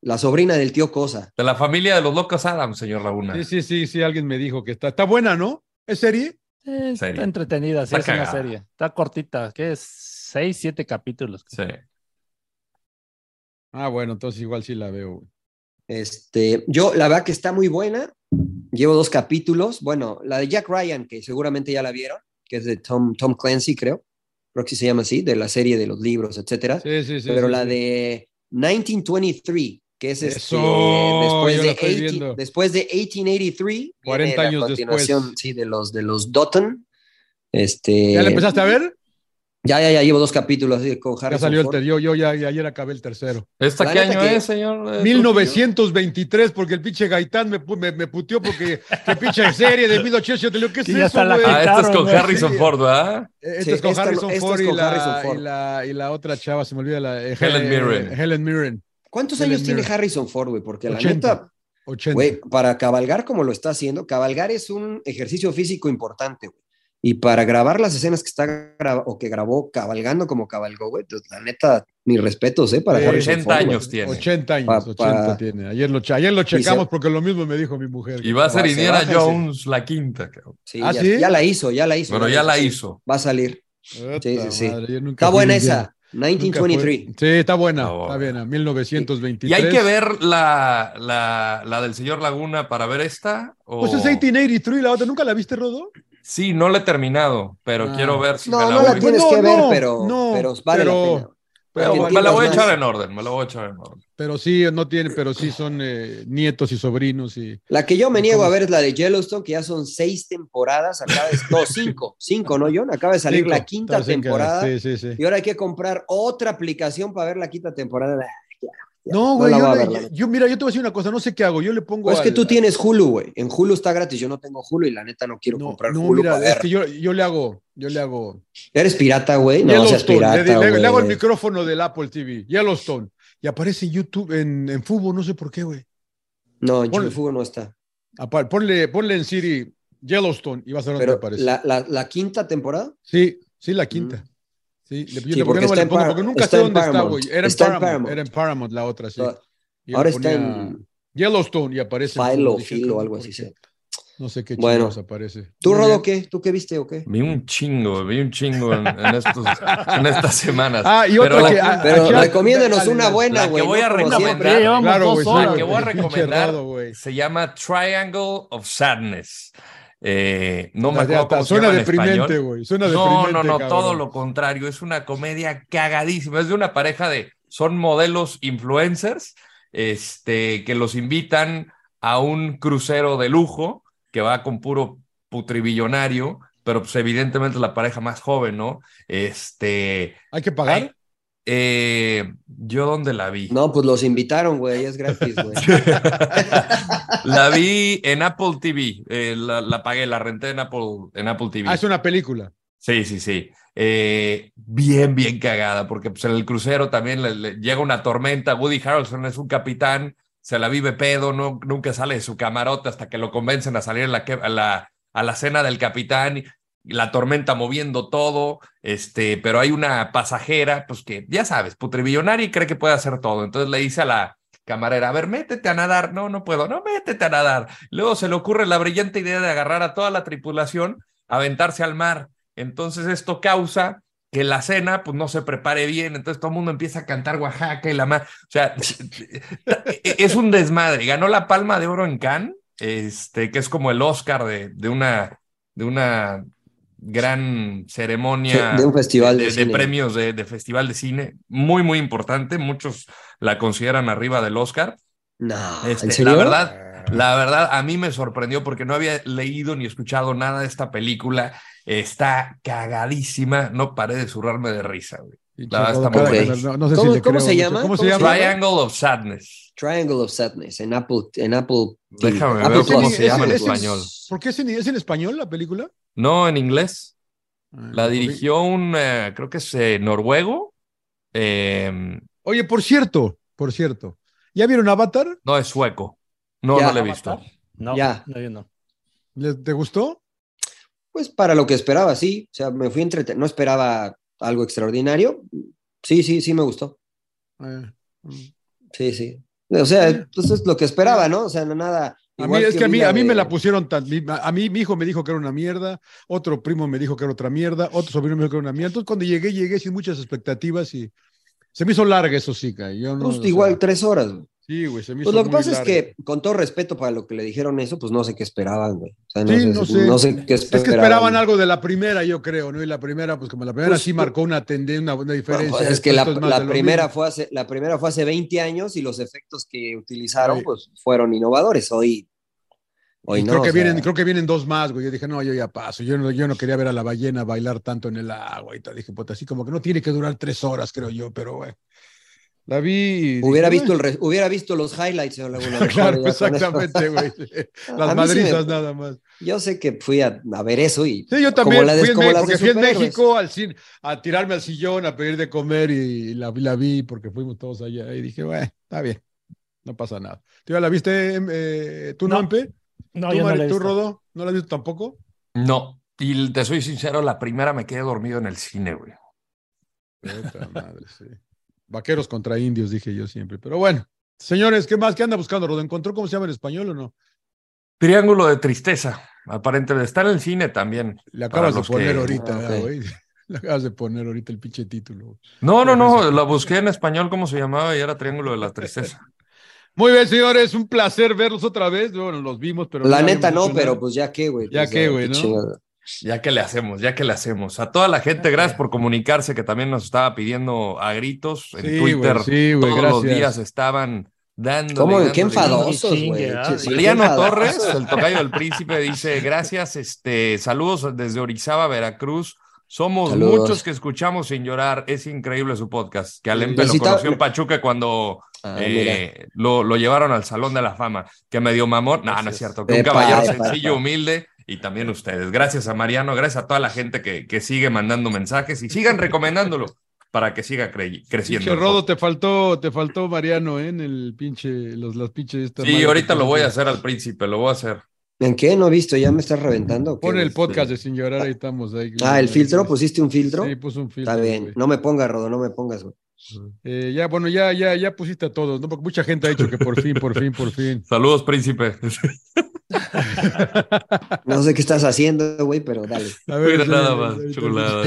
La sobrina del tío Cosa. de la familia de los locos Adams, señor Laguna. Sí, sí, sí, sí, alguien me dijo que está. Está buena, ¿no? ¿Es serie? Eh, Serie. está entretenida, sí, Está es una serie. Está cortita, que es seis, siete capítulos. Sí. Ah, bueno, entonces igual sí la veo. Este, yo, la verdad que está muy buena. Llevo dos capítulos. Bueno, la de Jack Ryan, que seguramente ya la vieron, que es de Tom, Tom Clancy, creo. Creo que se llama así, de la serie de los libros, etcétera. Sí, sí, sí. Pero sí, la sí. de 1923, que es este, Eso, después, de la estoy 18 viendo. después de 1883, 40 viene la años continuación, después. sí, de los de los Dutton. Este, ¿Ya la empezaste a ver? Ya, ya, ya llevo dos capítulos así, con Ya Harrison salió el Ford. tercero. Yo, yo ya, ya ayer acabé el tercero. ¿Esta qué año que- es, señor? eh, Trujillo? 1923, porque el pinche Gaitán me, me, me puteó porque que pinche serie de 1800. Yo le digo, ¿qué es ya eso, está la? Ah, esta es con güey. Harrison. Ford, ¿verdad? Esta Sí, es con esta no- Harrison esta Ford, es y, la, Harrison Ford. Y, la, y la otra chava, se me olvida la. eh, Helen eh, Mirren. Helen Mirren. ¿Cuántos años tiene. Harrison Ford, güey? Porque la 80. neta, 80. güey, para cabalgar como lo está haciendo, cabalgar es un ejercicio físico importante, güey. Y para grabar las escenas que está o que grabó cabalgando como cabalgó, güey, pues, la neta, mis respetos, ¿eh? Para Sí, Harrison 80 Ford, güey. años tiene. 80 años, Pa- 80 pa- tiene. Ayer lo, ayer lo se- checamos porque lo mismo me dijo mi mujer. Y va a ser Se Indiana se- Jones la quinta. cabrón. Sí, ¿Ah, ya, sí? ya la hizo, ya la hizo. Bueno, ya la hizo. Va a salir. Sí, sí, sí. madre, Está buena esa, 1923. fue- Sí, está buena. Está buena. Está bien, a 1923. ¿Y hay que ver la, la, la del señor Laguna para ver esta? O... Pues es 1883, la otra. ¿Nunca la viste, Rodo? Sí, no la he terminado, pero Ah. quiero ver si No, me la no la voy. tienes No, que ver, no, pero, no, pero vale pero- la pena. Pero me la voy a echar en orden, me la voy a echar en orden. Pero sí, no tiene, pero sí son eh, nietos y sobrinos y. La que yo me niego a ver es la de Yellowstone, que ya son seis temporadas, acaba de, no, cinco, cinco, ¿no, John? Acaba de salir Cinco, la quinta temporada Sí, sí, sí. y ahora hay que comprar otra aplicación para ver la quinta temporada. Ya, ya, No, güey, yo, ver, mira, yo te voy a decir una cosa, no sé qué hago. Yo le pongo. Pues es que al- tú tienes Hulu, güey. En Hulu está gratis, yo no tengo Hulu y la neta no quiero No, comprar no, Hulu mira, para es ver. que yo, yo le hago, yo le hago. ¿Eres pirata, güey? No seas pirata, le, le- le hago el micrófono del Apple TV, Yellowstone, y aparece en YouTube, en, en fútbol, no sé por qué, güey. No, en Ponle. Fútbol no está. Apa- Ponle, ponle en Siri Yellowstone y vas a ver dónde aparece. la, la, la quinta temporada, Sí, sí, la quinta. Sí, le, yo Sí, le- ¿por porque qué no le pongo? Porque nunca está sé dónde está, güey. Era en Está en Paramount, Paramount. era en Paramount la otra, sí. Yo ahora está en Yellowstone y aparece. en Filo, algo ¿por así. sí. No sé qué Bueno. aparece. ¿Tú, Rodo, qué? ¿Tú qué viste o qué? Vi un chingo, vi un chingo en, en estos, en estas semanas. Ah, y otra la- que. Pero ah, recomiéndanos dale, una buena, La que güey. voy no a recomendar. Claro, güey. La güey. que voy a recomendar Rodo, güey. se llama Triangle of Sadness. Eh, no me Ya, ya acuerdo cómo se Suena llama en deprimente, güey. Suena No, deprimente. no, no, cabrón. todo lo contrario. Es una comedia cagadísima. Es de una pareja de, son modelos influencers, este, que los invitan a un crucero de lujo que va con puro putribillonario, pero pues evidentemente es la pareja más joven, ¿no? Este, ¿Hay que pagar? eh, yo dónde la vi. No, pues los invitaron, güey. Es gratis, güey. *laughs* La vi en Apple TV. eh, la, la pagué, la renté en Apple, en Apple TV. Ah, es una película. Sí, sí, sí. Eh, bien, bien cagada, porque pues, en el crucero también le- le llega una tormenta. Woody Harrelson es un capitán, se la vive pedo, no, nunca sale de su camarote hasta que lo convencen a salir a la, a la, a la cena del capitán. La tormenta moviendo todo, este, pero hay una pasajera, pues que ya sabes, putribillonaria y cree que puede hacer todo. Entonces le dice a la camarera, a ver, métete a nadar. No, no puedo, no, métete a nadar. Luego se le ocurre la brillante idea de agarrar a toda la tripulación, aventarse al mar. Entonces esto causa que la cena pues no se prepare bien, entonces todo el mundo empieza a cantar Oaxaca y la más, o sea, *laughs* es un desmadre. Ganó la Palma de Oro en Cannes, este, que es como el Oscar de, de una de una gran ceremonia de un festival de premios de, de festival de cine, muy muy importante, muchos la consideran arriba del Oscar. No, Este, ¿en serio? La verdad, la verdad, a mí me sorprendió porque no había leído ni escuchado nada de esta película. Está cagadísima. No paré de zurrarme de risa, güey. La verdad está muy Ok. buena. No, no sé ¿Cómo- si cómo se llama? ¿Cómo se ¿Cómo se llama? Triangle of Sadness. Triangle of Sadness en Apple, en Apple. Déjame Apple ver cómo Plus. se llama en español. ¿Por qué es en, es en español la película? No, en inglés. Ah, La dirigió un, eh, creo que es eh, noruego. Eh, Oye, por cierto, por cierto, ¿ya vieron Avatar? no, es sueco. No, Ya. no lo he visto. No, Ya. no, yo no. ¿Les- ¿Te gustó? Pues para lo que esperaba, sí. O sea, me fui entre... No esperaba algo extraordinario. Sí, sí, sí me gustó. Eh, Sí, sí. O sea, pues es lo que esperaba, ¿no? O sea, no nada. A mí, es que a mí, a mí de- me la pusieron tan. A mí, mi hijo me dijo que era una mierda, otro primo me dijo que era otra mierda, otro sobrino me dijo que era una mierda. Entonces, cuando llegué, llegué sin muchas expectativas y se me hizo larga, eso sí, Yo no, o sea, igual tres horas. Güey. Sí, güey, se me Pues lo que muy pasa es que, con todo respeto para lo que le dijeron eso, pues no sé qué esperaban, güey. O sea, no, Sí, sé, no sé. no sé qué Es esperaban. que esperaban algo de la primera, yo creo, ¿no? Y la primera, pues como la primera Pues, sí marcó una tendencia, una, una diferencia. pues, es que la, Esto es más la de lo primera mismo. fue hace, la primera fue hace 20 años y los efectos que utilizaron Sí. pues fueron innovadores. Hoy, hoy Y no. creo, que o sea, vienen, creo que vienen dos más, güey. Yo dije, no, yo ya paso. Yo no, yo no quería ver a la ballena bailar tanto en el agua y tal. Dije, puta, así como que no tiene que durar tres horas, creo yo, pero bueno. La vi. dije, hubiera, visto el re- hubiera visto los highlights. mejor, *laughs* Claro, exactamente, güey. *laughs* Las sí madrizas nada más. Yo sé que fui a, a ver eso y. Sí, yo también la de- fui como porque fui en. México al cine, a tirarme al sillón, a pedir de comer y la, la vi porque fuimos todos allá y dije, bueno, está bien, no pasa nada. ¿Tú ya la viste, em, eh, tú no, No. Empe? No, ¿Tú, yo no la he tú. Rodo? ¿No la has visto tampoco? No. Y te soy sincero, la primera me quedé dormido en el cine, güey. Puta madre, sí. Vaqueros contra indios, dije yo siempre. Pero bueno, señores, ¿qué más? ¿Qué anda buscando, Rodo? ¿Encontró cómo se llama en español o no? Triángulo de tristeza. Aparentemente está en el cine también. Le acabas de poner que- ahorita, Ah. *laughs* Le acabas de poner ahorita el pinche título. No, no, no, la busqué en español cómo se llamaba y era Triángulo de la Tristeza. *laughs* Muy bien, señores, un placer verlos otra vez. Bueno, los vimos, pero La no neta no, pero pues ya qué, güey. Ya pues, qué, güey, ¿no? chingada. Ya que le hacemos, ya que le hacemos. A toda la gente, gracias por comunicarse, que también nos estaba pidiendo a gritos. En Sí, Twitter güey, sí, güey, todos los días estaban dando. ¿Cómo? Qué enfadosos, güey. ah, Mariano enfadosos. Torres, el tocayo del príncipe, dice: Gracias, este, saludos desde Orizaba, Veracruz. Somos Saludos. muchos que escuchamos sin llorar. Es increíble su podcast. Que Alempe lo conoció en Pachuca cuando Ah, eh, lo, lo llevaron al Salón de la Fama. Que medio mamón. No, no es cierto. Que un caballero sencillo, humilde. Y también ustedes. Gracias a Mariano, gracias a toda la gente que, que sigue mandando mensajes y sigan recomendándolo para que siga cre- creciendo. Pinche Rodo, te faltó, te faltó Mariano, ¿eh? En el pinche, los, las pinches Sí, ahorita lo voy a hacer al príncipe, lo voy a hacer. ¿En qué? ¿No he visto? ¿Ya me estás reventando? Pon el güey? podcast de Sin Llorar, ahí estamos. Ahí, Ah, el filtro, pusiste un filtro. Sí, puso un filtro. Está bien. güey. No me pongas, Rodo, no me pongas, güey. Eh, ya, bueno, ya, ya, ya pusiste a todos, ¿no? Porque mucha gente ha dicho que por fin, por fin, por fin. Saludos, príncipe. *laughs* No sé qué estás haciendo, güey, pero dale. A Mira sí, nada más, chulada.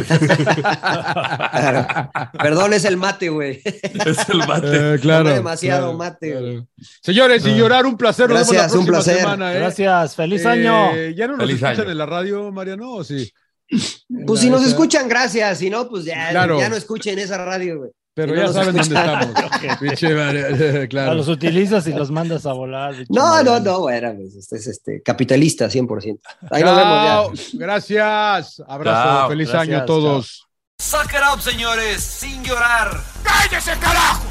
Claro. Perdón, es el mate, güey. Es el mate. Eh, claro. Tomé demasiado claro, mate, claro. güey. Señores, sin llorar, un placer. Nos vemos Gracias, la un próxima placer. semana, ¿eh? Gracias, feliz Eh, año. ¿Ya no nos Feliz escuchan año. en la radio, Mariano? ¿O sí? Pues La si nos esa- escuchan, gracias. Si no, pues ya, Claro. ya no escuchen esa radio, güey. Pero no ya saben dónde estamos. *laughs* *laughs* Claro. los utilizas y los mandas a volar. No, no, no, bueno, pues este es este, capitalista, 100%. Ahí nos vemos Chao. ya. Gracias. Abrazo. Chao. Feliz Gracias, año a todos. Suck it up, señores, sin llorar. ¡Cállese, carajo!